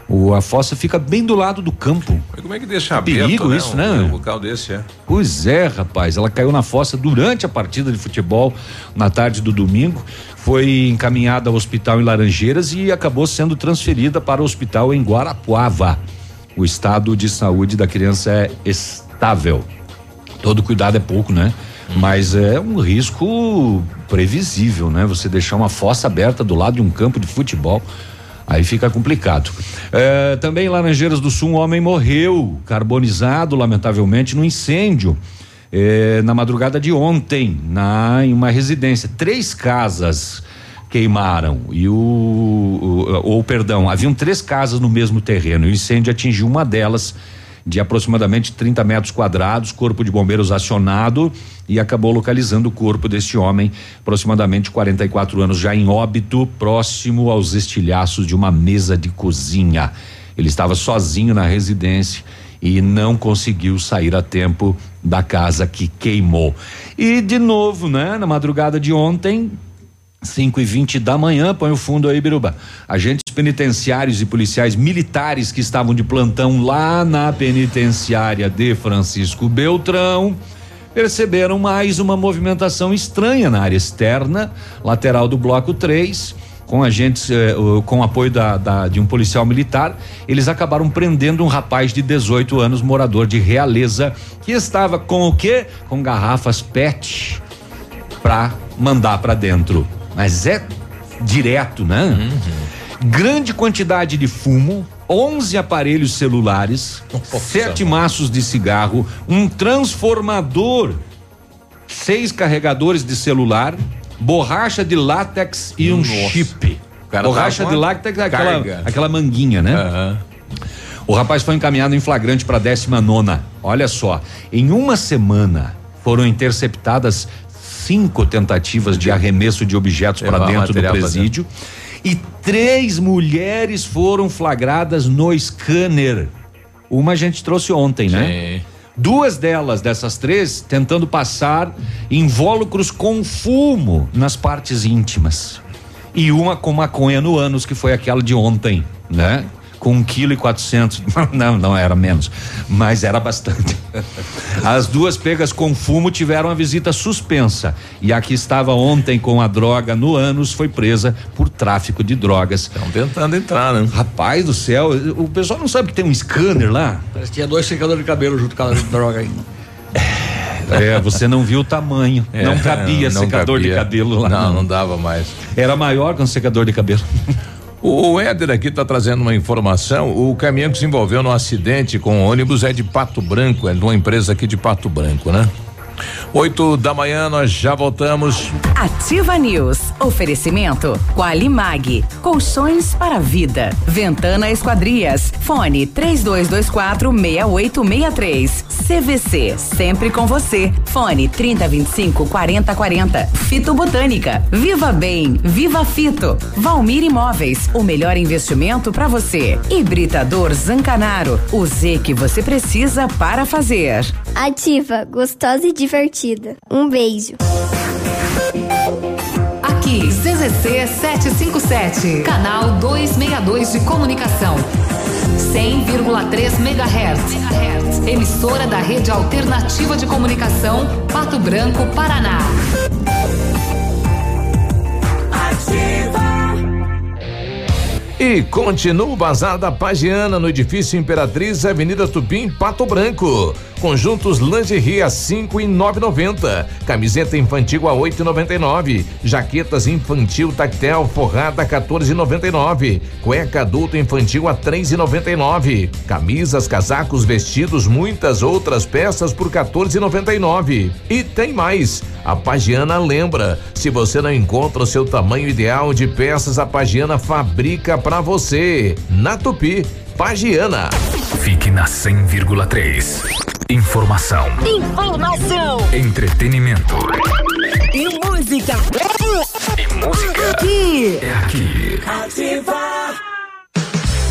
[SPEAKER 3] O, a fossa fica bem do lado do campo.
[SPEAKER 1] Como é que deixa
[SPEAKER 3] Perigo
[SPEAKER 1] aberto, né?
[SPEAKER 3] isso,
[SPEAKER 1] um,
[SPEAKER 3] né?
[SPEAKER 1] Um local desse, é.
[SPEAKER 3] Pois é, rapaz. Ela caiu na fossa durante a partida de futebol na tarde do domingo. Foi encaminhada ao hospital em Laranjeiras e acabou sendo transferida para o hospital em Guarapuava. O estado de saúde da criança é estável. Todo cuidado é pouco, né? Mas é um risco previsível, né? Você deixar uma fossa aberta do lado de um campo de futebol. Aí fica complicado. É, também em Laranjeiras do Sul, um homem morreu, carbonizado, lamentavelmente, no incêndio. É, na madrugada de ontem, na, em uma residência. Três casas queimaram e o, o ou perdão, haviam três casas no mesmo terreno. O incêndio atingiu uma delas de aproximadamente 30 metros quadrados, corpo de bombeiros acionado e acabou localizando o corpo deste homem, aproximadamente 44 anos, já em óbito, próximo aos estilhaços de uma mesa de cozinha. Ele estava sozinho na residência e não conseguiu sair a tempo da casa que queimou. E de novo, né, na madrugada de ontem, 5 e 20 da manhã, põe o fundo aí, Biruba. Agentes penitenciários e policiais militares que estavam de plantão lá na penitenciária de Francisco Beltrão perceberam mais uma movimentação estranha na área externa, lateral do bloco 3 com agentes, eh, com apoio da, da, de um policial militar, eles acabaram prendendo um rapaz de 18 anos, morador de Realeza, que estava com o quê? Com garrafas PET para mandar para dentro. Mas é direto, né? Uhum. Grande quantidade de fumo, 11 aparelhos celulares, Nossa, sete maços de cigarro, um transformador, seis carregadores de celular borracha de látex e um Nossa. chip. Borracha de látex é aquela, aquela manguinha, né? Uhum. O rapaz foi encaminhado em flagrante para a 19 nona. Olha só, em uma semana foram interceptadas cinco tentativas de arremesso de objetos para dentro do presídio e três mulheres foram flagradas no scanner. Uma a gente trouxe ontem, né? Sim. né? Duas delas, dessas três, tentando passar invólucros com fumo nas partes íntimas. E uma com maconha no ânus, que foi aquela de ontem, né? Com um quilo e quatrocentos, [LAUGHS] não, não era menos, mas era bastante. As duas pegas com fumo tiveram a visita suspensa e a que estava ontem com a droga no ânus foi presa por tráfico de drogas.
[SPEAKER 1] Estão tentando entrar, né?
[SPEAKER 3] Rapaz do céu, o pessoal não sabe que tem um scanner lá?
[SPEAKER 5] Parece que tinha dois secadores de cabelo junto com a droga ainda.
[SPEAKER 3] É, você não viu o tamanho. É, não cabia não secador cabia. de cabelo lá.
[SPEAKER 1] Não, não, não dava mais.
[SPEAKER 3] Era maior que um secador de cabelo.
[SPEAKER 1] O Éder aqui está trazendo uma informação. O caminhão que se envolveu no acidente com o ônibus é de Pato Branco, é de uma empresa aqui de Pato Branco, né? 8 da manhã, nós já voltamos.
[SPEAKER 6] Ativa News. Oferecimento Qualimag. Colchões para vida. Ventana Esquadrias. Fone 3224 6863. CVC. Sempre com você. Fone 3025 4040. Fito Botânica. Viva Bem. Viva Fito. Valmir Imóveis. O melhor investimento para você. Hibridador Zancanaro. O Z que você precisa para fazer.
[SPEAKER 8] Ativa. Gostosa e divertida. Um beijo.
[SPEAKER 28] Aqui, CZC 757, canal 262 de comunicação. 100,3 MHz. Emissora da Rede Alternativa de Comunicação, Pato Branco, Paraná.
[SPEAKER 1] E continua o Bazar da Pagiana no edifício Imperatriz, Avenida Tupim, Pato Branco. Conjuntos lingerie a cinco e nove noventa. Camiseta infantil a oito e noventa e nove. Jaquetas infantil tactel forrada 14,99. Cueca adulto infantil a três e noventa e nove. Camisas, casacos, vestidos, muitas outras peças por 14,99. E tem mais. A Pagiana lembra, se você não encontra o seu tamanho ideal de peças, a Pagiana fabrica para você. Na Tupi, Pagiana.
[SPEAKER 26] Fique na 100,3. Informação.
[SPEAKER 21] Informação.
[SPEAKER 26] Entretenimento.
[SPEAKER 21] E música.
[SPEAKER 26] E música.
[SPEAKER 21] Aqui.
[SPEAKER 26] É aqui.
[SPEAKER 21] Ativa.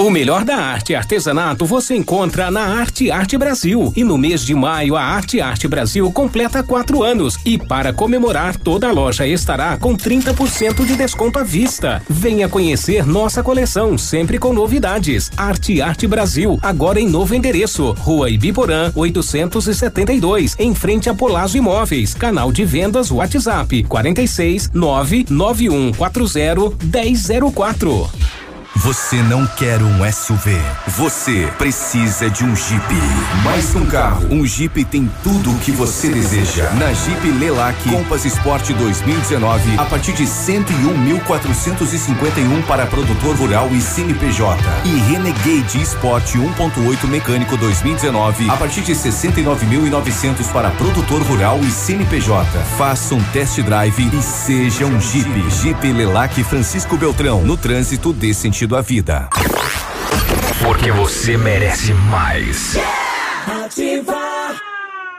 [SPEAKER 29] O melhor da arte e artesanato você encontra na Arte Arte Brasil. E no mês de maio, a Arte Arte Brasil completa quatro anos. E para comemorar, toda a loja estará com 30% de desconto à vista. Venha conhecer nossa coleção, sempre com novidades. Arte Arte Brasil, agora em novo endereço. Rua Ibiporã, 872, em frente a Polazo Imóveis. Canal de vendas WhatsApp 46 99140 1004.
[SPEAKER 30] Você não quer um SUV. Você precisa de um Jeep. Mais que um carro, um Jeep tem tudo o que você deseja. Na Jeep Lelac Compass Sport 2019, a partir de 101.451 para produtor rural e CNPJ. E Renegade Sport 1.8 mecânico 2019, a partir de 69.900 para produtor rural e CNPJ. Faça um test drive e seja um Jeep. Jeep Lelac Francisco Beltrão, no trânsito dê sentido à vida.
[SPEAKER 31] Porque você merece mais.
[SPEAKER 6] Ativa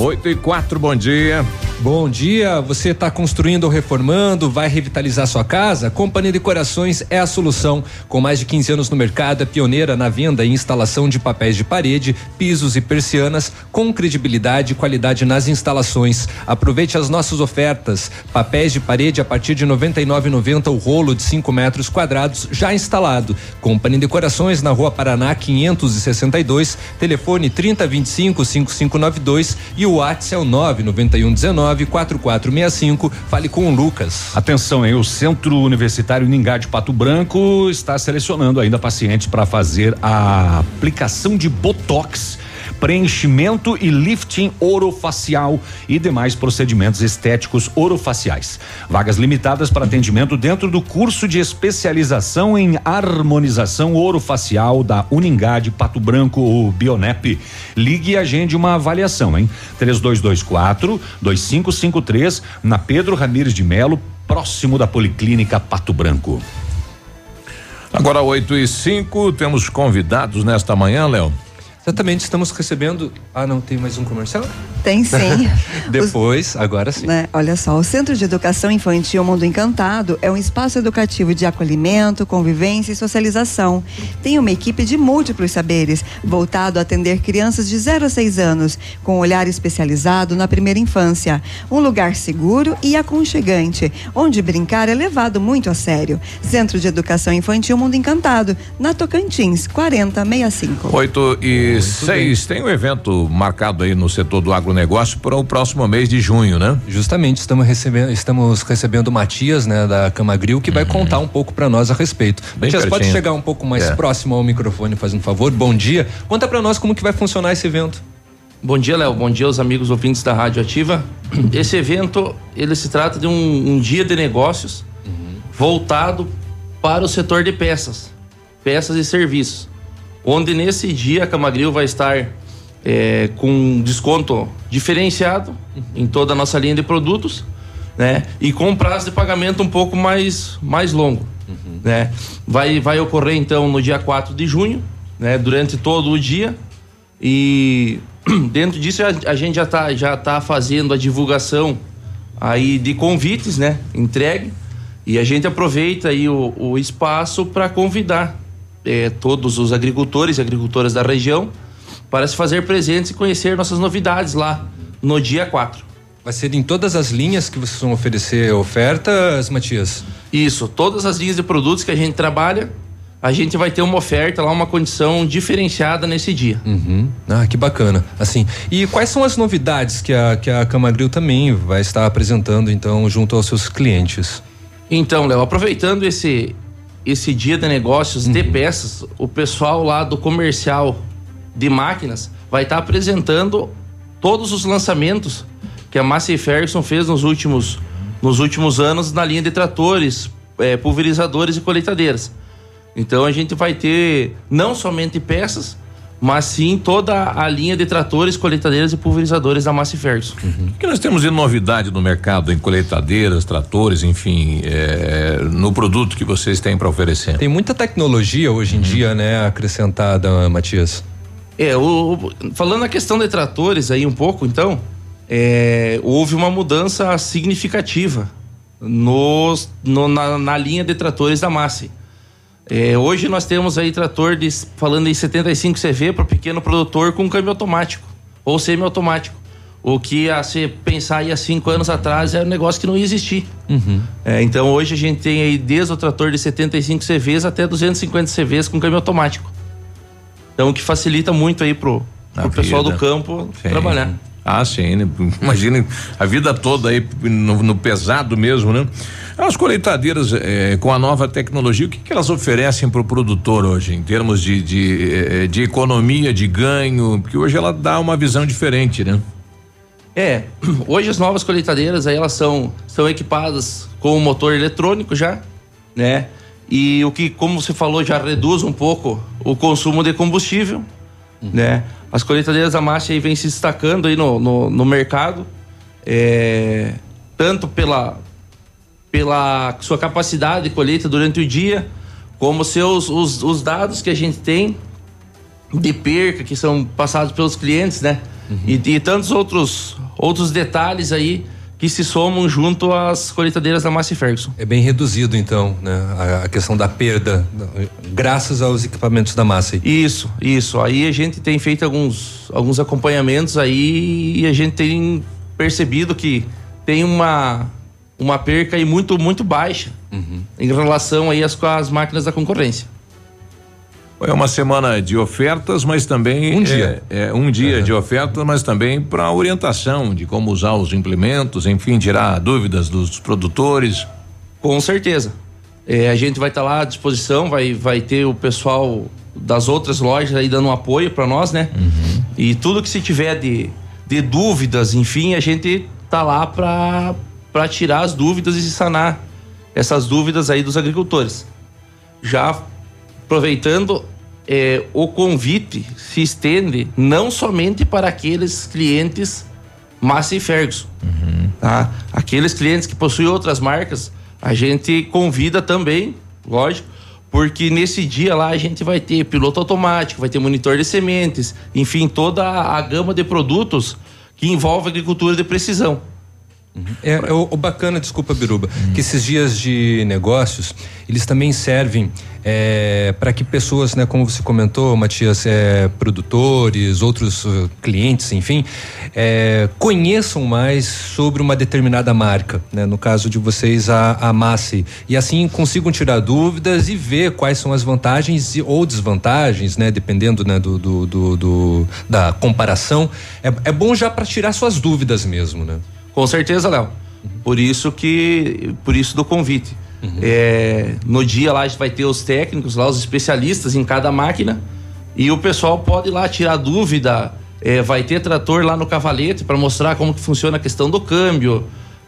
[SPEAKER 1] 8 e 4, bom dia.
[SPEAKER 2] Bom dia, você está construindo ou reformando, vai revitalizar sua casa? Companhia Decorações é a solução. Com mais de 15 anos no mercado, é pioneira na venda e instalação de papéis de parede, pisos e persianas, com credibilidade e qualidade nas instalações. Aproveite as nossas ofertas. Papéis de parede a partir de R$ 99,90 o rolo de 5 metros quadrados já instalado. Companhia Decorações na Rua Paraná 562, telefone 3025 5592 e o WhatsApp é o 99119 4465. Fale com o Lucas.
[SPEAKER 3] Atenção, hein? O Centro Universitário Ningá de Pato Branco está selecionando ainda pacientes para fazer a aplicação de botox preenchimento e lifting orofacial e demais procedimentos estéticos orofaciais. Vagas limitadas para atendimento dentro do curso de especialização em harmonização orofacial da Uningá de Pato Branco, o Bionep. Ligue e agende uma avaliação, hein? 3224 2553 na Pedro Ramires de Melo, próximo da Policlínica Pato Branco.
[SPEAKER 1] Agora 8 e 5, temos convidados nesta manhã, Léo.
[SPEAKER 2] Exatamente, estamos recebendo. Ah, não, tem mais um comercial?
[SPEAKER 4] Tem sim. [LAUGHS]
[SPEAKER 2] Depois, agora sim.
[SPEAKER 4] Né? Olha só, o Centro de Educação Infantil Mundo Encantado é um espaço educativo de acolhimento, convivência e socialização. Tem uma equipe de múltiplos saberes, voltado a atender crianças de 0 a 6 anos, com um olhar especializado na primeira infância. Um lugar seguro e aconchegante, onde brincar é levado muito a sério. Centro de Educação Infantil Mundo Encantado, na Tocantins, 4065.
[SPEAKER 1] 8 e 6, tem um evento marcado aí no setor do agronegócio para o próximo mês de junho, né?
[SPEAKER 2] Justamente, estamos recebendo, estamos recebendo o Matias, né, da Camagril, que vai contar um pouco para nós a respeito.
[SPEAKER 1] Bem
[SPEAKER 2] Matias, pode
[SPEAKER 1] pertinho.
[SPEAKER 2] chegar um pouco mais
[SPEAKER 1] É.
[SPEAKER 2] próximo ao microfone, fazendo um favor. Bom dia. Conta para nós como que vai funcionar esse evento.
[SPEAKER 32] Bom dia, Léo. Bom dia aos amigos ouvintes da Rádio Ativa. [CLEARS THROAT] Esse evento, ele se trata de um, um dia de negócios voltado para o setor de peças, peças e serviços. Onde nesse dia a Camagril vai estar é, com um desconto diferenciado em toda a nossa linha de produtos, né? E com prazo de pagamento um pouco mais, mais longo, né? Vai, vai ocorrer então no dia 4 de junho, né? Durante todo o dia e [CLEARS THROAT] dentro disso a, a gente já tá, já tá fazendo a divulgação aí de convites, né? Entregue. E a gente aproveita aí o, o espaço para convidar eh, todos os agricultores e agricultoras da região para se fazer presentes e conhecer nossas novidades lá no dia 4.
[SPEAKER 2] Vai ser em todas as linhas que vocês vão oferecer ofertas, Matias?
[SPEAKER 32] Isso, todas as linhas de produtos que a gente trabalha, a gente vai ter uma oferta lá, uma condição diferenciada nesse dia.
[SPEAKER 2] Uhum. Ah, que bacana. Assim, e quais são as novidades que a, que a Camagril também vai estar apresentando, então, junto aos seus clientes?
[SPEAKER 32] Então, Léo, aproveitando esse esse dia de negócios de peças, o pessoal lá do comercial de máquinas vai estar apresentando todos os lançamentos que a Massey Ferguson fez nos últimos nos últimos anos na linha de tratores, é, pulverizadores e colheitadeiras. Então a gente vai ter não somente peças, mas sim toda a linha de tratores, colheitadeiras e pulverizadores da Massey Ferguson.
[SPEAKER 1] O que nós temos de novidade no mercado em colheitadeiras, tratores, enfim, é, no produto que vocês têm para oferecer?
[SPEAKER 2] Tem muita tecnologia hoje em dia, né, acrescentada, Matias.
[SPEAKER 32] É, o, o- falando na questão de tratores aí um pouco, então, é, houve uma mudança significativa nos, no- na, na linha de tratores da Massey. É, hoje nós temos aí trator de, falando em 75 CV para o pequeno produtor com câmbio automático ou semiautomático. O que a se pensar aí há cinco anos atrás era um negócio que não ia existir.
[SPEAKER 2] Uhum.
[SPEAKER 32] É, então hoje a gente tem aí desde o trator de 75 CVs até 250 CVs com câmbio automático. Então o que facilita muito aí pro, pro pessoal do campo
[SPEAKER 1] Sim.
[SPEAKER 32] trabalhar.
[SPEAKER 1] Ah, sim, né? [LAUGHS] Imagine a vida toda aí no, no pesado mesmo, né? As colheitadeiras eh, com a nova tecnologia, o que, que elas oferecem para o produtor hoje, em termos de, de, eh, de economia, de ganho? Porque hoje ela dá uma visão diferente, né?
[SPEAKER 32] É, [CLEARS THROAT] hoje as novas colheitadeiras aí elas são, são equipadas com o motor eletrônico já, né? E o que, como você falou, já reduz um pouco o consumo de combustível, né? As colheitadeiras da Márcia aí vem se destacando aí no, no, no mercado, é, tanto pela, pela sua capacidade de colheita durante o dia, como seus os, os dados que a gente tem de perca que são passados pelos clientes, né? E, e tantos outros outros detalhes aí que se somam junto às colheitadeiras da Massey Ferguson.
[SPEAKER 2] É bem reduzido, então, né? A, questão da perda, graças aos equipamentos da Massey.
[SPEAKER 32] Isso, isso. Aí a gente tem feito alguns, alguns acompanhamentos aí e a gente tem percebido que tem uma, uma perca aí muito, muito baixa em relação aí às, com as máquinas da concorrência.
[SPEAKER 1] É uma semana de ofertas, mas também
[SPEAKER 32] Um dia.
[SPEAKER 1] é, é um dia de ofertas, mas também para orientação de como usar os implementos, enfim, tirar dúvidas dos produtores.
[SPEAKER 32] Com certeza. É, a gente vai estar lá à disposição, vai, vai ter o pessoal das outras lojas aí dando um apoio para nós, né? E tudo que se tiver de, de dúvidas, enfim, a gente tá lá para tirar as dúvidas e sanar essas dúvidas aí dos agricultores. Já aproveitando, é, o convite se estende não somente para aqueles clientes Massey Ferguson, tá? Aqueles clientes que possuem outras marcas, a gente convida também, lógico, porque nesse dia lá a gente vai ter piloto automático, vai ter monitor de sementes, enfim, toda a gama de produtos que envolve agricultura de precisão.
[SPEAKER 2] É, é o, o bacana, desculpa, Biruba, que esses dias de negócios, eles também servem para que pessoas, né, como você comentou, Matias, é, produtores, outros uh, clientes, enfim, é, conheçam mais sobre uma determinada marca, né? No caso de vocês, a, a Massey, e assim consigam tirar dúvidas e ver quais são as vantagens e, ou desvantagens, né? Dependendo né, do, do, do- do- da comparação. É, é bom já para tirar suas dúvidas mesmo, né?
[SPEAKER 32] Com certeza, Léo. Por isso que, por isso do convite. É, no dia lá a gente vai ter os técnicos lá, os especialistas em cada máquina e o pessoal pode ir lá tirar dúvida. É, vai ter trator lá no cavalete para mostrar como que funciona a questão do câmbio,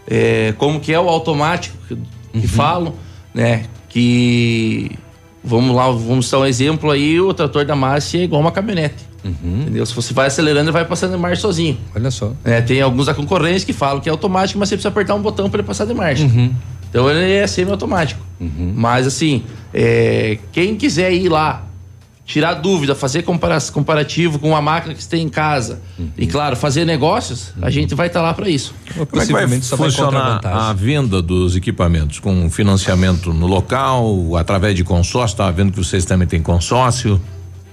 [SPEAKER 32] é, como que é o automático que, que falam, né? Que vamos lá, vamos dar um exemplo aí, o trator da Márcia é igual uma caminhonete. Entendeu? Se você vai acelerando, ele vai passando de marcha sozinho.
[SPEAKER 2] Olha só.
[SPEAKER 32] É, tem alguns da concorrência que falam que é automático, mas você precisa apertar um botão para ele passar de marcha. Então ele é semi-automático. Mas assim, é, quem quiser ir lá, tirar dúvida, fazer compara comparativo com a máquina que você tem em casa e, claro, fazer negócios, a gente vai estar lá para isso.
[SPEAKER 1] Como é que vai funcionar a venda dos equipamentos? Com financiamento no local, através de consórcio? Estava vendo que vocês também têm consórcio.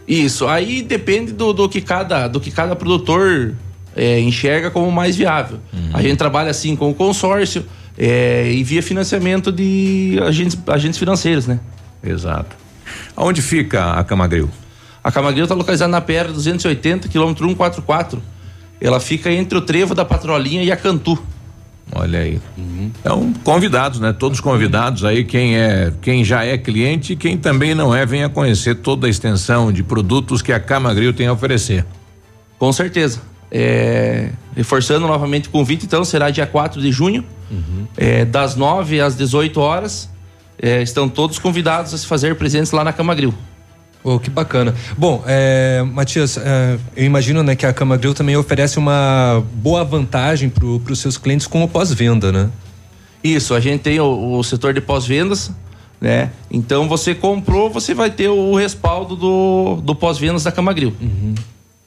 [SPEAKER 32] Isso, aí depende do, do que cada do que cada produtor é, enxerga como mais viável. A gente trabalha assim com o consórcio é, e via financiamento de agentes, agentes financeiros, né?
[SPEAKER 1] Exato. Aonde fica a Camagril?
[SPEAKER 32] A Camagril está localizada na PR 280, quilômetro 144. Ela fica entre o trevo da Patrolinha e a Cantu.
[SPEAKER 1] Olha aí. Então, convidados, né? Todos convidados aí, quem é, quem já é cliente e quem também não é, venha conhecer toda a extensão de produtos que a Camagril tem a oferecer.
[SPEAKER 32] Com certeza. É, reforçando novamente o convite, então, será dia 4 de junho, é, das 9 às 18 horas. É, estão todos convidados a se fazer presentes lá na Cama Grill.
[SPEAKER 2] Oh, que bacana. Bom, é, Matias, é, eu imagino né, que a Cama Grill também oferece uma boa vantagem para os seus clientes com o pós-venda, né?
[SPEAKER 32] Isso, a gente tem o, o setor de pós-vendas, né? Então você comprou, você vai ter o respaldo do, do pós-vendas da Cama Grill.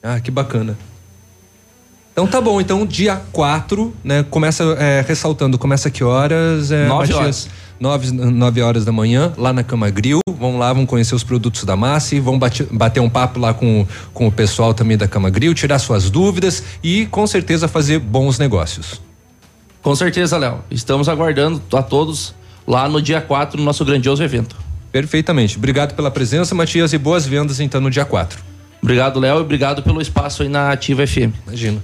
[SPEAKER 2] Ah, que bacana. Então tá bom, então dia 4, né? Começa é, ressaltando, começa que horas? É,
[SPEAKER 32] horas.
[SPEAKER 2] 9, 9 horas da manhã, lá na Cama Grill. Vão lá, vão conhecer os produtos da massa e vão bate- bater um papo lá com, com o pessoal também da Cama Grill, tirar suas dúvidas e com certeza fazer bons negócios.
[SPEAKER 32] Com certeza, Léo. Estamos aguardando a todos lá no dia 4, no nosso grandioso evento.
[SPEAKER 2] Perfeitamente. Obrigado pela presença, Matias, e boas vendas então no dia 4.
[SPEAKER 32] Obrigado, Léo, e obrigado pelo espaço aí na Ativa FM.
[SPEAKER 2] Imagina.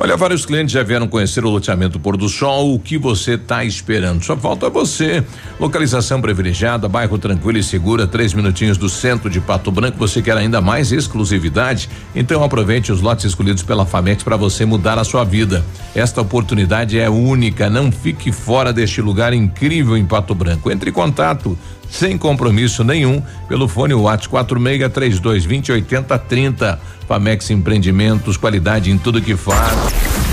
[SPEAKER 1] Olha, vários clientes já vieram conhecer o loteamento Pôr do Sol. O que você está esperando? Só falta você. Localização privilegiada, bairro tranquilo e segura, três minutinhos do centro de Pato Branco. Você quer ainda mais exclusividade? Então aproveite os lotes escolhidos pela Famex para você mudar a sua vida. Esta oportunidade é única. Não fique fora deste lugar incrível em Pato Branco. Entre em contato sem compromisso nenhum pelo fone WhatsApp 46 3220 8030. Famex Empreendimentos, qualidade em tudo que faz.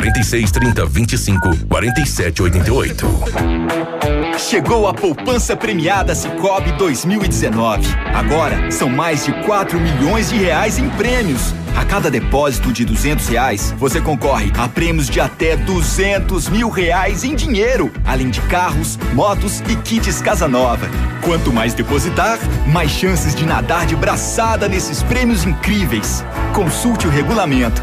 [SPEAKER 33] 46 30 25 47 88.
[SPEAKER 34] Chegou a poupança premiada Cicobi 2019. Agora são mais de 4 milhões de reais em prêmios. A cada depósito de 200 reais, você concorre a prêmios de até 200 mil reais em dinheiro, além de carros, motos e kits Casa Nova. Quanto mais depositar, mais chances de nadar de braçada nesses prêmios incríveis. Consulte o regulamento.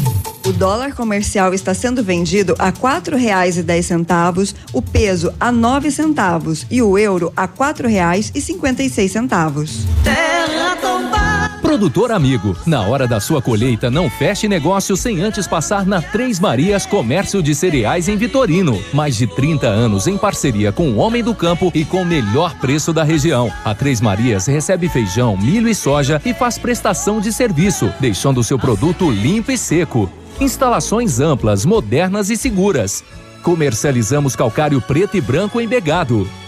[SPEAKER 4] O dólar comercial está sendo vendido a quatro reais e dez centavos, o peso a nove centavos e o euro a quatro reais e cinquenta e seis centavos.
[SPEAKER 25] Terra Produtor amigo, na hora da sua colheita, não feche negócio sem antes passar na Três Marias Comércio de Cereais em Vitorino. Mais de 30 anos em parceria com o Homem do Campo e com o melhor preço da região. A Três Marias recebe feijão, milho e soja e faz prestação de serviço, deixando o seu produto limpo e seco. Instalações amplas, modernas e seguras. Comercializamos calcário preto e branco embegado.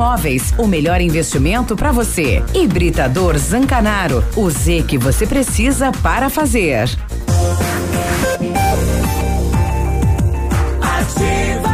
[SPEAKER 6] Imóveis. O melhor investimento para você. Hibridador Zancanaro. O Z que você precisa para fazer.
[SPEAKER 35] Ativa.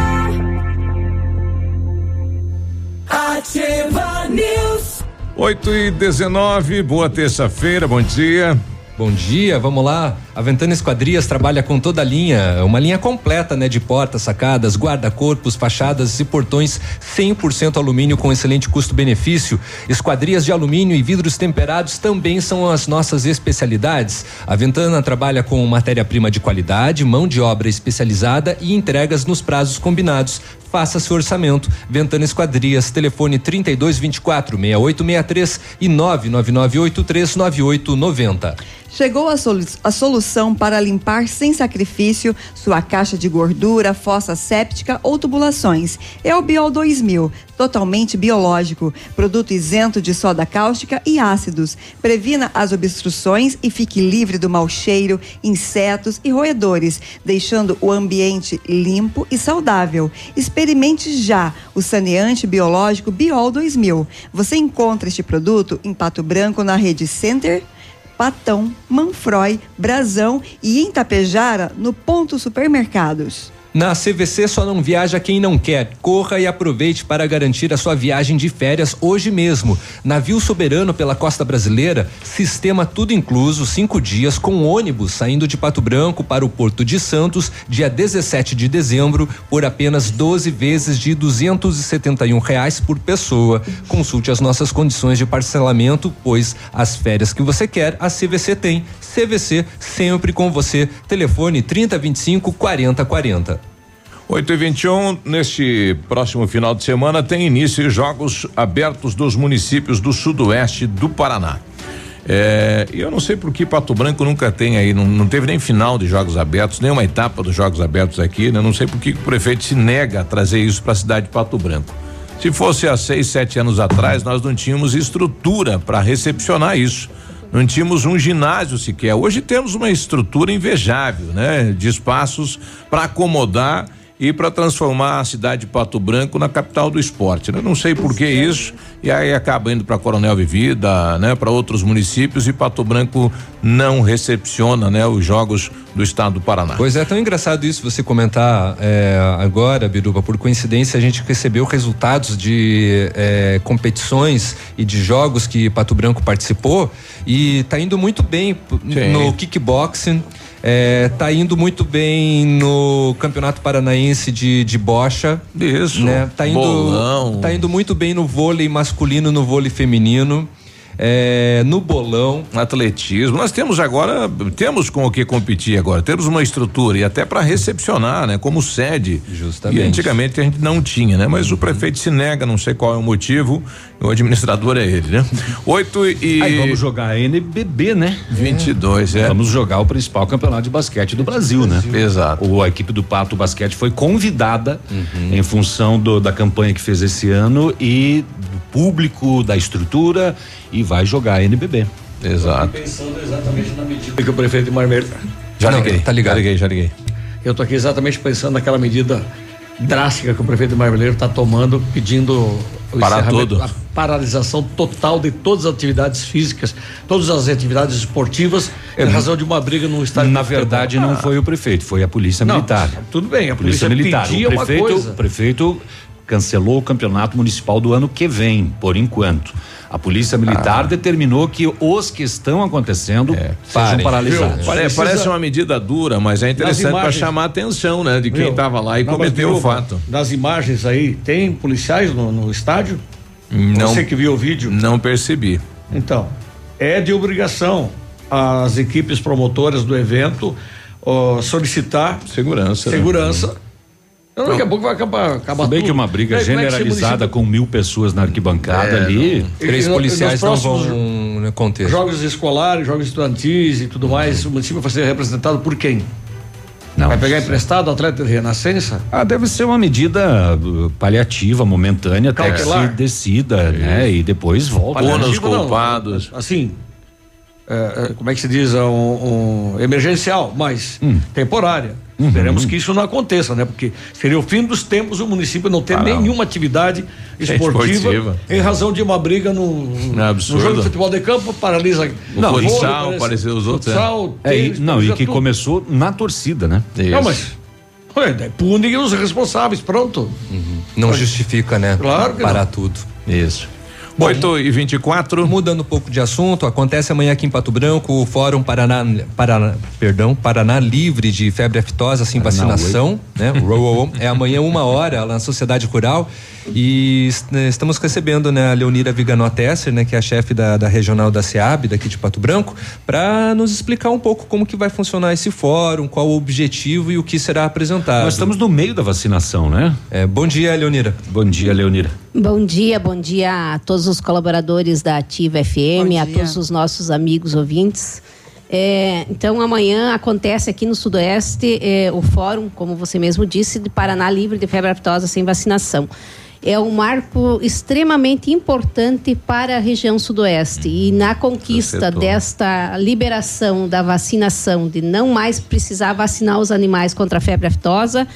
[SPEAKER 35] Ativa News.
[SPEAKER 1] 8 e 19, boa terça-feira, bom dia.
[SPEAKER 2] Bom dia, vamos lá. A Ventana Esquadrias trabalha com toda a linha, uma linha completa, né, de portas, sacadas, guarda-corpos, fachadas e portões 100% alumínio com excelente custo-benefício. Esquadrias de alumínio e vidros temperados também são as nossas especialidades. A Ventana trabalha com matéria-prima de qualidade, mão de obra especializada e entregas nos prazos combinados. Faça seu orçamento. Ventana Esquadrias, telefone 3224 6863 e 99983 9890.
[SPEAKER 4] Chegou a, solu a, solução para limpar sem sacrifício sua caixa de gordura, fossa séptica ou tubulações. É o Biol 2000, totalmente biológico, produto isento de soda cáustica e ácidos. Previna as obstruções e fique livre do mau cheiro, insetos e roedores, deixando o ambiente limpo e saudável. Experimente já o saneante biológico Biol 2000. Você encontra este produto em Pato Branco na rede Center Patão, Manfroy, Brasão e em Tapejara no Ponto Supermercados.
[SPEAKER 2] Na CVC só não viaja quem não quer. Corra e aproveite para garantir a sua viagem de férias hoje mesmo. Navio soberano pela costa brasileira, sistema tudo incluso, cinco dias com ônibus saindo de Pato Branco para o Porto de Santos, dia 17 de dezembro, por apenas 12 vezes de 271 reais por pessoa. Consulte as nossas condições de parcelamento, pois as férias que você quer, a CVC tem. CVC sempre com você. Telefone 3025 4040.
[SPEAKER 1] 8 e 21 neste próximo final de semana tem início Jogos Abertos dos municípios do sudoeste do Paraná. É, eu não sei por que Pato Branco nunca tem aí, não, não teve nem final de Jogos Abertos, nem uma etapa dos Jogos Abertos aqui, né? Não sei por que o prefeito se nega a trazer isso para a cidade de Pato Branco. Se fosse há seis, sete anos atrás, nós não tínhamos estrutura para recepcionar isso. Não tínhamos um ginásio sequer. Hoje temos uma estrutura invejável, né? De espaços para acomodar e para transformar a cidade de Pato Branco na capital do esporte. Né? Não sei por que isso e aí acaba indo para Coronel Vivida, né? Para outros municípios e Pato Branco não recepciona, né? Os jogos do estado do Paraná.
[SPEAKER 2] Pois é, tão engraçado isso você comentar é, agora, Biruba. Por coincidência, a gente recebeu resultados de é, competições e de jogos que Pato Branco participou e está indo muito bem Sim. no kickboxing. É, tá indo muito bem no Campeonato Paranaense de, de bocha.
[SPEAKER 1] Isso.
[SPEAKER 2] Né? Tá indo,
[SPEAKER 1] Bolão.
[SPEAKER 2] tá indo muito bem no vôlei masculino, no vôlei feminino. É, no bolão.
[SPEAKER 1] Atletismo. Nós temos agora, temos com o que competir agora. Temos uma estrutura e até para recepcionar, né? Como sede.
[SPEAKER 2] Justamente.
[SPEAKER 1] E antigamente a gente não tinha, né? Mas o prefeito se nega, não sei qual é o motivo. O administrador é ele, né? Oito e.
[SPEAKER 3] Aí vamos jogar a NBB, né?
[SPEAKER 1] 22, é.
[SPEAKER 3] Vamos jogar o principal campeonato de basquete do Brasil, né?
[SPEAKER 1] Exato.
[SPEAKER 3] O, a equipe do Pato Basquete foi convidada em função do- da campanha que fez esse ano e do público, da estrutura e vai jogar a NBB.
[SPEAKER 1] Exato.
[SPEAKER 5] Pensando exatamente na medida que o prefeito de Marmelo.
[SPEAKER 1] Já liguei.
[SPEAKER 2] Tá ligado.
[SPEAKER 1] Já liguei, já liguei.
[SPEAKER 5] Eu tô aqui exatamente pensando naquela medida drástica que o prefeito de Marmeleiro está tomando, pedindo encerramento,
[SPEAKER 1] tudo.
[SPEAKER 5] a paralisação total de todas as atividades físicas, todas as atividades esportivas, em razão de uma briga no estádio.
[SPEAKER 3] Na verdade, não
[SPEAKER 5] Ah,
[SPEAKER 3] foi o prefeito, foi a polícia
[SPEAKER 5] Não,
[SPEAKER 3] militar.
[SPEAKER 5] tudo bem, a polícia
[SPEAKER 3] militar.
[SPEAKER 5] pedia
[SPEAKER 3] o
[SPEAKER 5] uma
[SPEAKER 3] prefeito,
[SPEAKER 5] coisa.
[SPEAKER 3] o prefeito cancelou o campeonato municipal do ano que vem, por enquanto. A polícia militar
[SPEAKER 1] Ah.
[SPEAKER 3] determinou que os que estão acontecendo sejam
[SPEAKER 1] Parem.
[SPEAKER 3] paralisados.
[SPEAKER 1] Viu? Parece uma medida dura, mas é interessante para chamar a atenção, né? De quem estava lá e
[SPEAKER 5] Não, mas,
[SPEAKER 1] cometeu o fato.
[SPEAKER 5] Nas imagens aí, tem policiais no, no estádio?
[SPEAKER 1] Não,
[SPEAKER 5] Você que viu o vídeo?
[SPEAKER 1] Não percebi.
[SPEAKER 5] Então, é de obrigação as equipes promotoras do evento ó, solicitar
[SPEAKER 1] segurança. né?
[SPEAKER 5] Então, daqui a pouco vai acabar, acabar
[SPEAKER 3] Se bem
[SPEAKER 5] tudo.
[SPEAKER 3] que uma briga
[SPEAKER 5] é
[SPEAKER 3] generalizada
[SPEAKER 5] município-
[SPEAKER 3] com mil pessoas na arquibancada
[SPEAKER 5] É,
[SPEAKER 3] ali.
[SPEAKER 5] não. Três E policiais nos não
[SPEAKER 2] vão conter.
[SPEAKER 5] Jogos escolares, jogos estudantis e tudo mais, o município vai ser representado por quem? Vai pegar emprestado o atleta de renascença?
[SPEAKER 3] Ah, deve ser uma medida uh, paliativa, momentânea, até que se decida, né? E depois volta.
[SPEAKER 5] Paliativa, não. Assim, é, é, como é que se diz? É Um, um emergencial, mas
[SPEAKER 3] Hum.
[SPEAKER 5] temporária. Esperemos que isso não aconteça, né? Porque seria o fim dos tempos o município não ter
[SPEAKER 1] Ah, não.
[SPEAKER 5] nenhuma atividade
[SPEAKER 1] É
[SPEAKER 5] esportiva,
[SPEAKER 1] esportiva.
[SPEAKER 5] em razão de uma briga no,
[SPEAKER 1] É
[SPEAKER 5] no jogo de futebol de campo, paralisa
[SPEAKER 1] O
[SPEAKER 5] não,
[SPEAKER 1] futsal, parecia os outros,
[SPEAKER 5] Futsal,
[SPEAKER 3] É, e-
[SPEAKER 5] tênis,
[SPEAKER 3] não, e
[SPEAKER 5] paralisa
[SPEAKER 3] que
[SPEAKER 5] tudo.
[SPEAKER 3] começou na torcida, né?
[SPEAKER 5] Não, mas ué, pune os responsáveis, pronto.
[SPEAKER 2] Não justifica, né?
[SPEAKER 5] Claro que
[SPEAKER 2] Parar
[SPEAKER 5] não.
[SPEAKER 2] tudo.
[SPEAKER 1] Isso. 8 e 24
[SPEAKER 2] Mudando um pouco de assunto, acontece amanhã aqui em Pato Branco o Fórum Paraná, Paraná, perdão, Paraná Livre de Febre Aftosa sem vacinação, né? É amanhã uma hora lá na Sociedade Rural e né, estamos recebendo né, a Leonira Viganó Tesser, né, que é a chefe da, da regional da SEAB daqui de Pato Branco, para nos explicar um pouco como que vai funcionar esse fórum, qual o objetivo e o que será apresentado.
[SPEAKER 3] Nós estamos no meio da vacinação, né?
[SPEAKER 2] É, bom dia, Leonira.
[SPEAKER 3] Bom dia, Leonira.
[SPEAKER 36] Bom dia, bom dia a todos os colaboradores da Ativa FM, a todos os nossos amigos ouvintes. É, então, amanhã acontece aqui no Sudoeste é, o fórum, como você mesmo disse, de Paraná Livre de Febre Aftosa sem vacinação. É um marco extremamente importante para a região Sudoeste e na conquista desta liberação da vacinação, de não mais precisar vacinar os animais contra a febre aftosa,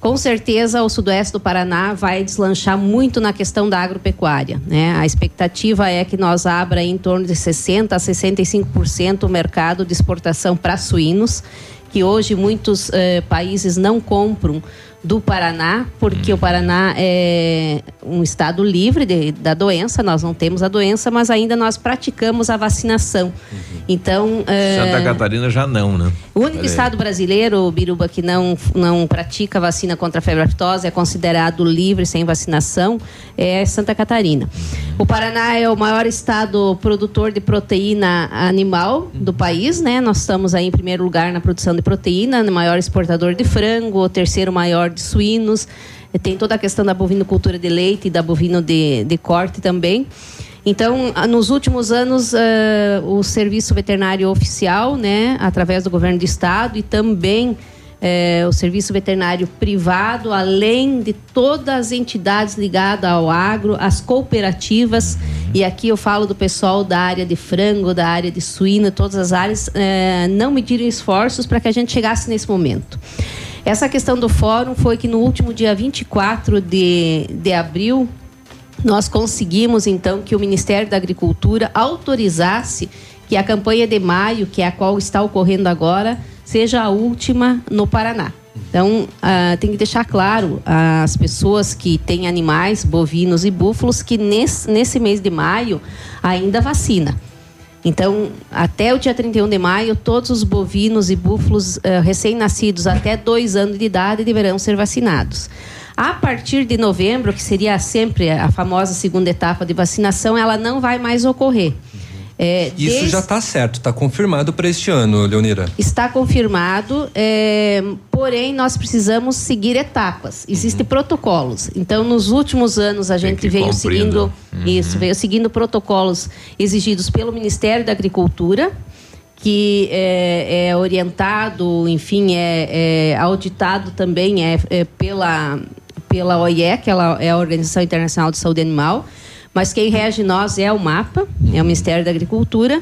[SPEAKER 36] com certeza o sudoeste do Paraná vai deslanchar muito na questão da agropecuária. Né? A expectativa é que nós abra em torno de 60% a 65% o mercado de exportação para suínos, que hoje muitos eh, países não compram do Paraná, porque o Paraná é um estado livre de- da doença, nós não temos a doença, mas ainda nós praticamos a vacinação. Então. eh,
[SPEAKER 1] Santa Catarina já não, né?
[SPEAKER 36] o único
[SPEAKER 1] Olha aí.
[SPEAKER 36] estado brasileiro, Biruba, que não, não pratica vacina contra a febre aftosa, é considerado livre sem vacinação, é Santa Catarina. O Paraná é o maior estado produtor de proteína animal do país, né? Nós estamos aí em primeiro lugar na produção de proteína, maior exportador de frango, o terceiro maior de suínos. E Tem toda a questão da bovinocultura de leite e da bovino de, de corte também. Então, nos últimos anos, ah, o serviço veterinário oficial, né, através do governo do estado e também eh, o serviço veterinário privado, além de todas as entidades ligadas ao agro, as cooperativas, e aqui eu falo do pessoal da área de frango, da área de suíno, todas as áreas, eh, não mediram esforços para que a gente chegasse nesse momento. Essa questão do fórum foi que no último dia 24 de, de abril, nós conseguimos então que o Ministério da Agricultura autorizasse que a campanha de maio, que é a qual está ocorrendo agora, seja a última no Paraná. Então, ah, tem que deixar claro às pessoas que têm animais, bovinos e búfalos, que nesse, nesse mês de maio ainda vacina. Então, até o dia 31 de maio, todos os bovinos e búfalos eh, recém-nascidos até dois anos de idade deverão ser vacinados. A partir de novembro, que seria sempre a famosa segunda etapa de vacinação, ela não vai mais ocorrer. É,
[SPEAKER 2] Isso
[SPEAKER 36] desde-
[SPEAKER 2] já está certo, está confirmado para este ano, Leonira.
[SPEAKER 36] Está confirmado, é, porém nós precisamos seguir etapas. Existem protocolos. Então, nos últimos anos a gente veio
[SPEAKER 37] cumprindo.
[SPEAKER 36] seguindo
[SPEAKER 37] Uhum.
[SPEAKER 36] isso, veio seguindo protocolos exigidos pelo Ministério da Agricultura, que é, é orientado, enfim, é, é auditado também é, é pela pela OIE, que ela é a Organização Internacional de Saúde Animal. Mas quem rege nós é o MAPA, é o Ministério da Agricultura.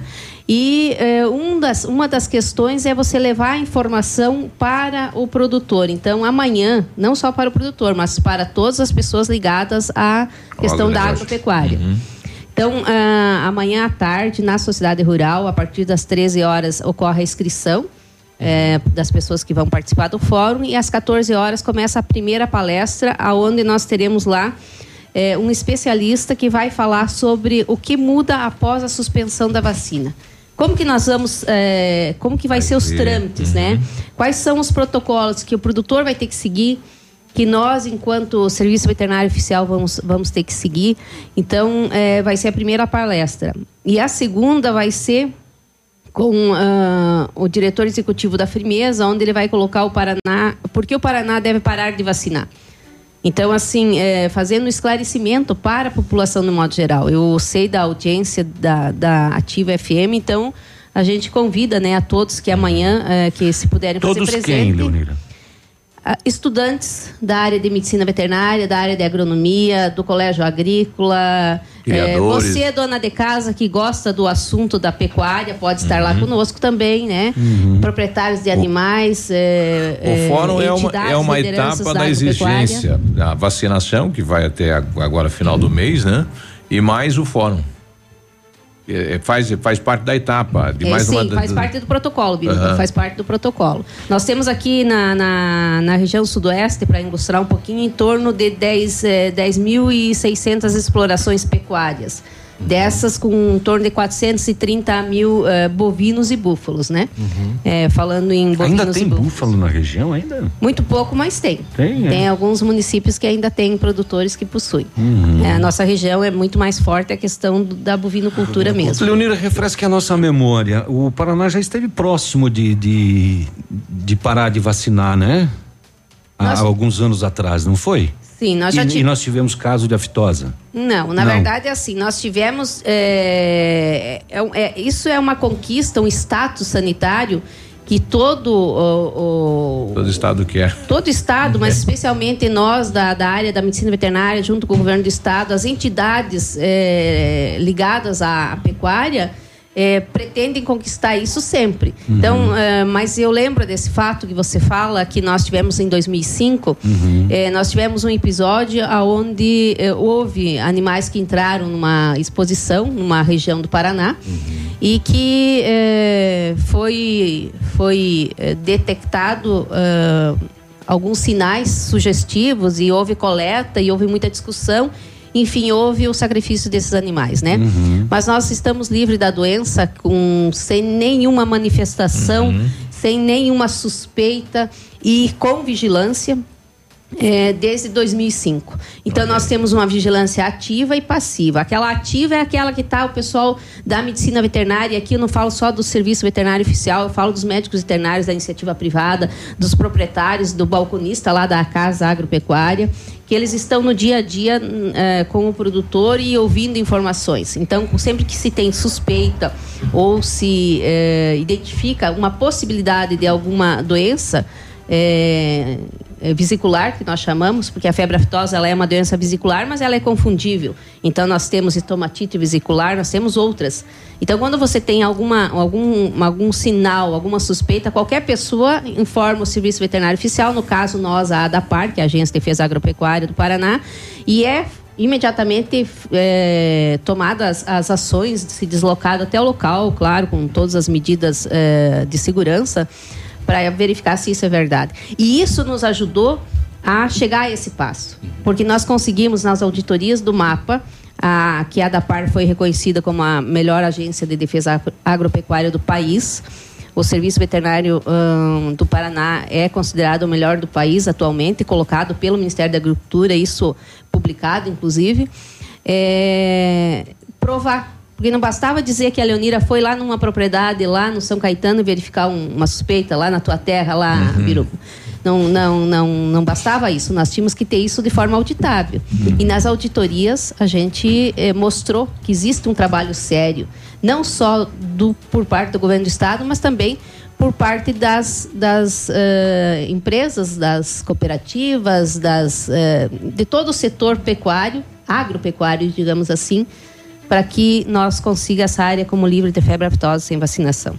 [SPEAKER 36] E eh, um das, uma das questões é você levar a informação para o produtor. Então, amanhã, não só para o produtor, mas para todas as pessoas ligadas à questão da agropecuária. Então, ah, amanhã à tarde, na Sociedade Rural, a partir das 13 horas, ocorre a inscrição eh, das pessoas que vão participar do fórum e às 14 horas começa a primeira palestra, aonde nós teremos lá eh, um especialista que vai falar sobre o que muda após a suspensão da vacina. Como que nós vamos, eh, como que vai ser os trâmites, né? Quais são os protocolos que o produtor vai ter que seguir, que nós, enquanto Serviço Veterinário Oficial, vamos, vamos ter que seguir. Então, eh, vai ser a primeira palestra. E a segunda vai ser com ah, o diretor executivo da Firmeza, onde ele vai colocar o Paraná, porque o Paraná deve parar de vacinar. Então, assim, é, fazendo um esclarecimento para a população no modo geral. Eu sei da audiência da, da Ativa FM, então a gente convida né, a todos que amanhã, é, que se puderem
[SPEAKER 3] Todos
[SPEAKER 36] fazer
[SPEAKER 3] quem,
[SPEAKER 36] presente.
[SPEAKER 3] Leonira?
[SPEAKER 36] Ah, Estudantes da área de medicina veterinária, da área de agronomia, do colégio agrícola. É, você, dona de casa, que gosta do assunto da pecuária, pode estar lá conosco também, né?
[SPEAKER 1] Uhum.
[SPEAKER 36] Proprietários de animais. é,
[SPEAKER 1] O fórum é uma, é uma etapa da
[SPEAKER 36] agropecuária.
[SPEAKER 1] exigência. A vacinação, que vai até ag- agora final do mês, né? E mais o fórum. É, é, faz, faz parte da etapa. De
[SPEAKER 36] É,
[SPEAKER 1] mais
[SPEAKER 36] sim,
[SPEAKER 1] uma,
[SPEAKER 36] faz parte do protocolo, Biruba,
[SPEAKER 1] Aham.
[SPEAKER 36] faz parte do protocolo. Nós temos aqui na, na, na região sudoeste, para ilustrar um pouquinho, em torno de 10 eh, 10.600 explorações pecuárias. Dessas com em torno de 430 mil eh, bovinos e búfalos, né? É, falando em bovinos
[SPEAKER 3] Ainda tem
[SPEAKER 36] e búfalos.
[SPEAKER 3] búfalo na região ainda?
[SPEAKER 36] Muito pouco, mas tem.
[SPEAKER 3] Tem, é?
[SPEAKER 36] Tem alguns municípios que ainda têm produtores que possuem.
[SPEAKER 3] Uhum.
[SPEAKER 36] É, a nossa região é muito mais forte a questão do- da bovinocultura mesmo.
[SPEAKER 3] Leonira, refresque a nossa memória. O Paraná já esteve próximo de, de, de parar de vacinar, né? Há
[SPEAKER 36] Nós-
[SPEAKER 3] alguns anos atrás, não foi?
[SPEAKER 36] Sim, nós já
[SPEAKER 3] e,
[SPEAKER 36] ti-
[SPEAKER 3] e nós tivemos caso de aftosa.
[SPEAKER 36] Não, na
[SPEAKER 3] Não.
[SPEAKER 36] verdade é assim, nós tivemos. é, é um- é- isso é uma conquista, um status sanitário que todo o, o-
[SPEAKER 1] Todo estado quer.
[SPEAKER 36] todo estado, mas especialmente nós da, da área da medicina veterinária, junto com o governo do estado, as entidades é, ligadas à, à pecuária. É, pretendem conquistar isso sempre.
[SPEAKER 37] Uhum.
[SPEAKER 36] Então, é, mas eu lembro desse fato que você fala que nós tivemos em 2005.
[SPEAKER 37] Uhum.
[SPEAKER 36] É, nós tivemos um episódio onde houve animais que entraram numa exposição numa região do Paraná e que é, foi, foi é, detectado é, alguns sinais sugestivos e houve coleta e houve muita discussão. Enfim, houve o sacrifício desses animais, né? Mas nós estamos livres da doença com, sem nenhuma manifestação, sem nenhuma suspeita e com vigilância é, desde 2005. Então nós temos uma vigilância ativa e passiva. Aquela ativa é aquela que está o pessoal da medicina veterinária. Aqui eu não falo só do serviço veterinário oficial, eu falo dos médicos veterinários da iniciativa privada, dos proprietários, do balconista lá da casa agropecuária, que eles estão no dia a dia hum, é, com o produtor e ouvindo informações. Então sempre que se tem suspeita ou se é, identifica uma possibilidade de alguma doença é, vesicular, que nós chamamos, porque a febre aftosa ela é uma doença vesicular, mas ela é confundível. Então, nós temos estomatite vesicular, nós temos outras. Então, quando você tem alguma, algum, algum sinal, alguma suspeita, qualquer pessoa informa o Serviço Veterinário Oficial, no caso, nós, a ADAPAR, que é a Agência de Defesa Agropecuária do Paraná, e é imediatamente é, tomadas as ações, se deslocado até o local, claro, com todas as medidas é, de segurança, para verificar se isso é verdade. E isso nos ajudou a chegar a esse passo, porque nós conseguimos nas auditorias do mapa a, que a ADAPAR foi reconhecida como a melhor agência de defesa agro- agropecuária do país. O serviço veterinário hum, do Paraná é considerado o melhor do país atualmente, colocado pelo Ministério da Agricultura, isso publicado, inclusive. É, provar. Porque não bastava dizer que a Leonira foi lá numa propriedade, lá no São Caetano, verificar um- uma suspeita, lá na tua terra, lá,
[SPEAKER 37] Uhum.
[SPEAKER 36] Biruba. Não, não, não, não bastava isso. Nós tínhamos que ter isso de forma auditável. E nas auditorias a gente eh, mostrou que existe um trabalho sério, não só do, por parte do governo do estado, mas também por parte das, das eh, empresas, das cooperativas, das, eh, de todo o setor pecuário, agropecuário, digamos assim, para que nós consiga essa área como livre de febre aftosa sem vacinação.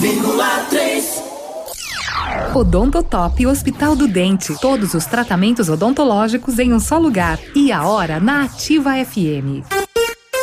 [SPEAKER 35] 100,3
[SPEAKER 37] Odontotop Hospital do Dente. Todos os tratamentos odontológicos em um só lugar. E a hora na Ativa FM.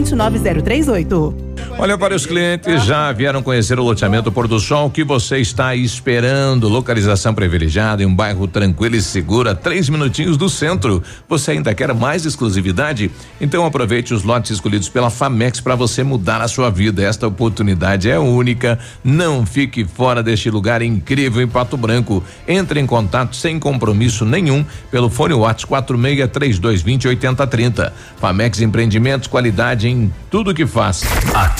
[SPEAKER 38] 20 20938.
[SPEAKER 1] Olha para os clientes, já vieram conhecer o loteamento Pôr do Sol, que você está esperando? Localização privilegiada em um bairro tranquilo e seguro, a três minutinhos do centro. Você ainda quer mais exclusividade? Então aproveite os lotes escolhidos pela Famex para você mudar a sua vida. Esta oportunidade é única. Não fique fora deste lugar incrível em Pato Branco. Entre em contato sem compromisso nenhum pelo fone WhatsApp 46 3220 8030. Famex Empreendimentos, qualidade em tudo que faz.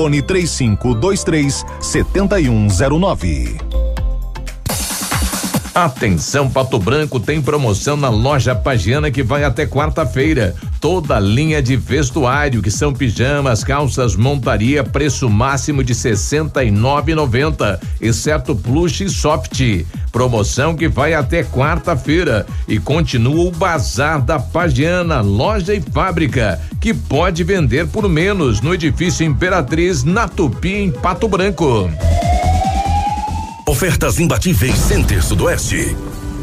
[SPEAKER 23] fone 3523 7109.
[SPEAKER 1] Atenção, Pato Branco tem promoção na loja Pagiana que vai até quarta-feira. Toda a linha de vestuário, que são pijamas, calças, montaria, preço máximo de R$ 69,90, exceto plush e soft. Promoção que vai até quarta-feira e continua o bazar da Pagiana, loja e fábrica, que pode vender por menos no edifício Imperatriz, na Tupi, em Pato Branco.
[SPEAKER 33] Ofertas imbatíveis Center Sudoeste.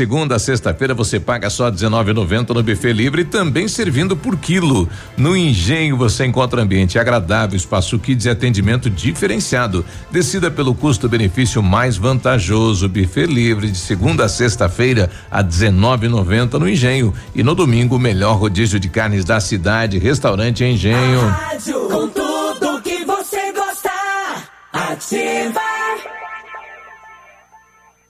[SPEAKER 1] segunda a sexta-feira você paga só R$19,90 no buffet livre, também servindo por quilo. No Engenho você encontra ambiente agradável, espaço kids e atendimento diferenciado. Decida pelo custo-benefício mais vantajoso. Buffet livre de segunda a sexta-feira a R$19,90 no Engenho e no domingo o melhor rodízio de carnes da cidade. Restaurante Engenho.
[SPEAKER 35] Rádio com tudo que você gosta. Ativa.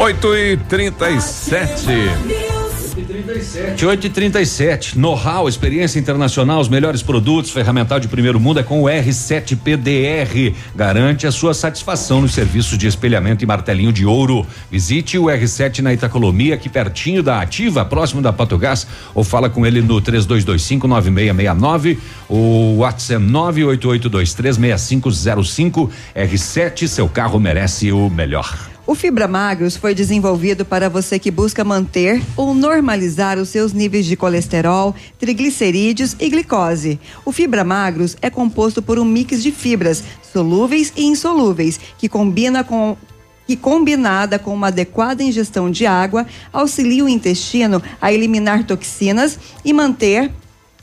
[SPEAKER 1] 8 e 37
[SPEAKER 3] 8 e 37 Know-how, experiência internacional, os melhores produtos, ferramental de primeiro mundo é com o R7 PDR. Garante a sua satisfação nos serviços de espelhamento e martelinho de ouro. Visite o R7 na Itacolomia, aqui pertinho da Ativa, próximo da Patogás, ou fala com ele no 3225 9669. O WhatsApp 988236505. R7, seu carro merece o melhor.
[SPEAKER 4] O Fibra Magros foi desenvolvido para você que busca manter ou normalizar os seus níveis de colesterol, triglicerídeos e glicose. O Fibra Magros é composto por um mix de fibras solúveis e insolúveis que combina com que combinada com uma adequada ingestão de água auxilia o intestino a eliminar toxinas e manter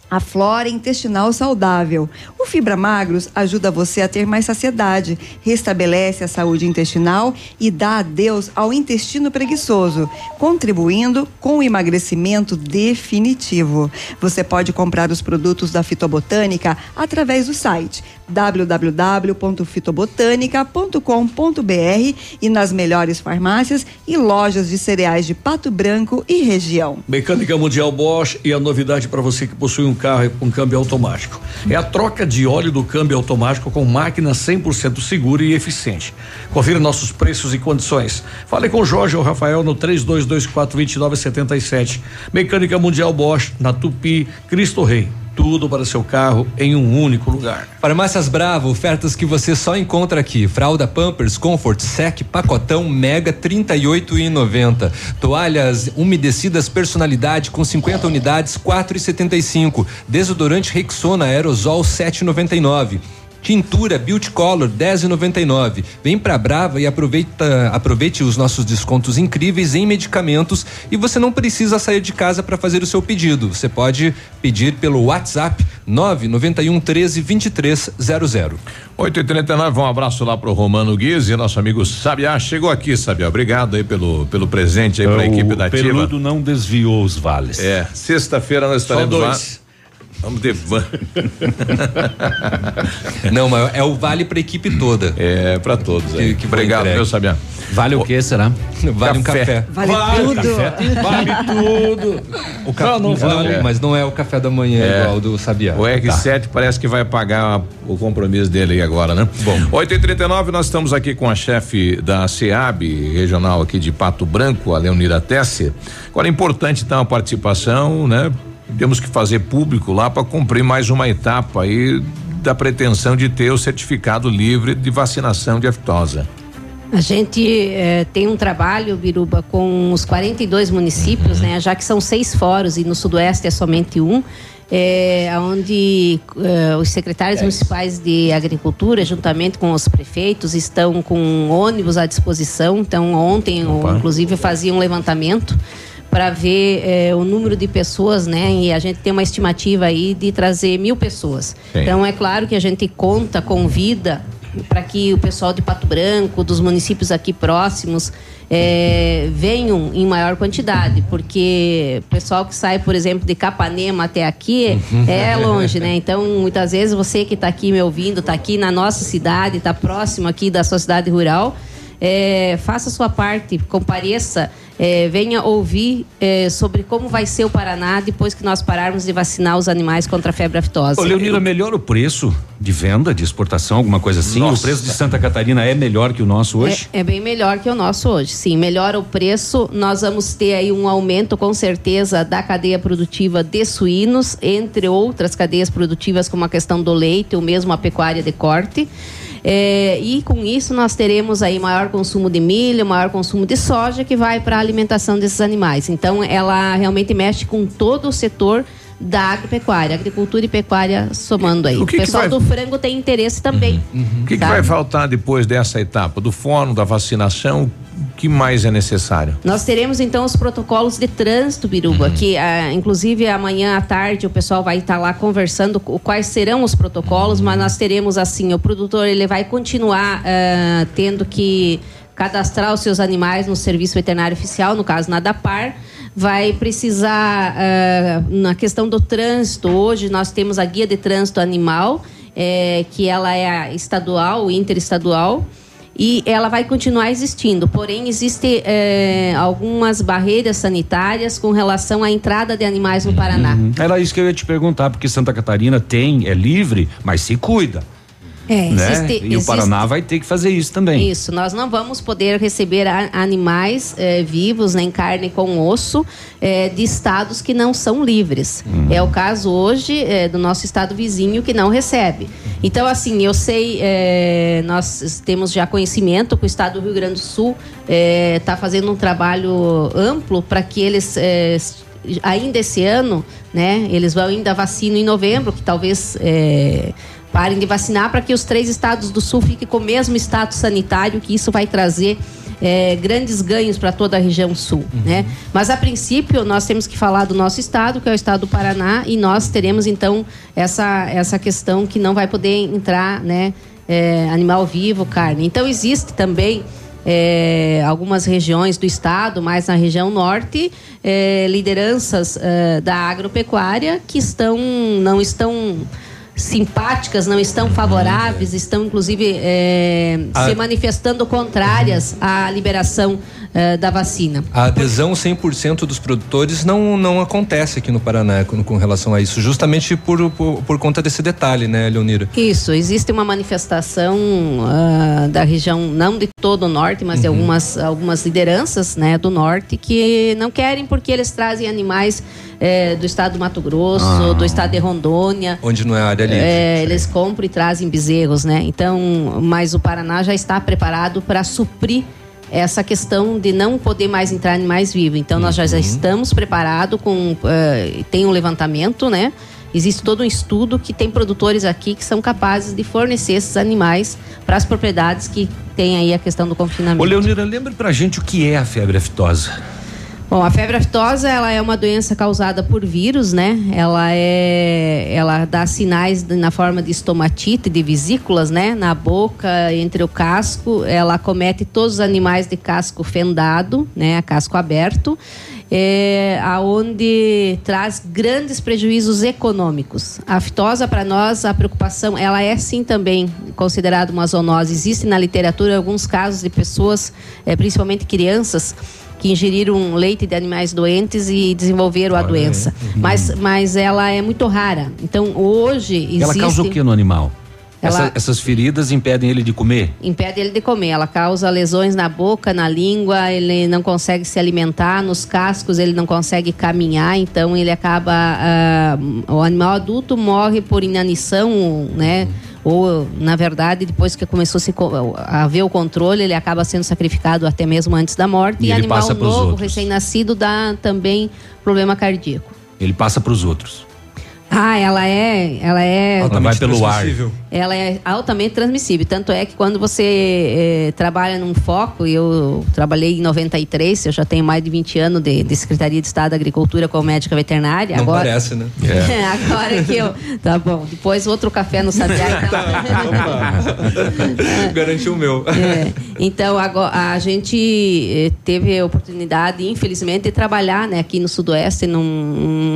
[SPEAKER 4] a flora intestinal saudável. O Fibra Magros ajuda você a ter mais saciedade, restabelece a saúde intestinal e dá adeus ao intestino preguiçoso, contribuindo com o emagrecimento definitivo. Você pode comprar os produtos da Fitobotânica através do site www.fitobotanica.com.br e nas melhores farmácias e lojas de cereais de Pato Branco e região.
[SPEAKER 39] Mecânica Mundial Bosch e a novidade para você que possui um carro com câmbio automático. É a troca de óleo do câmbio automático com máquina 100% segura e eficiente. Confira nossos preços e condições. Fale com Jorge ou Rafael no 32242977. Mecânica Mundial Bosch na Tupi, Cristo Rei tudo para seu carro em um único lugar.
[SPEAKER 2] Farmácias Bravo, ofertas que você só encontra aqui. Fralda Pampers Comfort Sec pacotão Mega 38,90. Toalhas umedecidas personalidade com 50 unidades 4,75. Desodorante Rexona Aerosol 7,99. Tintura Beauty Color 10,99. Vem pra Brava e aproveita, aproveite os nossos descontos incríveis em medicamentos e você não precisa sair de casa para fazer o seu pedido. Você pode pedir pelo WhatsApp 991 13 2300.
[SPEAKER 1] 8 e 39 um abraço lá pro Romano Guiz e nosso amigo Sabiá chegou aqui, Sabiá. Obrigado aí pelo, pelo presente aí para a equipe da Ativa.
[SPEAKER 3] O peludo não desviou os vales.
[SPEAKER 1] É, sexta-feira nós estaremos
[SPEAKER 39] Só
[SPEAKER 1] lá. Vamos ter van. [LAUGHS]
[SPEAKER 2] Não, mas é o vale pra equipe toda.
[SPEAKER 1] É, pra todos.
[SPEAKER 2] Que- que foi
[SPEAKER 1] Obrigado, meu Sabiá.
[SPEAKER 3] Vale o que será?
[SPEAKER 2] Vale um
[SPEAKER 1] Café.
[SPEAKER 2] café.
[SPEAKER 4] Vale, tudo.
[SPEAKER 39] Vale tudo.
[SPEAKER 2] O café
[SPEAKER 39] Não, não vale.
[SPEAKER 2] mas não é o café da manhã
[SPEAKER 1] É.
[SPEAKER 2] igual do Sabiá.
[SPEAKER 1] O R7 parece que vai pagar o compromisso dele aí agora, né? Bom. 8h39, nós estamos aqui com a chefe da SEAB, regional aqui de Pato Branco, a Leonira Tessi. Agora é importante então a participação, né? Temos que fazer público lá para cumprir mais uma etapa aí da pretensão de ter o certificado livre de vacinação de aftosa.
[SPEAKER 36] A gente eh, tem um trabalho, Biruba, com os 42 municípios, né? Já que são seis fóruns e no Sudoeste é somente um. É, onde eh, os secretários municipais de agricultura, juntamente com os prefeitos, estão com ônibus à disposição. Então, ontem, o- inclusive, eu fazia um levantamento para ver eh, o número de pessoas, né? E a gente tem uma estimativa aí de trazer mil pessoas.
[SPEAKER 40] Sim.
[SPEAKER 36] Então, é claro que a gente conta, convida para que o pessoal de Pato Branco, dos municípios aqui próximos, eh, venham em maior quantidade, porque o pessoal que sai, por exemplo, de Capanema até aqui é longe, né? [LAUGHS] Então, muitas vezes você que está aqui me ouvindo, está aqui na nossa cidade, está próximo aqui da sua cidade rural, eh, faça a sua parte, compareça, eh, venha ouvir eh, sobre como vai ser o Paraná depois que nós pararmos de vacinar os animais contra a febre aftosa.
[SPEAKER 3] Ô, Leonira, melhor o preço de venda, de exportação, alguma coisa assim?
[SPEAKER 36] Nossa.
[SPEAKER 3] O preço de Santa Catarina é melhor que o nosso hoje?
[SPEAKER 36] É, é bem melhor que o nosso hoje. Sim, melhora o preço. Nós vamos ter aí um aumento, com certeza, da cadeia produtiva de suínos, entre outras cadeias produtivas, como a questão do leite ou mesmo a pecuária de corte. É, e com isso nós teremos aí maior consumo de milho, maior consumo de soja que vai para a alimentação desses animais. Então ela realmente mexe com todo o setor da agropecuária, agricultura e pecuária somando aí.
[SPEAKER 1] O
[SPEAKER 36] O,
[SPEAKER 1] que que
[SPEAKER 36] pessoal
[SPEAKER 1] vai-
[SPEAKER 36] do frango tem interesse também.
[SPEAKER 1] O que, que
[SPEAKER 36] tá?
[SPEAKER 1] vai faltar depois dessa etapa? Do fórum, da vacinação? O que mais é necessário?
[SPEAKER 36] Nós teremos então os protocolos de trânsito, Biruba, que ah, inclusive amanhã à tarde o pessoal vai estar lá conversando o- quais serão os protocolos, mas nós teremos assim, o produtor ele vai continuar ah, tendo que cadastrar os seus animais no serviço veterinário oficial, no caso na DAPAR, vai precisar ah, na questão do trânsito. Hoje nós temos a guia de trânsito animal, eh, que ela é estadual, interestadual e ela vai continuar existindo. Porém, existem algumas barreiras sanitárias com relação à entrada de animais no Paraná.
[SPEAKER 3] Uhum. Era isso que eu ia te perguntar, porque Santa Catarina tem, é livre, mas se cuida.
[SPEAKER 36] É,
[SPEAKER 3] né?
[SPEAKER 36] existe-
[SPEAKER 3] e o
[SPEAKER 36] existe-
[SPEAKER 3] Paraná vai ter que fazer isso também.
[SPEAKER 36] Isso, nós não vamos poder receber a- animais eh, vivos, nem carne com osso, eh, de estados que não são livres. É o caso hoje eh, do nosso estado vizinho que não recebe. Então, assim, eu sei, nós temos já conhecimento que o estado do Rio Grande do Sul está fazendo um trabalho amplo para que eles. ainda esse ano, né? Eles vão ainda vacina em novembro, que talvez eh, parem de vacinar para que os três estados do sul fiquem com o mesmo status sanitário, que isso vai trazer eh, grandes ganhos para toda a região sul, né? Mas a princípio nós temos que falar do nosso estado, que é o estado do Paraná, e nós teremos então essa essa questão que não vai poder entrar, né? eh, animal vivo, carne. Então existe também eh, algumas regiões do estado, mais na região norte, lideranças da agropecuária que estão não estão simpáticas, não estão favoráveis, estão inclusive eh,
[SPEAKER 2] Ah.
[SPEAKER 36] se manifestando contrárias à liberação eh, da vacina.
[SPEAKER 2] A adesão 100% dos produtores não, não acontece aqui no Paraná com, com relação a isso, justamente por, por, por conta desse detalhe, né, Leonira?
[SPEAKER 36] Isso, existe uma manifestação ah, da região, não de todo o norte, mas de
[SPEAKER 2] Uhum.
[SPEAKER 36] algumas, algumas lideranças né, do norte que não querem porque eles trazem animais eh, do estado do Mato Grosso,
[SPEAKER 2] Ah.
[SPEAKER 36] do estado de Rondônia.
[SPEAKER 2] Onde não é área livre.
[SPEAKER 36] É, eles compram e trazem bezerros, né? Então, mas o Paraná já está preparado para suprir essa questão de não poder mais entrar animais vivos. Então, nós já, já estamos preparados com eh, tem um levantamento, né? Existe todo um estudo que tem produtores aqui que são capazes de fornecer esses animais para as propriedades que têm aí a questão do confinamento.
[SPEAKER 3] Ô, Leonira, lembra pra gente o que é a febre aftosa?
[SPEAKER 36] Bom, a febre aftosa ela é uma doença causada por vírus, né? Ela é, ela dá sinais na forma de estomatite, de vesículas, né? Na boca, entre o casco. Ela acomete todos os animais de casco fendado, né? Casco aberto, é, aonde traz grandes prejuízos econômicos. A aftosa para nós a preocupação, ela é sim também considerada uma zoonose. Existe na literatura alguns casos de pessoas, eh, principalmente crianças que ingeriram leite de animais doentes e desenvolveram a doença. Mas, mas ela é muito rara. Então, hoje existe...
[SPEAKER 3] Ela causa o que no animal?
[SPEAKER 36] Ela-
[SPEAKER 3] Essa- essas feridas impedem ele de comer?
[SPEAKER 36] impede ele de comer. Ela causa lesões na boca, na língua, ele não consegue se alimentar, nos cascos ele não consegue caminhar, então ele acaba. ah, o animal adulto morre por inanição, né? Ou, na verdade, depois que começou a haver o controle, ele acaba sendo sacrificado até mesmo antes da morte.
[SPEAKER 3] E
[SPEAKER 36] E, animal novo, recém-nascido, dá também problema cardíaco.
[SPEAKER 3] Ele passa para os outros.
[SPEAKER 36] Ah, ela é. Ela é.
[SPEAKER 3] Ela vai pelo ar.
[SPEAKER 36] Ela é altamente transmissível. Tanto é que quando você eh, trabalha num foco, e eu trabalhei em 93, eu já tenho mais de 20 anos de, de Secretaria de Estado da Agricultura como médica veterinária.
[SPEAKER 2] Não
[SPEAKER 36] agora,
[SPEAKER 2] parece, né? [LAUGHS]
[SPEAKER 36] agora que eu. Tá bom, depois outro café no Sabiá. Então. [LAUGHS]
[SPEAKER 2] Garantiu o meu.
[SPEAKER 36] É, então, agora, a gente eh, teve a oportunidade, infelizmente, de trabalhar né, aqui no Sudoeste, num-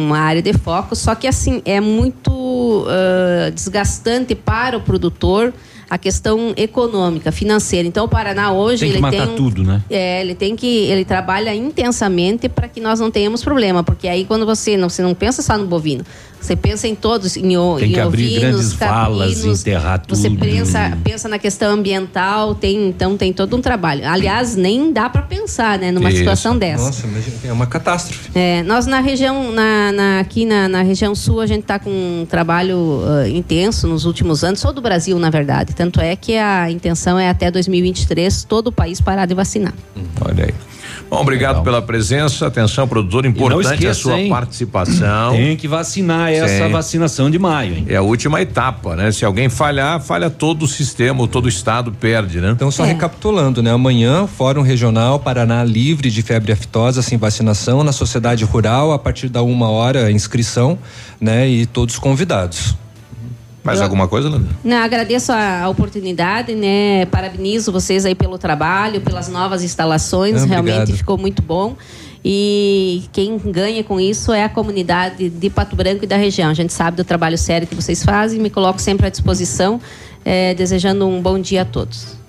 [SPEAKER 36] numa área de foco, só que assim, é muito ah, desgastante para o produtor a questão econômica, financeira. Então, o Paraná hoje
[SPEAKER 3] Tem que
[SPEAKER 36] ele
[SPEAKER 3] matar
[SPEAKER 36] tem um-
[SPEAKER 3] tudo, né?
[SPEAKER 36] é, ele tem que ele trabalha intensamente para que nós não tenhamos problema, porque aí quando você não você não pensa só no bovino, você pensa em todos, em,
[SPEAKER 3] Tem
[SPEAKER 36] em
[SPEAKER 3] que abrir
[SPEAKER 36] ovinos,
[SPEAKER 3] grandes valas,
[SPEAKER 36] caprinos,
[SPEAKER 3] enterrar
[SPEAKER 36] Você
[SPEAKER 3] tudo.
[SPEAKER 36] pensa, pensa na questão ambiental, tem então tem todo um trabalho. Aliás, nem dá para pensar, né, numa
[SPEAKER 2] Isso.
[SPEAKER 36] situação dessa.
[SPEAKER 2] Nossa, mas é uma catástrofe.
[SPEAKER 36] É, nós na região, na, na- aqui na, na região sul, a gente está com um trabalho ah, intenso nos últimos anos, só do Brasil, na verdade. Tanto é que a intenção é até 2023 todo o país parar de vacinar.
[SPEAKER 3] Olha aí.
[SPEAKER 1] Bom, obrigado pela presença. Atenção, produtor, importante
[SPEAKER 3] esqueça,
[SPEAKER 1] a sua
[SPEAKER 3] hein?
[SPEAKER 1] participação.
[SPEAKER 3] Tem que vacinar essa
[SPEAKER 1] Sim.
[SPEAKER 3] vacinação de maio, hein?
[SPEAKER 1] É a última etapa, né? Se alguém falhar, falha todo o sistema, todo o estado perde, né?
[SPEAKER 2] Então, só recapitulando, né? Amanhã, Fórum Regional Paraná Livre de Febre aftosa sem vacinação na Sociedade Rural, a partir da uma hora, a inscrição, né? E todos convidados.
[SPEAKER 1] Mais alguma coisa, Lana?
[SPEAKER 36] Não, agradeço a, a oportunidade, né? Parabenizo vocês aí pelo trabalho, pelas novas instalações.
[SPEAKER 2] Ah,
[SPEAKER 36] Realmente ficou muito bom. E quem ganha com isso é a comunidade de Pato Branco e da região. A gente sabe do trabalho sério que vocês fazem. Me coloco sempre à disposição, eh, desejando um bom dia a todos.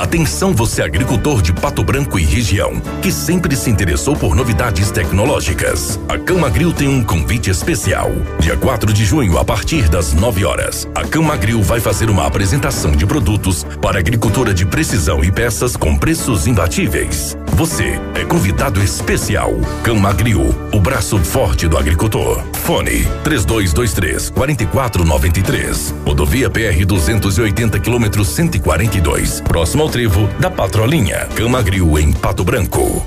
[SPEAKER 33] Atenção você agricultor de Pato Branco e região, que sempre se interessou por novidades tecnológicas. A Camagril tem um convite especial. Dia 4 de junho, a partir das 9 horas, a Camagril vai fazer uma apresentação de produtos para agricultura de precisão e peças com preços imbatíveis. Você é convidado especial. Camagril, o braço forte do agricultor. Fone 3223 4493. Rodovia PR 280 quilômetros 142. Próximo ao trevo da Patrolinha. Camagril em Pato Branco.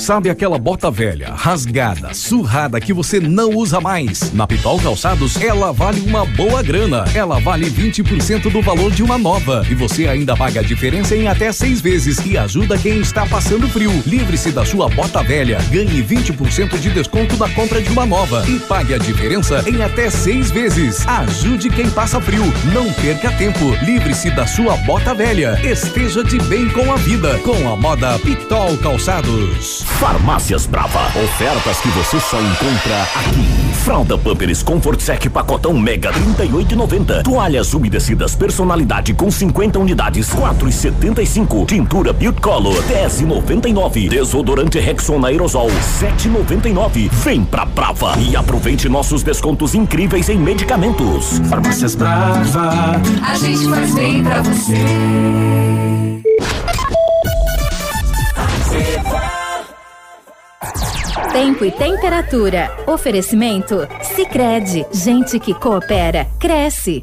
[SPEAKER 17] Sabe aquela bota velha, rasgada, surrada que você não usa mais? Na Pitol Calçados, ela vale uma boa grana. Ela vale 20% do valor de uma nova. E você ainda paga a diferença em até seis vezes e ajuda quem está passando frio. Livre-se da sua bota velha, ganhe 20% de desconto na compra de uma nova e pague a diferença em até seis vezes. Ajude quem passa frio. Não perca tempo. Livre-se da sua bota velha. Esteja de bem com a vida. Com a moda Pitol Calçados.
[SPEAKER 41] Farmácias Brava. Ofertas que você só encontra aqui. Fralda Pampers Comfort Sec pacotão Mega 38,90. Toalhas umedecidas personalidade com 50 unidades 4,75. Tintura Beauty Color 10,99. Desodorante Rexona Aerosol 7,99. Vem pra Brava e aproveite nossos descontos incríveis em medicamentos. Farmácias Brava.
[SPEAKER 35] A gente faz bem pra você.
[SPEAKER 9] Tempo e temperatura. Oferecimento? Sicredi Gente que coopera, cresce.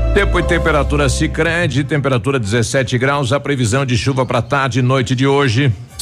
[SPEAKER 1] Tempo e temperatura Sicredi, temperatura 17 graus, a previsão de chuva para tarde e noite de hoje.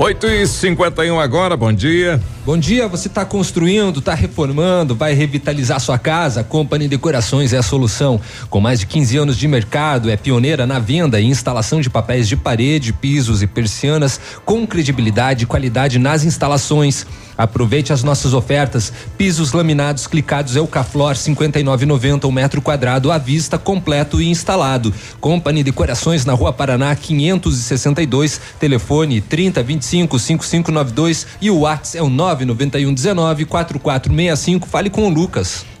[SPEAKER 1] 8 e 51 agora, bom dia.
[SPEAKER 2] Bom dia, você está construindo, está reformando, vai revitalizar sua casa? A Company Decorações é a solução. Com mais de 15 anos de mercado, é pioneira na venda e instalação de papéis de parede, pisos e persianas com credibilidade e qualidade nas instalações. Aproveite as nossas ofertas. Pisos laminados clicados Eucaflor 59,90 um metro quadrado à vista, completo e instalado. Company Decorações na Rua Paraná 562, telefone 30 25 5592 e o WhatsApp é o 991 19 4465. Fale com o Lucas.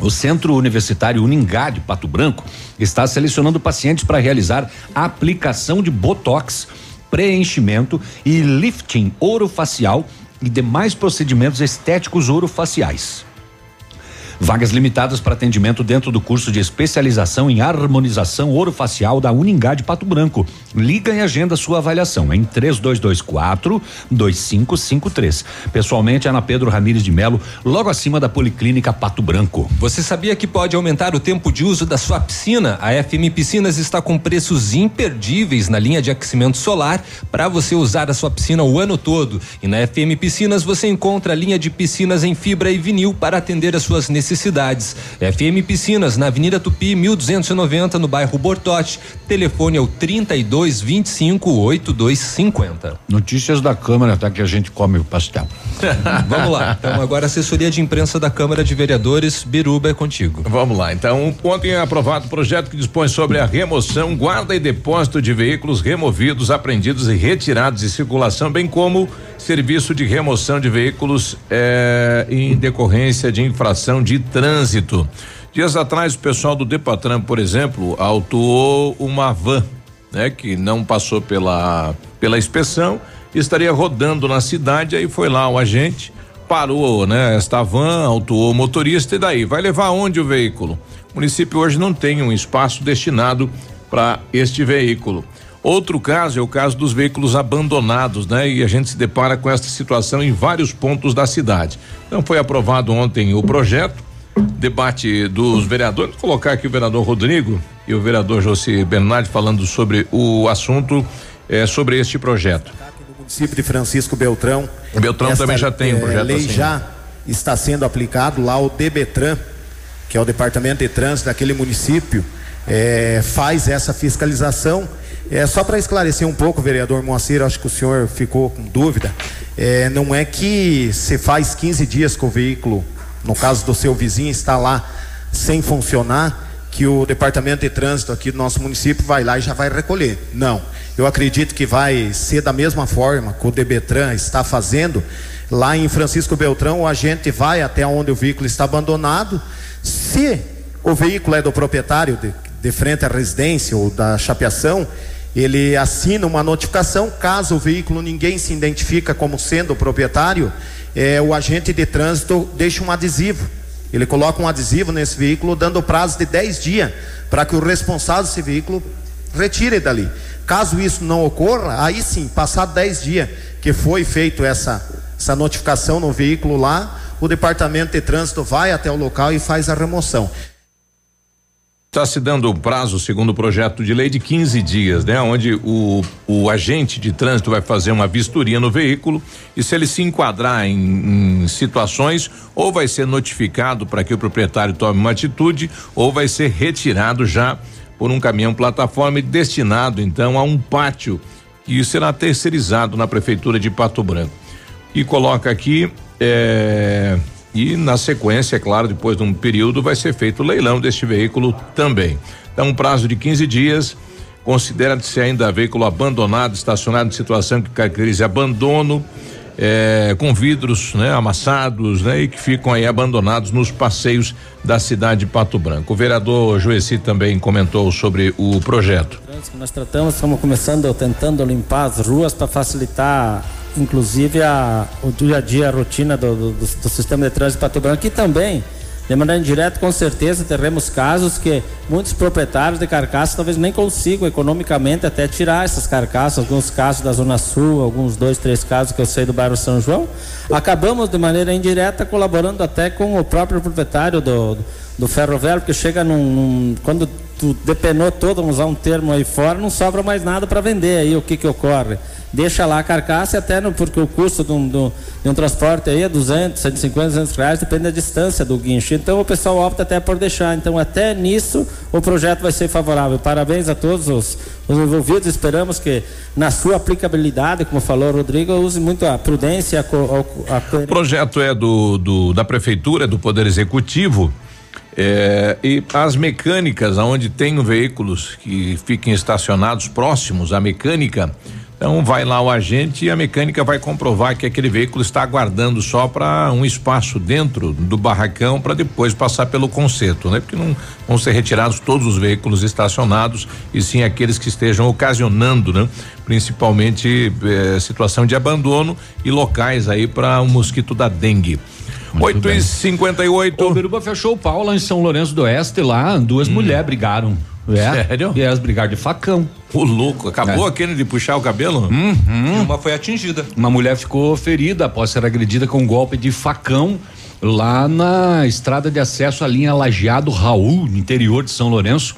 [SPEAKER 3] O Centro Universitário Uningá de Pato Branco está selecionando pacientes para realizar a aplicação de botox, preenchimento e lifting orofacial e demais procedimentos estéticos orofaciais. Vagas limitadas para atendimento dentro do curso de especialização em harmonização orofacial da Uningá de Pato Branco. Liga e agenda sua avaliação em 3224 2553. Pessoalmente é na Pedro Ramires de Melo, logo acima da Policlínica Pato Branco.
[SPEAKER 2] Você sabia que pode aumentar o tempo de uso da sua piscina? A FM Piscinas está com preços imperdíveis na linha de aquecimento solar para você usar a sua piscina o ano todo. E na FM Piscinas você encontra a linha de piscinas em fibra e vinil para atender as suas necessidades necessidades. FM Piscinas, na Avenida Tupi, 1290, no bairro Bortote. Telefone é o 32 25 8250.
[SPEAKER 3] Notícias da Câmara, tá? Que a gente come o pastel. [LAUGHS]
[SPEAKER 2] Vamos lá. [LAUGHS] Então, agora assessoria de imprensa da Câmara de Vereadores, Biruba é contigo.
[SPEAKER 1] Vamos lá. Então, ontem é aprovado o projeto que dispõe sobre a remoção, guarda e depósito de veículos removidos, apreendidos e retirados de circulação, bem como serviço de remoção de veículos eh, em decorrência de infração de trânsito. Dias atrás, o pessoal do Depatran, por exemplo, autuou uma van, né, que não passou pela pela inspeção, estaria rodando na cidade, aí foi lá o agente, parou, né, esta van, autuou o motorista e daí vai levar onde o veículo? O município hoje não tem um espaço destinado para este veículo. Outro caso é o caso dos veículos abandonados, né? E a gente se depara com essa situação em vários pontos da cidade. Então foi aprovado ontem o projeto, debate dos vereadores. Vou colocar aqui o vereador Rodrigo e o vereador José Bernardi falando sobre o assunto eh, sobre este projeto.
[SPEAKER 42] No município de Francisco Beltrão.
[SPEAKER 1] O Beltrão
[SPEAKER 42] esta,
[SPEAKER 1] também já tem um
[SPEAKER 42] eh,
[SPEAKER 1] projeto
[SPEAKER 42] lei
[SPEAKER 1] assim.
[SPEAKER 42] já está sendo aplicado lá o DBTran, que é o Departamento de Trânsito daquele município, eh, faz essa fiscalização. É só para esclarecer um pouco, vereador Moacir, acho que o senhor ficou com dúvida. É, não é que se faz 15 dias que o veículo, no caso do seu vizinho, está lá sem funcionar, que o departamento de trânsito aqui do nosso município vai lá e já vai recolher. Não. Eu acredito que vai ser da mesma forma que o Debetran está fazendo. Lá em Francisco Beltrão, o agente vai até onde o veículo está abandonado. Se o veículo é do proprietário de, de frente à residência ou da chapeação, ele assina uma notificação. Caso o veículo ninguém se identifica como sendo o proprietário, é, o agente de trânsito deixa um adesivo. Ele coloca um adesivo nesse veículo, dando prazo de 10 dias para que o responsável desse veículo retire dali. Caso isso não ocorra, aí sim, passado 10 dias que foi feito essa, essa notificação no veículo lá, o departamento de trânsito vai até o local e faz a remoção.
[SPEAKER 1] Está se dando o prazo, segundo o projeto de lei, de 15 dias, né? Onde o, o agente de trânsito vai fazer uma vistoria no veículo e se ele se enquadrar em, em situações, ou vai ser notificado para que o proprietário tome uma atitude, ou vai ser retirado já por um caminhão plataforma e destinado então a um pátio que será terceirizado na prefeitura de Pato Branco. E coloca aqui é, e na sequência, é claro, depois de um período vai ser feito o leilão deste veículo também. Então, um prazo de 15 dias. Considera-se ainda veículo abandonado, estacionado em situação que caracteriza abandono, é, com vidros né, amassados né, e que ficam aí abandonados nos passeios da cidade de Pato Branco. O vereador Joeci também comentou sobre o projeto.
[SPEAKER 43] Nós tratamos, estamos começando, tentando limpar as ruas para facilitar inclusive a, o dia a dia, a rotina do, do, do sistema de trânsito de Pato Branco e também de maneira indireta, com certeza, teremos casos que muitos proprietários de carcaças talvez nem consigam economicamente até tirar essas carcaças. Alguns casos da Zona Sul, alguns dois, três casos que eu sei do bairro São João. Acabamos de maneira indireta colaborando até com o próprio proprietário do, do ferro velho, porque chega num, num quando tu depenou todo, vamos usar um termo aí fora, não sobra mais nada para vender aí, o que que ocorre? Deixa lá a carcaça até no, porque o custo de um, de um transporte aí é 200, 150, 200 reais, depende da distância do guincho. Então o pessoal opta até por deixar. Então até nisso o projeto vai ser favorável. Parabéns a todos os, os envolvidos. Esperamos que na sua aplicabilidade, como falou o Rodrigo, use muito a prudência, a, a, a...
[SPEAKER 1] O projeto é do, do da prefeitura, do Poder Executivo. É, e as mecânicas, onde tem veículos que fiquem estacionados próximos à mecânica, então vai lá o agente e a mecânica vai comprovar que aquele veículo está aguardando só para um espaço dentro do barracão para depois passar pelo conserto, né? Porque não vão ser retirados todos os veículos estacionados e sim aqueles que estejam ocasionando, né? Principalmente eh, situação de abandono e locais aí para o um mosquito da dengue. Muito 8 bem. e 58
[SPEAKER 3] O Biruba fechou o pau lá em São Lourenço do Oeste, lá duas hum. mulheres brigaram.
[SPEAKER 1] É? Sério?
[SPEAKER 3] E elas brigaram de facão.
[SPEAKER 1] O louco, acabou é. aquele de puxar o cabelo?
[SPEAKER 3] Uhum.
[SPEAKER 44] E uma foi atingida.
[SPEAKER 3] Uma mulher ficou ferida após ser agredida com um golpe de facão lá na estrada de acesso à linha Lajeado Raul, no interior de São Lourenço.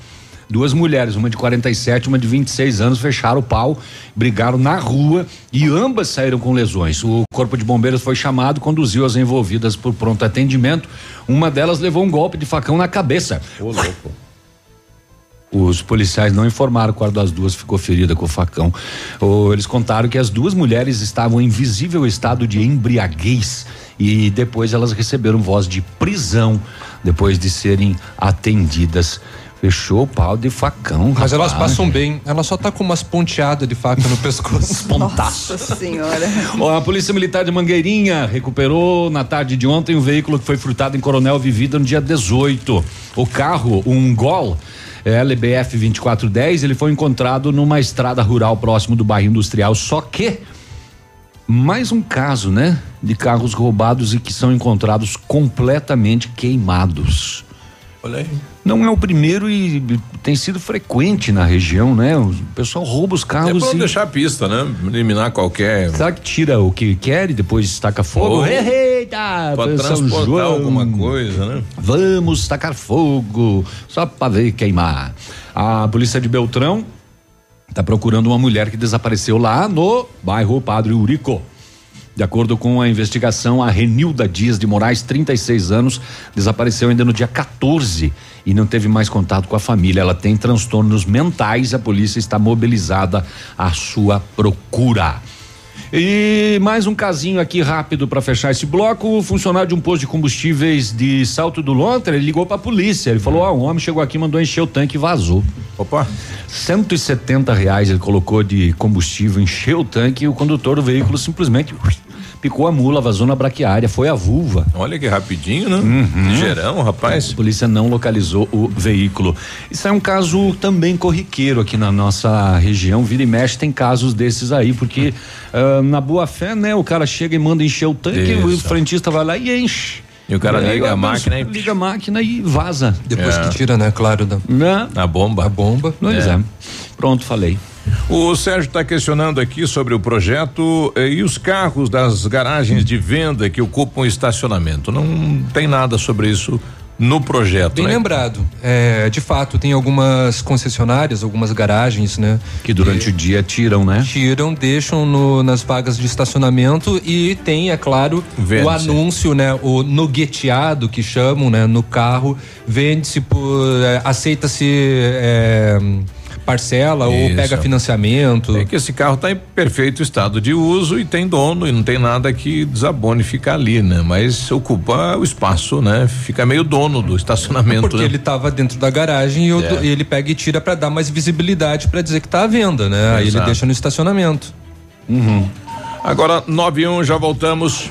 [SPEAKER 3] Duas mulheres, uma de 47 uma de 26 anos, fecharam o pau, brigaram na rua e ambas saíram com lesões. O corpo de bombeiros foi chamado, conduziu as envolvidas por pronto atendimento. Uma delas levou um golpe de facão na cabeça.
[SPEAKER 1] Ô, louco.
[SPEAKER 3] Os policiais não informaram qual das duas ficou ferida com o facão. eles contaram que as duas mulheres estavam em visível estado de embriaguez e depois elas receberam voz de prisão depois de serem atendidas. Fechou o pau de facão.
[SPEAKER 44] Mas rapaz. elas passam bem. Ela só tá com umas ponteadas de faca no pescoço. [LAUGHS]
[SPEAKER 4] Nossa senhora.
[SPEAKER 3] a Polícia Militar de Mangueirinha recuperou na tarde de ontem um veículo que foi furtado em Coronel Vivida no dia 18. O carro, um Gol, LBF 2410, ele foi encontrado numa estrada rural próximo do bairro industrial. Só que mais um caso, né? De carros roubados e que são encontrados completamente queimados.
[SPEAKER 1] Olha aí.
[SPEAKER 3] Não é o primeiro e tem sido frequente na região, né? O pessoal rouba os carros.
[SPEAKER 1] É pra e... deixar a pista, né? Eliminar qualquer.
[SPEAKER 3] Será que tira o que quer e depois taca fogo? Oh, Eita!
[SPEAKER 1] Pra transportar João. alguma coisa, né?
[SPEAKER 3] Vamos tacar fogo, só pra ver queimar. A polícia de Beltrão está procurando uma mulher que desapareceu lá no bairro Padre Urico. De acordo com a investigação, a Renilda Dias de Moraes, 36 anos, desapareceu ainda no dia 14 e não teve mais contato com a família. Ela tem transtornos mentais, a polícia está mobilizada à sua procura. E mais um casinho aqui rápido para fechar esse bloco. O funcionário de um posto de combustíveis de Salto do Lontra, ele ligou para a polícia. Ele falou: "Ó, oh, um homem chegou aqui, mandou encher o tanque e vazou".
[SPEAKER 1] Opa.
[SPEAKER 3] 170 reais ele colocou de combustível, encheu o tanque e o condutor do veículo simplesmente picou a mula, vazou na braquiária, foi a vulva.
[SPEAKER 1] Olha que rapidinho, né? Uhum. Ligeirão, rapaz.
[SPEAKER 3] A polícia não localizou o veículo. Isso é um caso também corriqueiro aqui na nossa região. Vira e mexe tem casos desses aí, porque uh, na boa fé, né? O cara chega e manda encher o tanque, Isso. o frentista vai lá e enche.
[SPEAKER 1] E o cara liga a máquina e.
[SPEAKER 3] Liga a máquina e vaza.
[SPEAKER 44] Depois é. que tira, né? Claro. Da,
[SPEAKER 1] né? A bomba.
[SPEAKER 44] A bomba.
[SPEAKER 3] Pois é. é. Pronto, falei.
[SPEAKER 1] O Sérgio está questionando aqui sobre o projeto eh, e os carros das garagens de venda que ocupam estacionamento. Não tem nada sobre isso no projeto.
[SPEAKER 2] Bem
[SPEAKER 1] né?
[SPEAKER 2] lembrado. É, de fato, tem algumas concessionárias, algumas garagens, né?
[SPEAKER 3] Que durante o dia tiram, né?
[SPEAKER 2] Tiram, deixam no- nas vagas de estacionamento e tem, é claro, o anúncio, né? O nugueteado que chamam, né? No carro, vende-se por. é, aceita-se é, parcela ou
[SPEAKER 1] Isso.
[SPEAKER 2] pega financiamento.
[SPEAKER 1] É que esse carro está em perfeito estado de uso e tem dono e não tem nada que desabone ficar ali, né? Mas ocupa o espaço, né? Fica meio dono do estacionamento.
[SPEAKER 2] Porque
[SPEAKER 1] né?
[SPEAKER 2] ele estava dentro da garagem e,
[SPEAKER 1] É.
[SPEAKER 2] do- e ele pega e tira para dar mais visibilidade para dizer que tá à venda, né? Aí ele deixa no estacionamento.
[SPEAKER 1] Agora, 9 e 1, já voltamos.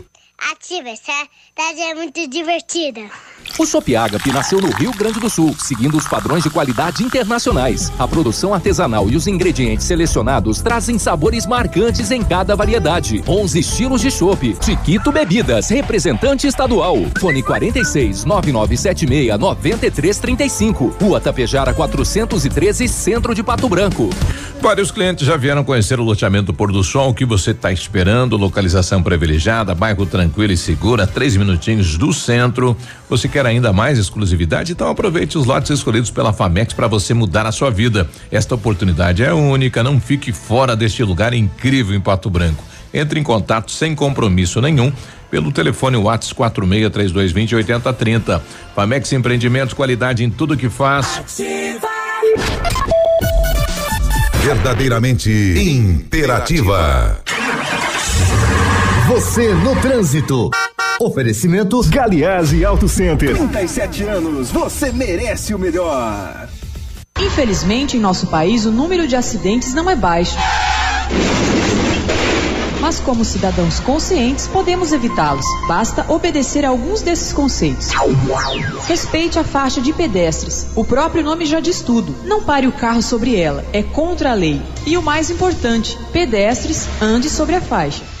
[SPEAKER 8] Ativa, essa tarde é muito divertida.
[SPEAKER 25] O Chopp Agape nasceu no Rio Grande do Sul, seguindo os padrões de qualidade internacionais. A produção artesanal e os ingredientes selecionados trazem sabores marcantes em cada variedade. 11 estilos de chopp. Chiquito Bebidas, representante estadual. Fone 46 9976 9335. Rua Tapejara 413, Centro de Pato Branco.
[SPEAKER 1] Vários clientes já vieram conhecer o loteamento Pôr do Sol. O que você está esperando? Localização privilegiada, bairro tranquilo e seguro, a três minutinhos do centro. Você quer ainda mais exclusividade? Então aproveite os lotes escolhidos pela Famex para você mudar a sua vida. Esta oportunidade é única. Não fique fora deste lugar incrível em Pato Branco. Entre em contato sem compromisso nenhum pelo telefone Whats 463220 8030. Famex Empreendimentos, qualidade em tudo que faz.
[SPEAKER 45] Verdadeiramente interativa.
[SPEAKER 16] Você no trânsito. Oferecimento
[SPEAKER 10] Galiase Auto Center. 37 anos, você merece o melhor.
[SPEAKER 46] Infelizmente, em nosso país, o número de acidentes não é baixo. Mas, como cidadãos conscientes, podemos evitá-los. Basta obedecer a alguns desses conceitos. Respeite a faixa de pedestres. O próprio nome já diz tudo. Não pare o carro sobre ela. É contra a lei. E o mais importante: pedestres, ande sobre a faixa.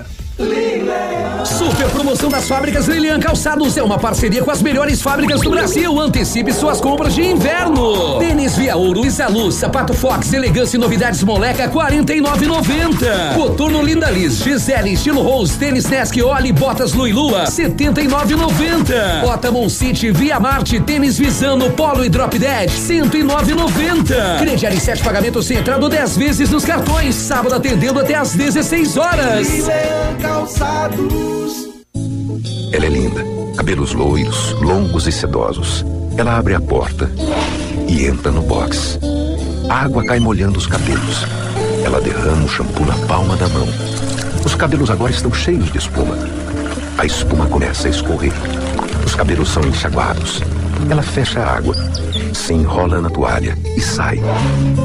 [SPEAKER 47] Super promoção das fábricas Lilian Calçados é uma parceria com as melhores fábricas do Brasil. Antecipe suas compras de inverno. Tênis Via Ouro, Isa Luz, Sapato Fox, Elegância e Novidades Moleca, 49,90. Coturno Linda Liz, Gisele, Estilo Rose, Tênis Nesk, Oli, Botas Lui Lua, 79,90. Ottamon City, Via Marte, Tênis Visano, Polo e Drop Dead, 109,90. Crediário em sete pagamentos sem entrada 10 vezes nos cartões. Sábado atendendo até às 16 horas.
[SPEAKER 10] Calçados.
[SPEAKER 31] Ela é linda, cabelos loiros, longos e sedosos. Ela abre a porta e entra no box. A água cai molhando os cabelos. Ela derrama o shampoo na palma da mão. Os cabelos agora estão cheios de espuma. A espuma começa a escorrer. Os Os cabelos são enxaguados. Ela fecha a água, se enrola na toalha e sai.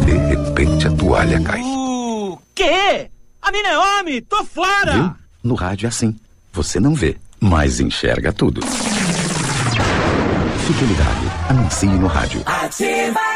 [SPEAKER 31] De repente a toalha cai.
[SPEAKER 48] O quê? A mina é homem! Tô fora!
[SPEAKER 31] Viu? No rádio é assim. Você não vê, mas enxerga tudo. Fidelidade. Anuncie no rádio.
[SPEAKER 6] Ativa.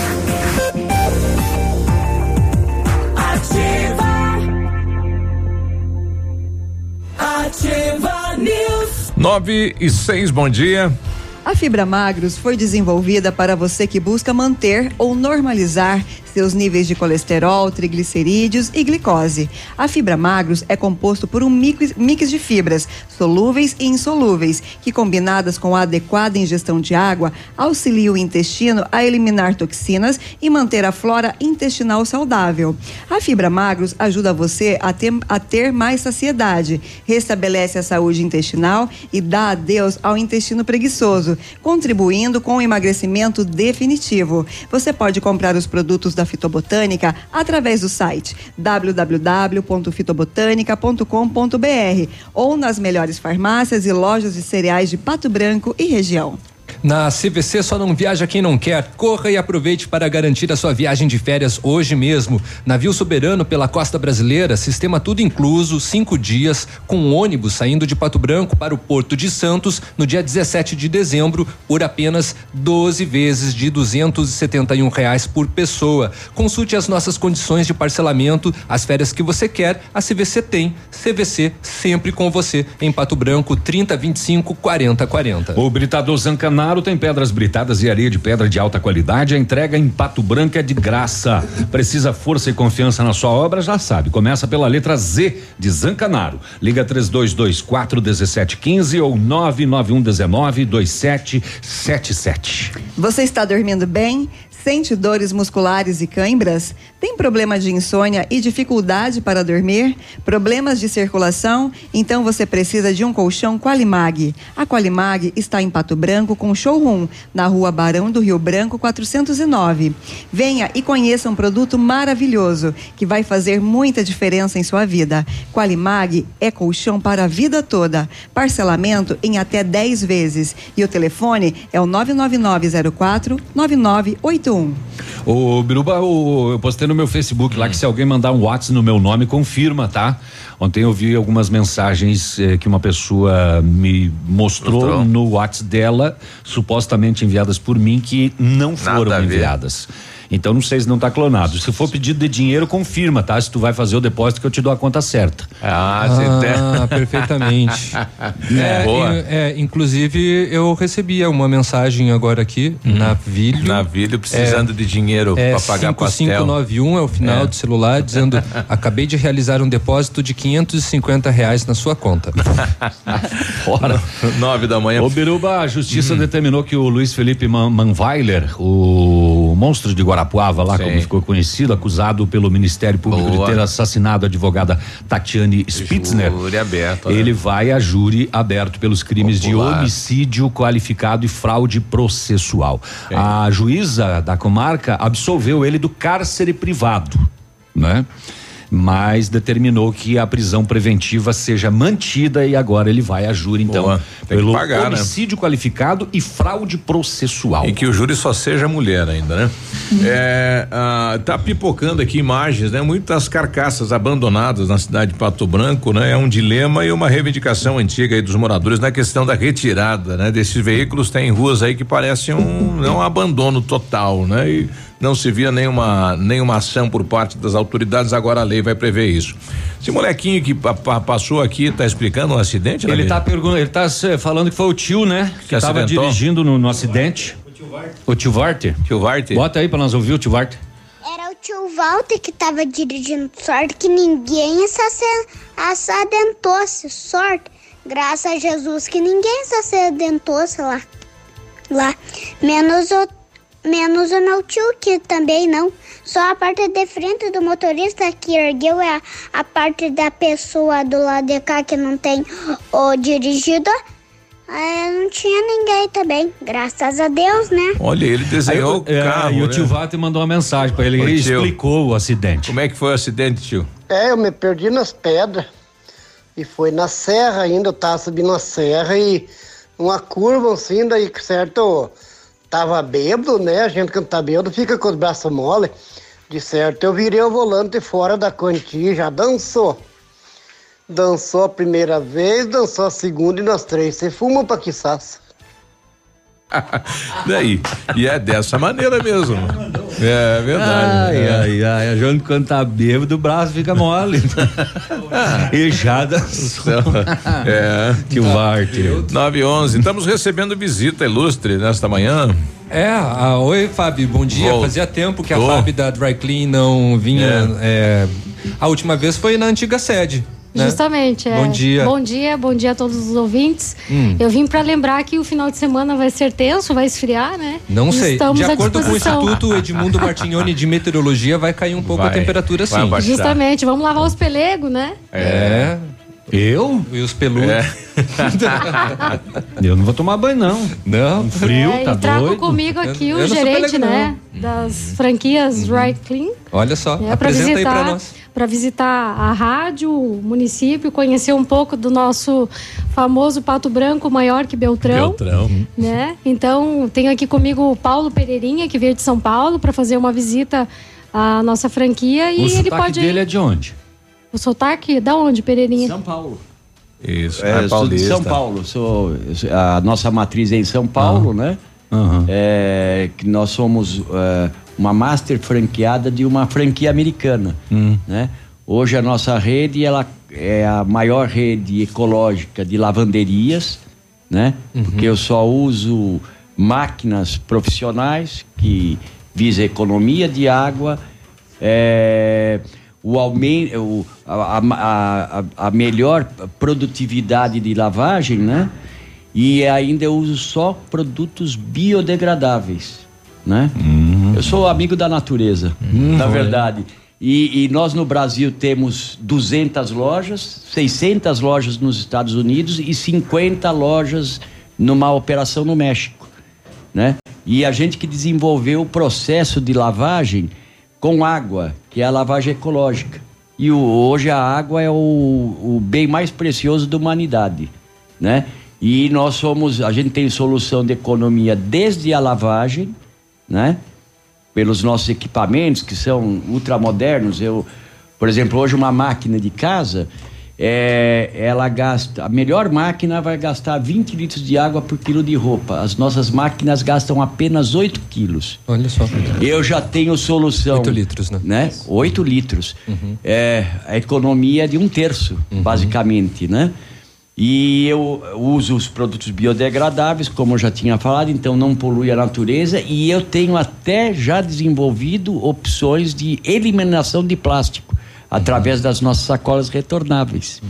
[SPEAKER 49] Ativa News.
[SPEAKER 1] 9 e 6, bom dia.
[SPEAKER 4] A fibra magros foi desenvolvida para você que busca manter ou normalizar seus níveis de colesterol, triglicerídeos e glicose. A fibra magros é composto por um mix, de fibras solúveis e insolúveis, que combinadas com a adequada ingestão de água, auxiliam o intestino a eliminar toxinas e manter a flora intestinal saudável. A fibra magros ajuda você a ter, a ter mais saciedade, restabelece a saúde intestinal e dá adeus ao intestino preguiçoso, contribuindo com o emagrecimento definitivo. Você pode comprar os produtos da Fitobotânica através do site www.fitobotanica.com.br ou nas melhores farmácias e lojas de cereais de Pato Branco e região.
[SPEAKER 2] Na CVC só não viaja quem não quer. Corra e aproveite para garantir a sua viagem de férias hoje mesmo. Navio soberano pela costa brasileira, sistema tudo incluso, cinco dias, com ônibus saindo de Pato Branco para o Porto de Santos no dia 17 de dezembro por apenas 12 vezes de 271 reais por pessoa. Consulte as nossas condições de parcelamento, as férias que você quer, a CVC tem. CVC sempre com você em Pato Branco 30 25 40 40.
[SPEAKER 3] O Britador Zancanaro tem pedras britadas e areia de pedra de alta qualidade. A entrega em Pato Branco é de graça. Precisa força e confiança na sua obra? Já sabe. Começa pela letra Z de Zancanaro. Liga 3224 1715 ou 99119 2777.
[SPEAKER 4] Você está dormindo bem? Sente dores musculares e cãibras? Tem problema de insônia e dificuldade para dormir? Problemas de circulação? Então você precisa de um colchão Qualimag. A Qualimag está em Pato Branco com showroom na rua Barão do Rio Branco 409. Venha e conheça um produto maravilhoso que vai fazer muita diferença em sua vida. Qualimag é colchão para a vida toda. Parcelamento em até 10 vezes. E o telefone é o 99904 9981.
[SPEAKER 3] Ô, Biruba, o- eu postei no meu Facebook lá que se alguém mandar um WhatsApp no meu nome, confirma, tá? Ontem eu vi algumas mensagens eh, que uma pessoa me mostrou,
[SPEAKER 1] Mostrou.
[SPEAKER 3] no WhatsApp dela, supostamente enviadas por mim, que não foram
[SPEAKER 1] Nada a ver.
[SPEAKER 3] Então não sei se não tá clonado. Se for pedido de dinheiro, confirma, tá? Se tu vai fazer o depósito que eu te dou a conta certa.
[SPEAKER 1] Ah,
[SPEAKER 2] Ah, [LAUGHS] perfeitamente. É,
[SPEAKER 3] Boa.
[SPEAKER 2] in- é, inclusive eu recebia uma mensagem agora aqui, Navilho.
[SPEAKER 1] Navilho precisando de dinheiro
[SPEAKER 2] é,
[SPEAKER 1] pra pagar pastel.
[SPEAKER 2] 5591 é o final
[SPEAKER 1] É.
[SPEAKER 2] do celular, dizendo: [LAUGHS] acabei de realizar um depósito de 550 reais na sua conta. [LAUGHS]
[SPEAKER 3] Fora.
[SPEAKER 1] Nove da manhã.
[SPEAKER 3] Ô Biruba, a
[SPEAKER 1] Hum.
[SPEAKER 3] justiça determinou que o Luiz Felipe Man Manweiler, o monstro de Guarapuava, lá
[SPEAKER 1] Sim.
[SPEAKER 3] como ficou conhecido, acusado pelo Ministério Público
[SPEAKER 1] Boa.
[SPEAKER 3] de ter assassinado a advogada Tatiane Spitzner.
[SPEAKER 1] Júri aberto, né?
[SPEAKER 3] Ele vai a júri aberto pelos crimes
[SPEAKER 1] Popular.
[SPEAKER 3] de homicídio qualificado e fraude processual.
[SPEAKER 1] Sim.
[SPEAKER 3] A juíza da comarca absolveu ele do cárcere privado, né? Mas determinou que a prisão preventiva seja mantida e agora ele vai a júri, então,
[SPEAKER 1] Boa.
[SPEAKER 3] Pelo
[SPEAKER 1] pagar, né?
[SPEAKER 3] homicídio qualificado e fraude processual.
[SPEAKER 1] E que o júri só seja mulher ainda, né? É, ah, tá pipocando aqui imagens, né? Muitas carcaças abandonadas na cidade de Pato Branco, né? É um dilema e uma reivindicação antiga aí dos moradores na questão da retirada, né? Desses veículos tem ruas aí que parecem um, não um abandono total, né? E não se via nenhuma, nenhuma ação por parte das autoridades, agora a lei vai prever isso. Esse molequinho que pa- pa- passou aqui tá explicando um acidente?
[SPEAKER 3] Ele tá perguntando, ele tá falando que foi o tio, né? Que,
[SPEAKER 1] Que
[SPEAKER 3] tava
[SPEAKER 1] acidentou?
[SPEAKER 3] dirigindo no, no acidente. O tio Varter.
[SPEAKER 1] Tio Varter.
[SPEAKER 3] Bota aí pra nós ouvir o tio Varter.
[SPEAKER 50] Era o tio Walter que tava dirigindo. Sorte que ninguém acidentou-se. Sorte. Graças a Jesus que ninguém se acidentou-se lá.
[SPEAKER 8] lá. Menos o, menos o meu tio, que também não. Só a parte de frente do motorista que ergueu é a, a parte da pessoa do lado de cá que não tem o dirigido. É, não tinha ninguém também, graças a Deus, né?
[SPEAKER 1] Olha, ele desenhou
[SPEAKER 3] Aí o-
[SPEAKER 1] o carro.
[SPEAKER 3] é, e o
[SPEAKER 1] né?
[SPEAKER 3] tio Walter mandou uma mensagem pra ele, ele explicou o acidente.
[SPEAKER 1] Como é que foi o acidente, tio?
[SPEAKER 31] É, eu me perdi nas pedras. E foi na serra ainda, eu tava subindo a serra e uma curva assim, daí certo, tava bêbado, né? A gente quando tá bêbado fica com os braços mole. De certo, eu virei o volante fora da quantia, já dançou. Dançou a primeira vez, dançou a segunda e nós três. Você fuma pra que saça? [LAUGHS]
[SPEAKER 1] Daí. E é dessa maneira mesmo. É verdade.
[SPEAKER 3] Ai,
[SPEAKER 1] é.
[SPEAKER 3] ai, ai. A Jane quando tá bêbado, o braço fica mole. [LAUGHS] e já dançou.
[SPEAKER 1] É.
[SPEAKER 3] Tio Walter.
[SPEAKER 1] 9 e 11. Estamos recebendo visita ilustre nesta manhã.
[SPEAKER 2] É, a, oi Fábio, bom dia.
[SPEAKER 1] Voltou.
[SPEAKER 2] Fazia tempo que a Fábio da Dry Clean não vinha. é, a última vez foi na antiga sede. Né?
[SPEAKER 51] Justamente, é.
[SPEAKER 2] Bom dia.
[SPEAKER 51] Bom dia, bom dia a todos os ouvintes.
[SPEAKER 2] Hum.
[SPEAKER 51] Eu vim para lembrar que o final de semana vai ser tenso, vai esfriar, né?
[SPEAKER 2] Não sei.
[SPEAKER 51] Estamos
[SPEAKER 2] de
[SPEAKER 51] à
[SPEAKER 2] acordo com o. Instituto Edmundo Martignoni de Meteorologia, vai cair um pouco
[SPEAKER 1] Vai.
[SPEAKER 2] a temperatura sim.
[SPEAKER 51] Justamente, vamos lavar os pelegos, né?
[SPEAKER 2] É.
[SPEAKER 3] Eu?
[SPEAKER 2] E os peludos. [LAUGHS]
[SPEAKER 3] Eu não vou tomar banho, não.
[SPEAKER 2] Não.
[SPEAKER 3] Frio,
[SPEAKER 51] É,
[SPEAKER 3] tá
[SPEAKER 51] e trago
[SPEAKER 3] doido.
[SPEAKER 51] comigo aqui
[SPEAKER 2] Eu-
[SPEAKER 51] o
[SPEAKER 2] eu
[SPEAKER 51] gerente, né? Das franquias Dry Clean.
[SPEAKER 2] Olha só,
[SPEAKER 51] É, para
[SPEAKER 2] aí
[SPEAKER 51] visitar,
[SPEAKER 2] pra nós.
[SPEAKER 51] para visitar a rádio, o município, conhecer um pouco do nosso famoso Pato Branco maior que Beltrão.
[SPEAKER 1] Beltrão.
[SPEAKER 51] Né? Então, tenho aqui comigo o Paulo Pereirinha, que veio de São Paulo, para fazer uma visita à nossa franquia. E
[SPEAKER 3] o
[SPEAKER 51] ele
[SPEAKER 3] sotaque
[SPEAKER 51] pode.
[SPEAKER 3] dele é de onde?
[SPEAKER 51] O sotaque? Da onde, Pereirinha?
[SPEAKER 52] São Paulo.
[SPEAKER 1] Isso,
[SPEAKER 52] É,
[SPEAKER 1] é,
[SPEAKER 52] sou de
[SPEAKER 1] paulista.
[SPEAKER 52] São Paulo. Sou, a nossa matriz é em São Paulo, né? É, que nós somos é, uma master franqueada de uma franquia americana, né? Hoje a nossa rede ela é a maior rede ecológica de lavanderias, né? Porque eu só uso máquinas profissionais que visa economia de água, é, o aumento, o- a, a- a- melhor produtividade de lavagem, né? E ainda eu uso só produtos biodegradáveis, né? Eu sou amigo da natureza, na
[SPEAKER 3] olha.
[SPEAKER 52] verdade. E, e nós no Brasil temos 200 lojas, 600 lojas nos Estados Unidos e 50 lojas numa operação no México, né? E a gente que desenvolveu o processo de lavagem com água, que é a lavagem ecológica. E o- hoje a água é o, o bem mais precioso da humanidade, né? E nós somos, a gente tem solução de economia desde a lavagem, né? Pelos nossos equipamentos que são ultramodernos. Eu, por exemplo, hoje uma máquina de casa, é, ela gasta, a melhor máquina vai gastar 20 litros de água por quilo de roupa. As nossas máquinas gastam apenas 8 quilos.
[SPEAKER 2] Olha só.
[SPEAKER 52] Eu já tenho solução.
[SPEAKER 2] 8 litros, né?
[SPEAKER 52] né? 8 litros.
[SPEAKER 2] Uhum.
[SPEAKER 52] É a economia de um terço, basicamente, né? E eu uso os produtos biodegradáveis, como eu já tinha falado, então não polui a natureza. E eu tenho até já desenvolvido opções de eliminação de plástico através das nossas sacolas retornáveis.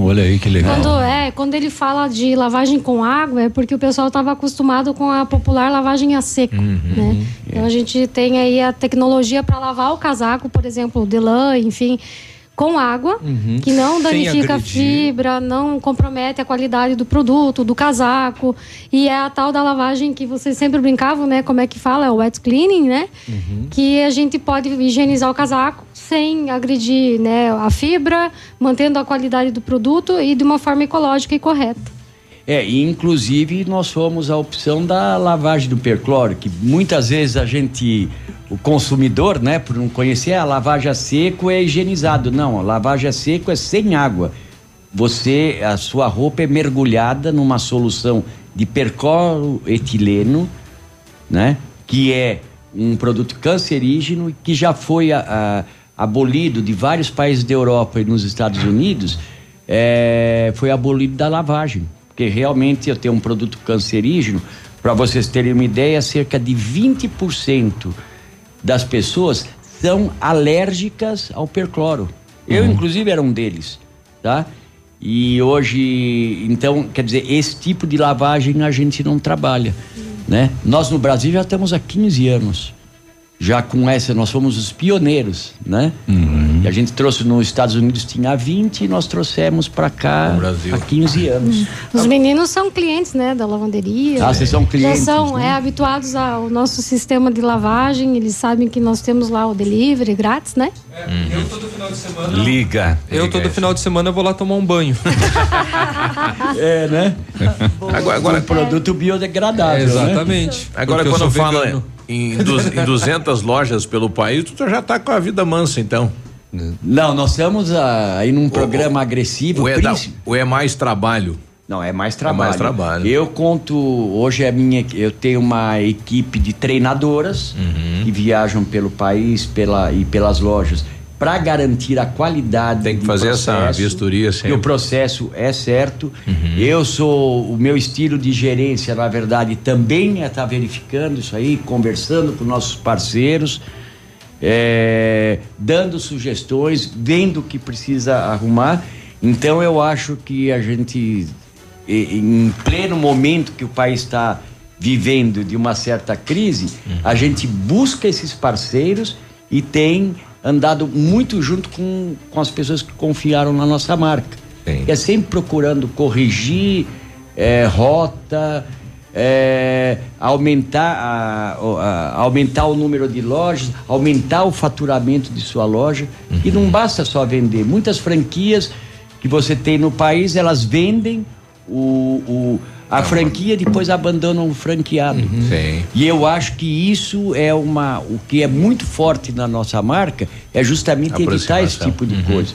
[SPEAKER 3] Olha aí que legal.
[SPEAKER 51] Quando, é, quando ele fala de lavagem com água, é porque o pessoal estava acostumado com a popular lavagem a seco. Né? Então a gente tem aí a tecnologia para lavar o casaco, por exemplo, de lã, enfim, com água,
[SPEAKER 2] Uhum.
[SPEAKER 51] que não danifica a fibra, não compromete a qualidade do produto, do casaco. E é a tal da lavagem que vocês sempre brincavam, né? Como é que fala? É o wet cleaning, né? que a gente pode higienizar o casaco sem agredir né, a fibra, mantendo a qualidade do produto e de uma forma ecológica e correta.
[SPEAKER 52] É, inclusive nós somos a opção da lavagem do percloro, que muitas vezes a gente, o consumidor, né, por não conhecer, a lavagem a seco é higienizado. Não, a lavagem a seco é sem água. Você, a sua roupa é mergulhada numa solução de percloro etileno, né, que é um produto cancerígeno e que já foi a- a- abolido de vários países da Europa e nos Estados Unidos, é, foi abolido da lavagem. Porque realmente eu tenho um produto cancerígeno, para vocês terem uma ideia, cerca de 20% das pessoas são alérgicas ao percloro. Eu, inclusive, era um deles, tá? E hoje, então, quer dizer, esse tipo de lavagem a gente não trabalha. né? Nós no Brasil já estamos há 15 anos. Já com essa, nós fomos os pioneiros, né? E a gente trouxe nos Estados Unidos tinha 20 e nós trouxemos para cá há 15 anos.
[SPEAKER 51] Os meninos são clientes, né, da lavanderia.
[SPEAKER 52] Ah, vocês são clientes,
[SPEAKER 51] Já são,
[SPEAKER 52] né?
[SPEAKER 51] é, habituados ao nosso sistema de lavagem. Eles sabem que nós temos lá o delivery grátis, né?
[SPEAKER 2] Eu todo final de semana.
[SPEAKER 3] Liga.
[SPEAKER 2] Eu todo final de semana vou lá tomar um banho. [LAUGHS]
[SPEAKER 52] É, né?
[SPEAKER 1] Agora, agora
[SPEAKER 52] um produto biodegradável.
[SPEAKER 2] Exatamente.
[SPEAKER 1] Agora,
[SPEAKER 2] Porque
[SPEAKER 1] quando fala em, em 200 lojas pelo país, tu já tá com a vida mansa, então.
[SPEAKER 52] Não, nós estamos ah, aí num programa agressivo.
[SPEAKER 1] Ou é, da- ou é mais trabalho?
[SPEAKER 52] Não, é mais trabalho.
[SPEAKER 1] mais trabalho.
[SPEAKER 52] Eu conto, hoje é minha, eu tenho uma equipe de treinadoras
[SPEAKER 1] Uhum.
[SPEAKER 52] que viajam pelo país pela, e pelas lojas para garantir a qualidade Tem
[SPEAKER 1] que fazer essa vistoria
[SPEAKER 52] Que
[SPEAKER 1] sempre.
[SPEAKER 52] o processo é certo.
[SPEAKER 1] Uhum.
[SPEAKER 52] Eu sou, o meu estilo de gerência, na verdade, também é estar verificando isso aí, conversando com nossos parceiros, é, dando sugestões, vendo o que precisa arrumar. Então eu acho que a gente, em pleno momento que o país está vivendo de uma certa crise, a gente busca esses parceiros e tem andado muito junto com, com as pessoas que confiaram na nossa marca. É sempre procurando corrigir é, rota, é, aumentar, a- o- a- aumentar o número de lojas, aumentar o faturamento de sua loja. E não basta só vender. Muitas franquias que você tem no país, elas vendem o, o- a franquia e depois abandonam o franqueado.
[SPEAKER 1] Sim.
[SPEAKER 52] E eu acho que isso é uma. O que é muito forte na nossa marca é justamente evitar esse tipo de coisa.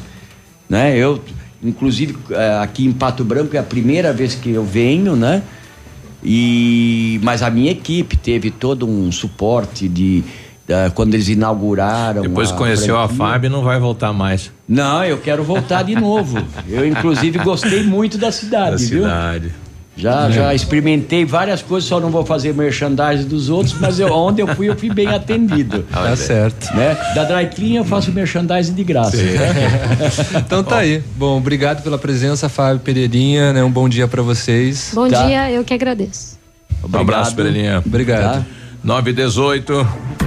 [SPEAKER 52] Né? Eu, inclusive, eh, aqui em Pato Branco é a primeira vez que eu venho, né? E, mas a minha equipe teve todo um suporte de. quando eles inauguraram.
[SPEAKER 1] Depois conheceu a. Fábio, não vai voltar mais.
[SPEAKER 52] Não, eu quero voltar de novo. Eu, inclusive, gostei muito da cidade,
[SPEAKER 1] Da
[SPEAKER 52] viu?
[SPEAKER 1] cidade.
[SPEAKER 52] Já,
[SPEAKER 1] É.
[SPEAKER 52] já experimentei várias coisas, só não vou fazer merchandising dos outros, mas eu, onde eu fui, eu fui bem atendido. [LAUGHS]
[SPEAKER 2] Tá certo.
[SPEAKER 52] Né? Da Dry Clean eu faço merchandising de graça. tá? [LAUGHS]
[SPEAKER 2] Então tá aí. Bom, obrigado pela presença, Fábio Pereirinha, né? Um bom dia pra vocês.
[SPEAKER 51] Bom
[SPEAKER 52] Tá.
[SPEAKER 51] dia, eu que agradeço.
[SPEAKER 1] Um abraço, Perelinha.
[SPEAKER 2] Obrigado.
[SPEAKER 1] 9 e 18.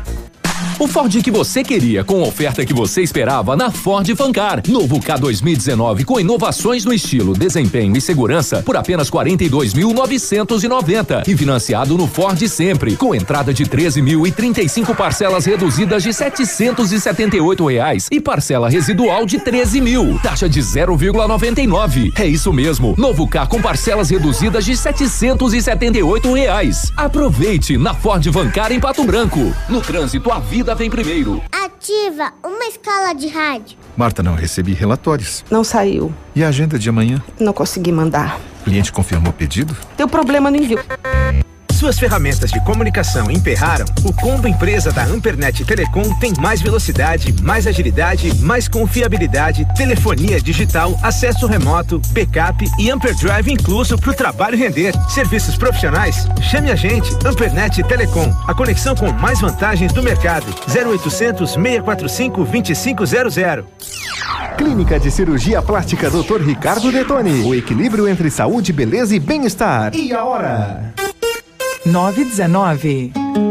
[SPEAKER 25] O Ford que você queria, com a oferta que você esperava na Ford Fancar. Novo K 2019 com inovações no estilo, desempenho e segurança por apenas 42.990 e financiado no Ford sempre, com entrada de 13 mil e 35 parcelas reduzidas de 778 reais e parcela residual de 13 mil. Taxa de 0,99. É isso mesmo. Novo K com parcelas reduzidas de 778 reais. Aproveite na Ford Vancar em Pato Branco. No trânsito, a vida vem primeiro.
[SPEAKER 8] Ativa uma escala de rádio.
[SPEAKER 53] Marta, não recebi relatórios.
[SPEAKER 11] Não saiu.
[SPEAKER 53] E a agenda de amanhã?
[SPEAKER 11] Não consegui mandar.
[SPEAKER 53] O cliente confirmou o pedido?
[SPEAKER 11] Deu problema no envio.
[SPEAKER 17] Suas ferramentas de comunicação emperraram? O combo empresa da Ampernet Telecom tem mais velocidade, mais agilidade, mais confiabilidade, telefonia digital, acesso remoto, backup e Amperdrive incluso para o trabalho render. Serviços profissionais? Chame a gente, Ampernet Telecom, a conexão com mais vantagens do mercado. 0800 645 2500.
[SPEAKER 10] Clínica de Cirurgia Plástica Dr. Ricardo Detoni. O equilíbrio entre saúde, beleza e bem-estar. E a hora?
[SPEAKER 54] 919.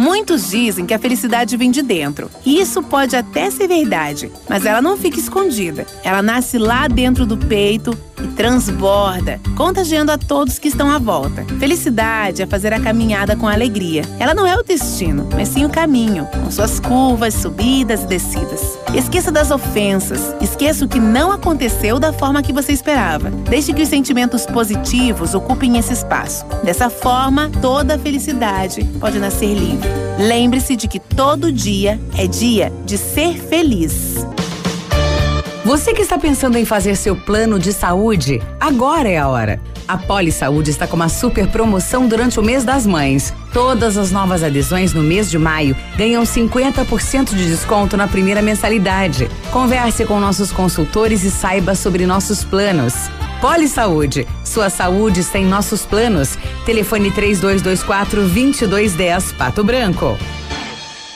[SPEAKER 55] Muitos dizem que a felicidade vem de dentro. E isso pode até ser verdade, mas ela não fica escondida. Ela nasce lá dentro do peito, e transborda, contagiando a todos que estão à volta. Felicidade é fazer a caminhada com alegria. Ela não é o destino, mas sim o caminho, com suas curvas, subidas e descidas. Esqueça das ofensas, esqueça o que não aconteceu da forma que você esperava. Deixe que os sentimentos positivos ocupem esse espaço. Dessa forma, toda a felicidade pode nascer livre. Lembre-se de que todo dia é dia de ser feliz.
[SPEAKER 6] Você que está pensando em fazer seu plano de saúde, agora é a hora. A Poli Saúde está com uma super promoção durante o mês das mães. Todas as novas adesões no mês de maio ganham 50% de desconto na primeira mensalidade. Converse com nossos consultores e saiba sobre nossos planos. Poli Saúde, sua saúde está em nossos planos. Telefone 3224 2210 Pato Branco.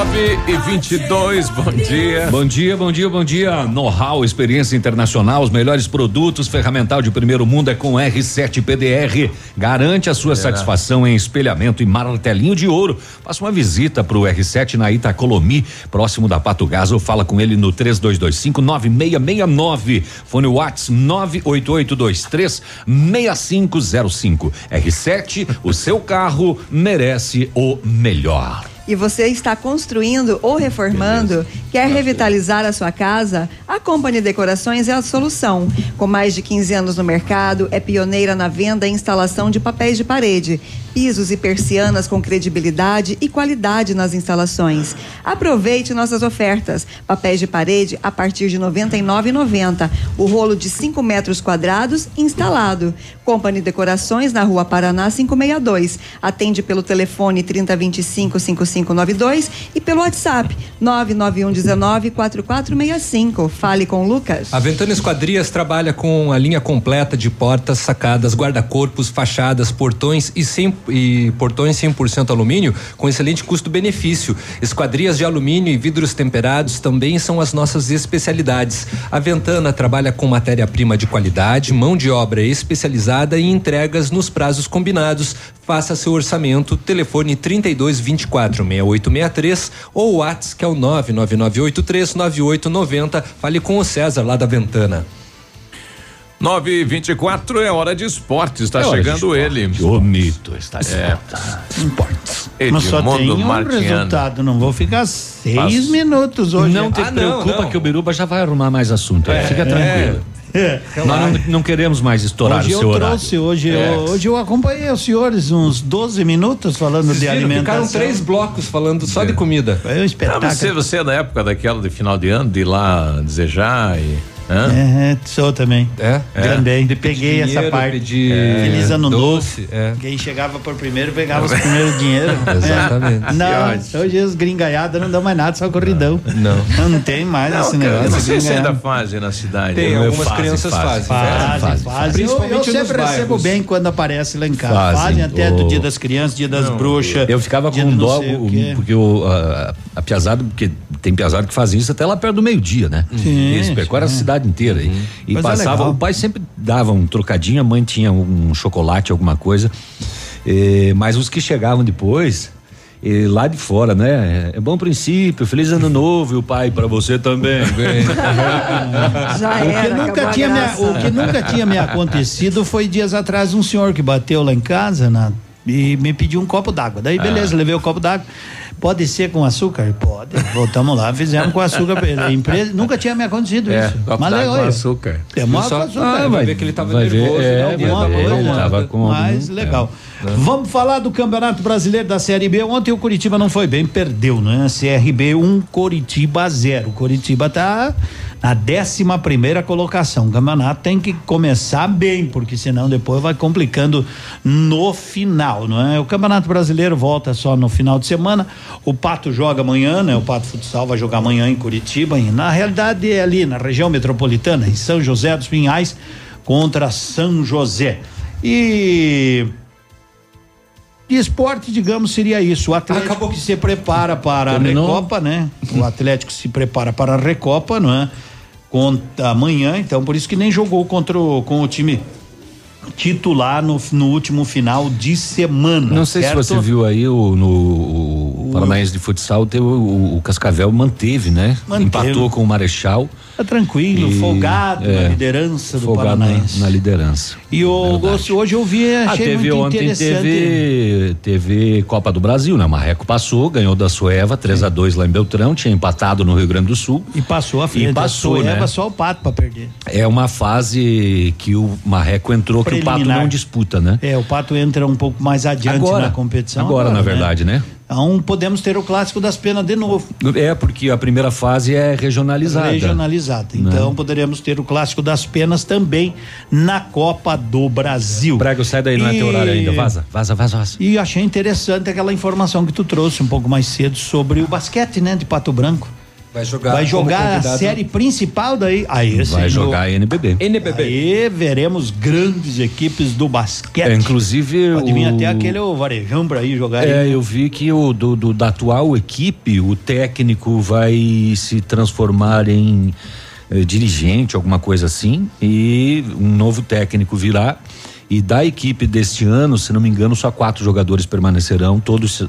[SPEAKER 1] 9 e 22 bom dia.
[SPEAKER 3] Bom dia, bom dia, bom dia. Know-how, experiência internacional, os melhores produtos, ferramental de primeiro mundo é com R7 PDR. Garante a sua
[SPEAKER 1] É.
[SPEAKER 3] satisfação em espelhamento e martelinho de ouro. Faça uma visita pro R7 na Itacolomi, próximo da Pato Gás, ou fala com ele no 3225 9669. Fone Whats 98823 6505. R7, o seu carro merece o melhor.
[SPEAKER 4] E você está construindo ou reformando, quer revitalizar a sua casa? A Company Decorações é a solução. Com mais de 15 anos no mercado, é pioneira na venda e instalação de papéis de parede, pisos e persianas com credibilidade e qualidade nas instalações. Aproveite nossas ofertas. Papéis de parede a partir de R$ 99,90. O rolo de 5 metros quadrados instalado. Company Decorações na Rua Paraná 562. Atende pelo telefone 3025 5592 e pelo WhatsApp 99119 4465. Fale com o Lucas.
[SPEAKER 2] A Ventana Esquadrias trabalha com a linha completa de portas, sacadas, guarda-corpos, fachadas, portões e, 100, e portões 100% alumínio com excelente custo-benefício. Esquadrias de alumínio e vidros temperados também são as nossas especialidades. A Ventana trabalha com matéria-prima de qualidade, mão de obra especializada e entregas nos prazos combinados. Faça seu orçamento, telefone 32 24 6863 ou WhatsApp que é o 99983 9890. Fale com o César lá da Ventana.
[SPEAKER 1] 9 e 24 é hora de esporte. Está
[SPEAKER 3] É hora de
[SPEAKER 1] chegando
[SPEAKER 3] esporte.
[SPEAKER 1] ele.
[SPEAKER 3] O mito está
[SPEAKER 1] é.
[SPEAKER 56] Esportes. Mas só tem um
[SPEAKER 1] Martiano.
[SPEAKER 56] resultado, não vou ficar seis minutos hoje.
[SPEAKER 3] Não te preocupa que o Biruba já vai arrumar mais assunto.
[SPEAKER 56] É,
[SPEAKER 3] Fica
[SPEAKER 56] é.
[SPEAKER 3] tranquilo.
[SPEAKER 56] É.
[SPEAKER 3] Nós não, não queremos mais estourar
[SPEAKER 56] hoje
[SPEAKER 3] o seu
[SPEAKER 56] eu
[SPEAKER 3] horário.
[SPEAKER 56] trouxe, hoje,
[SPEAKER 3] É.
[SPEAKER 56] eu, hoje eu acompanhei os senhores uns 12 minutos falando
[SPEAKER 2] Vocês
[SPEAKER 56] de
[SPEAKER 2] viram?
[SPEAKER 56] alimentação.
[SPEAKER 2] Ficaram três blocos falando só de comida.
[SPEAKER 56] Foi um
[SPEAKER 1] Ah,
[SPEAKER 56] espetáculo.
[SPEAKER 1] você, você é da época daquela de final de ano, de ir lá desejar e.
[SPEAKER 56] É, sou também.
[SPEAKER 2] É?
[SPEAKER 56] Também.
[SPEAKER 2] De pedir
[SPEAKER 56] Peguei essa
[SPEAKER 2] dinheiro,
[SPEAKER 56] parte.
[SPEAKER 2] pedir,
[SPEAKER 56] É. Feliz ano
[SPEAKER 2] doce,
[SPEAKER 56] novo.
[SPEAKER 2] é.
[SPEAKER 56] Quem chegava por primeiro pegava os primeiros dinheiro. [LAUGHS]
[SPEAKER 2] Exatamente.
[SPEAKER 56] É. Não, hoje os gringaiadas não dão mais nada, só corridão.
[SPEAKER 2] Não.
[SPEAKER 56] Não tem mais
[SPEAKER 1] Não,
[SPEAKER 56] esse
[SPEAKER 1] cara,
[SPEAKER 56] negócio.
[SPEAKER 1] não sei se
[SPEAKER 56] gringaiada.
[SPEAKER 1] ainda fazem na cidade.
[SPEAKER 2] Tem,
[SPEAKER 1] né?
[SPEAKER 2] algumas crianças fazem.
[SPEAKER 56] Fazem,
[SPEAKER 2] Fazem,
[SPEAKER 56] fazem. Eu, eu sempre recebo
[SPEAKER 2] bairros.
[SPEAKER 56] bem quando aparece lá em casa.
[SPEAKER 3] Fazem.
[SPEAKER 56] Fazem, até do dia das crianças, dia das bruxas.
[SPEAKER 3] Eu ficava
[SPEAKER 56] dia
[SPEAKER 3] com
[SPEAKER 56] não
[SPEAKER 3] dó,
[SPEAKER 56] o
[SPEAKER 3] porque o, a, a piazada, porque tem piazada que fazem isso até lá perto do meio-dia, né?
[SPEAKER 56] Sim,
[SPEAKER 3] Eles percorrem a
[SPEAKER 56] sim.
[SPEAKER 3] Cidade inteira. E, e
[SPEAKER 56] Coisa
[SPEAKER 3] passava,
[SPEAKER 56] legal.
[SPEAKER 3] o pai sempre dava um trocadinho, a mãe tinha um chocolate, alguma coisa. Eh, mas os que chegavam depois E lá de fora, né? É bom princípio, feliz ano novo e o pai para você também. [LAUGHS]
[SPEAKER 4] Já
[SPEAKER 56] o, que
[SPEAKER 4] era,
[SPEAKER 56] nunca tinha me, o que nunca tinha me acontecido foi dias atrás um senhor que bateu lá em casa na- e me pediu um copo d'água. Daí, beleza, levei o copo d'água. Pode ser com açúcar? Pode. Voltamos lá, fizemos com açúcar. A empresa, nunca tinha me acontecido
[SPEAKER 1] É,
[SPEAKER 56] isso. Mas legal,
[SPEAKER 1] com
[SPEAKER 56] olha.
[SPEAKER 1] açúcar.
[SPEAKER 56] É mó com açúcar.
[SPEAKER 2] Ah, vai ver que ele tava
[SPEAKER 3] vai ver,
[SPEAKER 2] nervoso,
[SPEAKER 3] é,
[SPEAKER 2] né?
[SPEAKER 56] Alguma
[SPEAKER 3] ver,
[SPEAKER 56] coisa,
[SPEAKER 3] ele tava com
[SPEAKER 56] mais
[SPEAKER 3] algum-
[SPEAKER 56] legal. Vamos falar do Campeonato Brasileiro da Série B. Ontem o Curitiba não foi bem, perdeu, né? CRB 1, Curitiba 0. O Curitiba tá na 11 primeira colocação. O campeonato tem que começar bem, porque senão depois vai complicando no final, não é? O Campeonato Brasileiro volta só no final de semana. O Pato joga amanhã, né? O Pato Futsal vai jogar amanhã em Curitiba. E na realidade é ali na região metropolitana, em São José dos Pinhais, contra São José. E de esporte, digamos, seria isso. O Atlético que se prepara para
[SPEAKER 3] Terminou?
[SPEAKER 56] a Recopa, né? O Atlético se prepara para a Recopa, não é? Contra amanhã, então por isso que nem jogou contra o, com o time titular no, no último final de semana.
[SPEAKER 3] Não sei
[SPEAKER 56] certo?
[SPEAKER 3] se você viu aí o, no o Paranaense de Futsal, teve, o, o Cascavel manteve, né?
[SPEAKER 56] Manteve.
[SPEAKER 3] Empatou com o Marechal.
[SPEAKER 56] Tá tranquilo,
[SPEAKER 3] E,
[SPEAKER 56] folgado na
[SPEAKER 3] é,
[SPEAKER 56] liderança do
[SPEAKER 3] folgado na,
[SPEAKER 56] Paranaense.
[SPEAKER 3] na liderança.
[SPEAKER 56] E o Gosto, hoje eu vi,
[SPEAKER 3] Ah,
[SPEAKER 56] achei
[SPEAKER 3] teve
[SPEAKER 56] muito
[SPEAKER 3] ontem,
[SPEAKER 56] interessante.
[SPEAKER 3] teve, teve Copa do Brasil, né? Marreco passou, ganhou da Sueva, 3 a 2 lá em Beltrão, tinha empatado no Rio Grande do Sul.
[SPEAKER 56] E passou a frente.
[SPEAKER 3] E passou,
[SPEAKER 56] a
[SPEAKER 3] né?
[SPEAKER 56] Sueva, só o pato para perder.
[SPEAKER 3] É uma fase que o Marreco entrou, que o Pato não disputa, né?
[SPEAKER 56] É, o Pato entra um pouco mais adiante
[SPEAKER 3] Agora,
[SPEAKER 56] na competição.
[SPEAKER 3] agora, na verdade, né?
[SPEAKER 56] Então podemos ter o clássico das penas de novo.
[SPEAKER 3] É, porque a primeira fase é regionalizada.
[SPEAKER 56] Regionalizada. Então poderemos ter o clássico das penas também na Copa do Brasil.
[SPEAKER 3] Prego, sai daí, não é teu horário ainda. Vaza, vaza, vaza, vaza.
[SPEAKER 56] E achei interessante aquela informação que tu trouxe um pouco mais cedo sobre o basquete, né, de Pato Branco.
[SPEAKER 2] Vai jogar.
[SPEAKER 56] Vai jogar a série principal daí. Aí,
[SPEAKER 3] Vai
[SPEAKER 56] no-
[SPEAKER 3] jogar a NBB.
[SPEAKER 2] NBB.
[SPEAKER 56] Aí veremos grandes equipes do basquete.
[SPEAKER 3] É, inclusive.
[SPEAKER 56] Pode vir
[SPEAKER 3] o-
[SPEAKER 56] até aquele o varejão pra ir jogar
[SPEAKER 3] É,
[SPEAKER 56] aí.
[SPEAKER 3] eu vi que o do, do- da atual equipe, o técnico vai se transformar em eh, dirigente, alguma coisa assim, e um novo técnico virá. E da equipe deste ano, se não me engano, só quatro jogadores permanecerão, todos eh,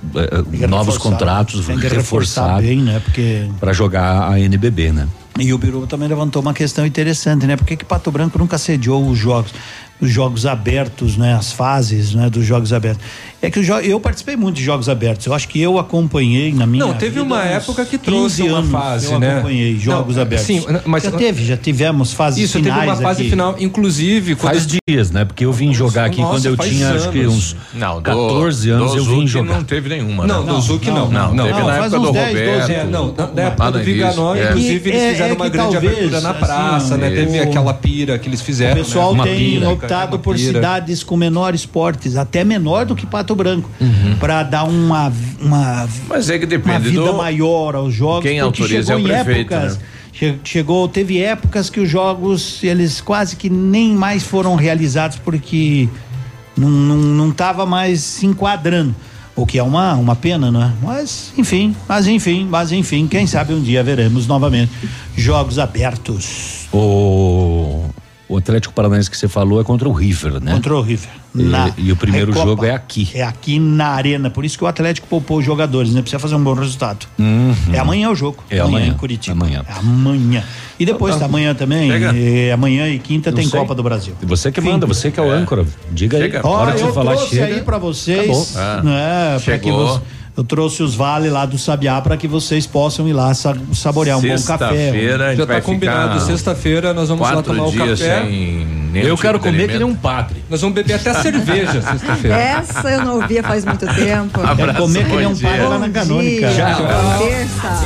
[SPEAKER 56] que
[SPEAKER 3] novos contratos
[SPEAKER 56] Tem que reforçar
[SPEAKER 3] reforçados
[SPEAKER 56] bem, né? Porque
[SPEAKER 3] para jogar a NBB, né?
[SPEAKER 56] E o Biruba também levantou uma questão interessante, né? Por que, que Pato Branco nunca sediou os jogos, os jogos abertos, né? As fases, né? Dos jogos abertos. É que jo- eu participei muito de jogos abertos. Eu acho que eu acompanhei na minha
[SPEAKER 2] Não, teve
[SPEAKER 56] vida
[SPEAKER 2] uma época que
[SPEAKER 56] 15
[SPEAKER 2] trouxe uma
[SPEAKER 56] anos
[SPEAKER 2] fase,
[SPEAKER 56] eu
[SPEAKER 2] né?
[SPEAKER 56] acompanhei jogos
[SPEAKER 2] Não,
[SPEAKER 56] abertos.
[SPEAKER 2] sim, mas-
[SPEAKER 56] já teve, já tivemos fases
[SPEAKER 2] Isso,
[SPEAKER 56] finais
[SPEAKER 2] teve uma fase
[SPEAKER 56] aqui.
[SPEAKER 2] final, inclusive. quando-
[SPEAKER 3] Faz dias, né? Porque eu vim jogar aqui
[SPEAKER 2] Nossa,
[SPEAKER 3] quando eu tinha acho que
[SPEAKER 2] anos.
[SPEAKER 3] uns
[SPEAKER 1] Não, do-
[SPEAKER 3] 14 anos eu vim jogar.
[SPEAKER 1] não teve nenhuma,
[SPEAKER 2] Não,
[SPEAKER 1] né?
[SPEAKER 2] do Zuc não.
[SPEAKER 1] Não,
[SPEAKER 2] Não,
[SPEAKER 1] teve
[SPEAKER 2] não,
[SPEAKER 1] na
[SPEAKER 56] faz
[SPEAKER 1] época do
[SPEAKER 56] 10, 12
[SPEAKER 1] Roberto.
[SPEAKER 2] É, não, na, época do Viganó,
[SPEAKER 1] é.
[SPEAKER 2] inclusive, eles
[SPEAKER 56] é-
[SPEAKER 2] fizeram
[SPEAKER 56] é
[SPEAKER 2] uma grande abertura na
[SPEAKER 56] assim,
[SPEAKER 2] praça, né? Teve aquela pira que eles fizeram.
[SPEAKER 56] O pessoal
[SPEAKER 2] né?
[SPEAKER 56] tem optado por cidades com menores portes, até menor do que Pato Branco,
[SPEAKER 1] Uhum.
[SPEAKER 56] para dar uma, uma,
[SPEAKER 1] Mas é que
[SPEAKER 56] uma
[SPEAKER 1] depende
[SPEAKER 56] vida
[SPEAKER 1] do.
[SPEAKER 56] maior aos jogos.
[SPEAKER 1] Quem autoriza é
[SPEAKER 56] chegou
[SPEAKER 1] o
[SPEAKER 56] em
[SPEAKER 1] prefeito,
[SPEAKER 56] épocas,
[SPEAKER 1] né?
[SPEAKER 56] che- Chegou, teve épocas que os jogos eles quase que nem mais foram realizados porque não, não, não tava mais se enquadrando. O que é uma, uma pena, né? Mas, enfim, mas enfim, mas enfim, quem sabe um dia veremos novamente jogos abertos
[SPEAKER 3] O, o Atlético Paranaense que você falou é contra o River, né?
[SPEAKER 56] contra o River.
[SPEAKER 3] E,
[SPEAKER 56] na
[SPEAKER 3] e o primeiro
[SPEAKER 56] Recopa.
[SPEAKER 3] jogo é aqui.
[SPEAKER 56] É aqui na arena, por isso que o Atlético poupou os jogadores, né? Precisa fazer um bom resultado.
[SPEAKER 3] Uhum.
[SPEAKER 56] É amanhã o jogo.
[SPEAKER 3] É amanhã,
[SPEAKER 56] em Curitiba.
[SPEAKER 3] amanhã.
[SPEAKER 56] É amanhã. E depois, tá, amanhã também,
[SPEAKER 3] Chega.
[SPEAKER 56] é, amanhã e quinta
[SPEAKER 3] Não
[SPEAKER 56] tem
[SPEAKER 3] sei.
[SPEAKER 56] Copa do Brasil.
[SPEAKER 3] Você que manda, você que é o âncora. Diga aí.
[SPEAKER 1] Chega.
[SPEAKER 3] A hora
[SPEAKER 56] Ó,
[SPEAKER 3] que
[SPEAKER 56] eu
[SPEAKER 3] você falar
[SPEAKER 56] trouxe
[SPEAKER 3] chega.
[SPEAKER 56] aí pra vocês,
[SPEAKER 3] Acabou.
[SPEAKER 56] né? Pra que
[SPEAKER 1] Chegou.
[SPEAKER 56] Eu trouxe os vale lá do Sabiá para que vocês possam ir lá sa- saborear um bom café.
[SPEAKER 1] Sexta-feira
[SPEAKER 2] Já
[SPEAKER 1] vai
[SPEAKER 2] tá combinado. Sexta-feira nós vamos lá tomar o café.
[SPEAKER 3] Eu
[SPEAKER 1] tipo
[SPEAKER 3] quero
[SPEAKER 1] de
[SPEAKER 3] comer que nem um padre.
[SPEAKER 2] Nós vamos beber até cerveja [LAUGHS] sexta-feira.
[SPEAKER 4] Essa eu não ouvia faz muito tempo.
[SPEAKER 56] Quero comer que nem um pai lá na canônica.
[SPEAKER 4] dia.
[SPEAKER 2] Já.
[SPEAKER 4] Terça.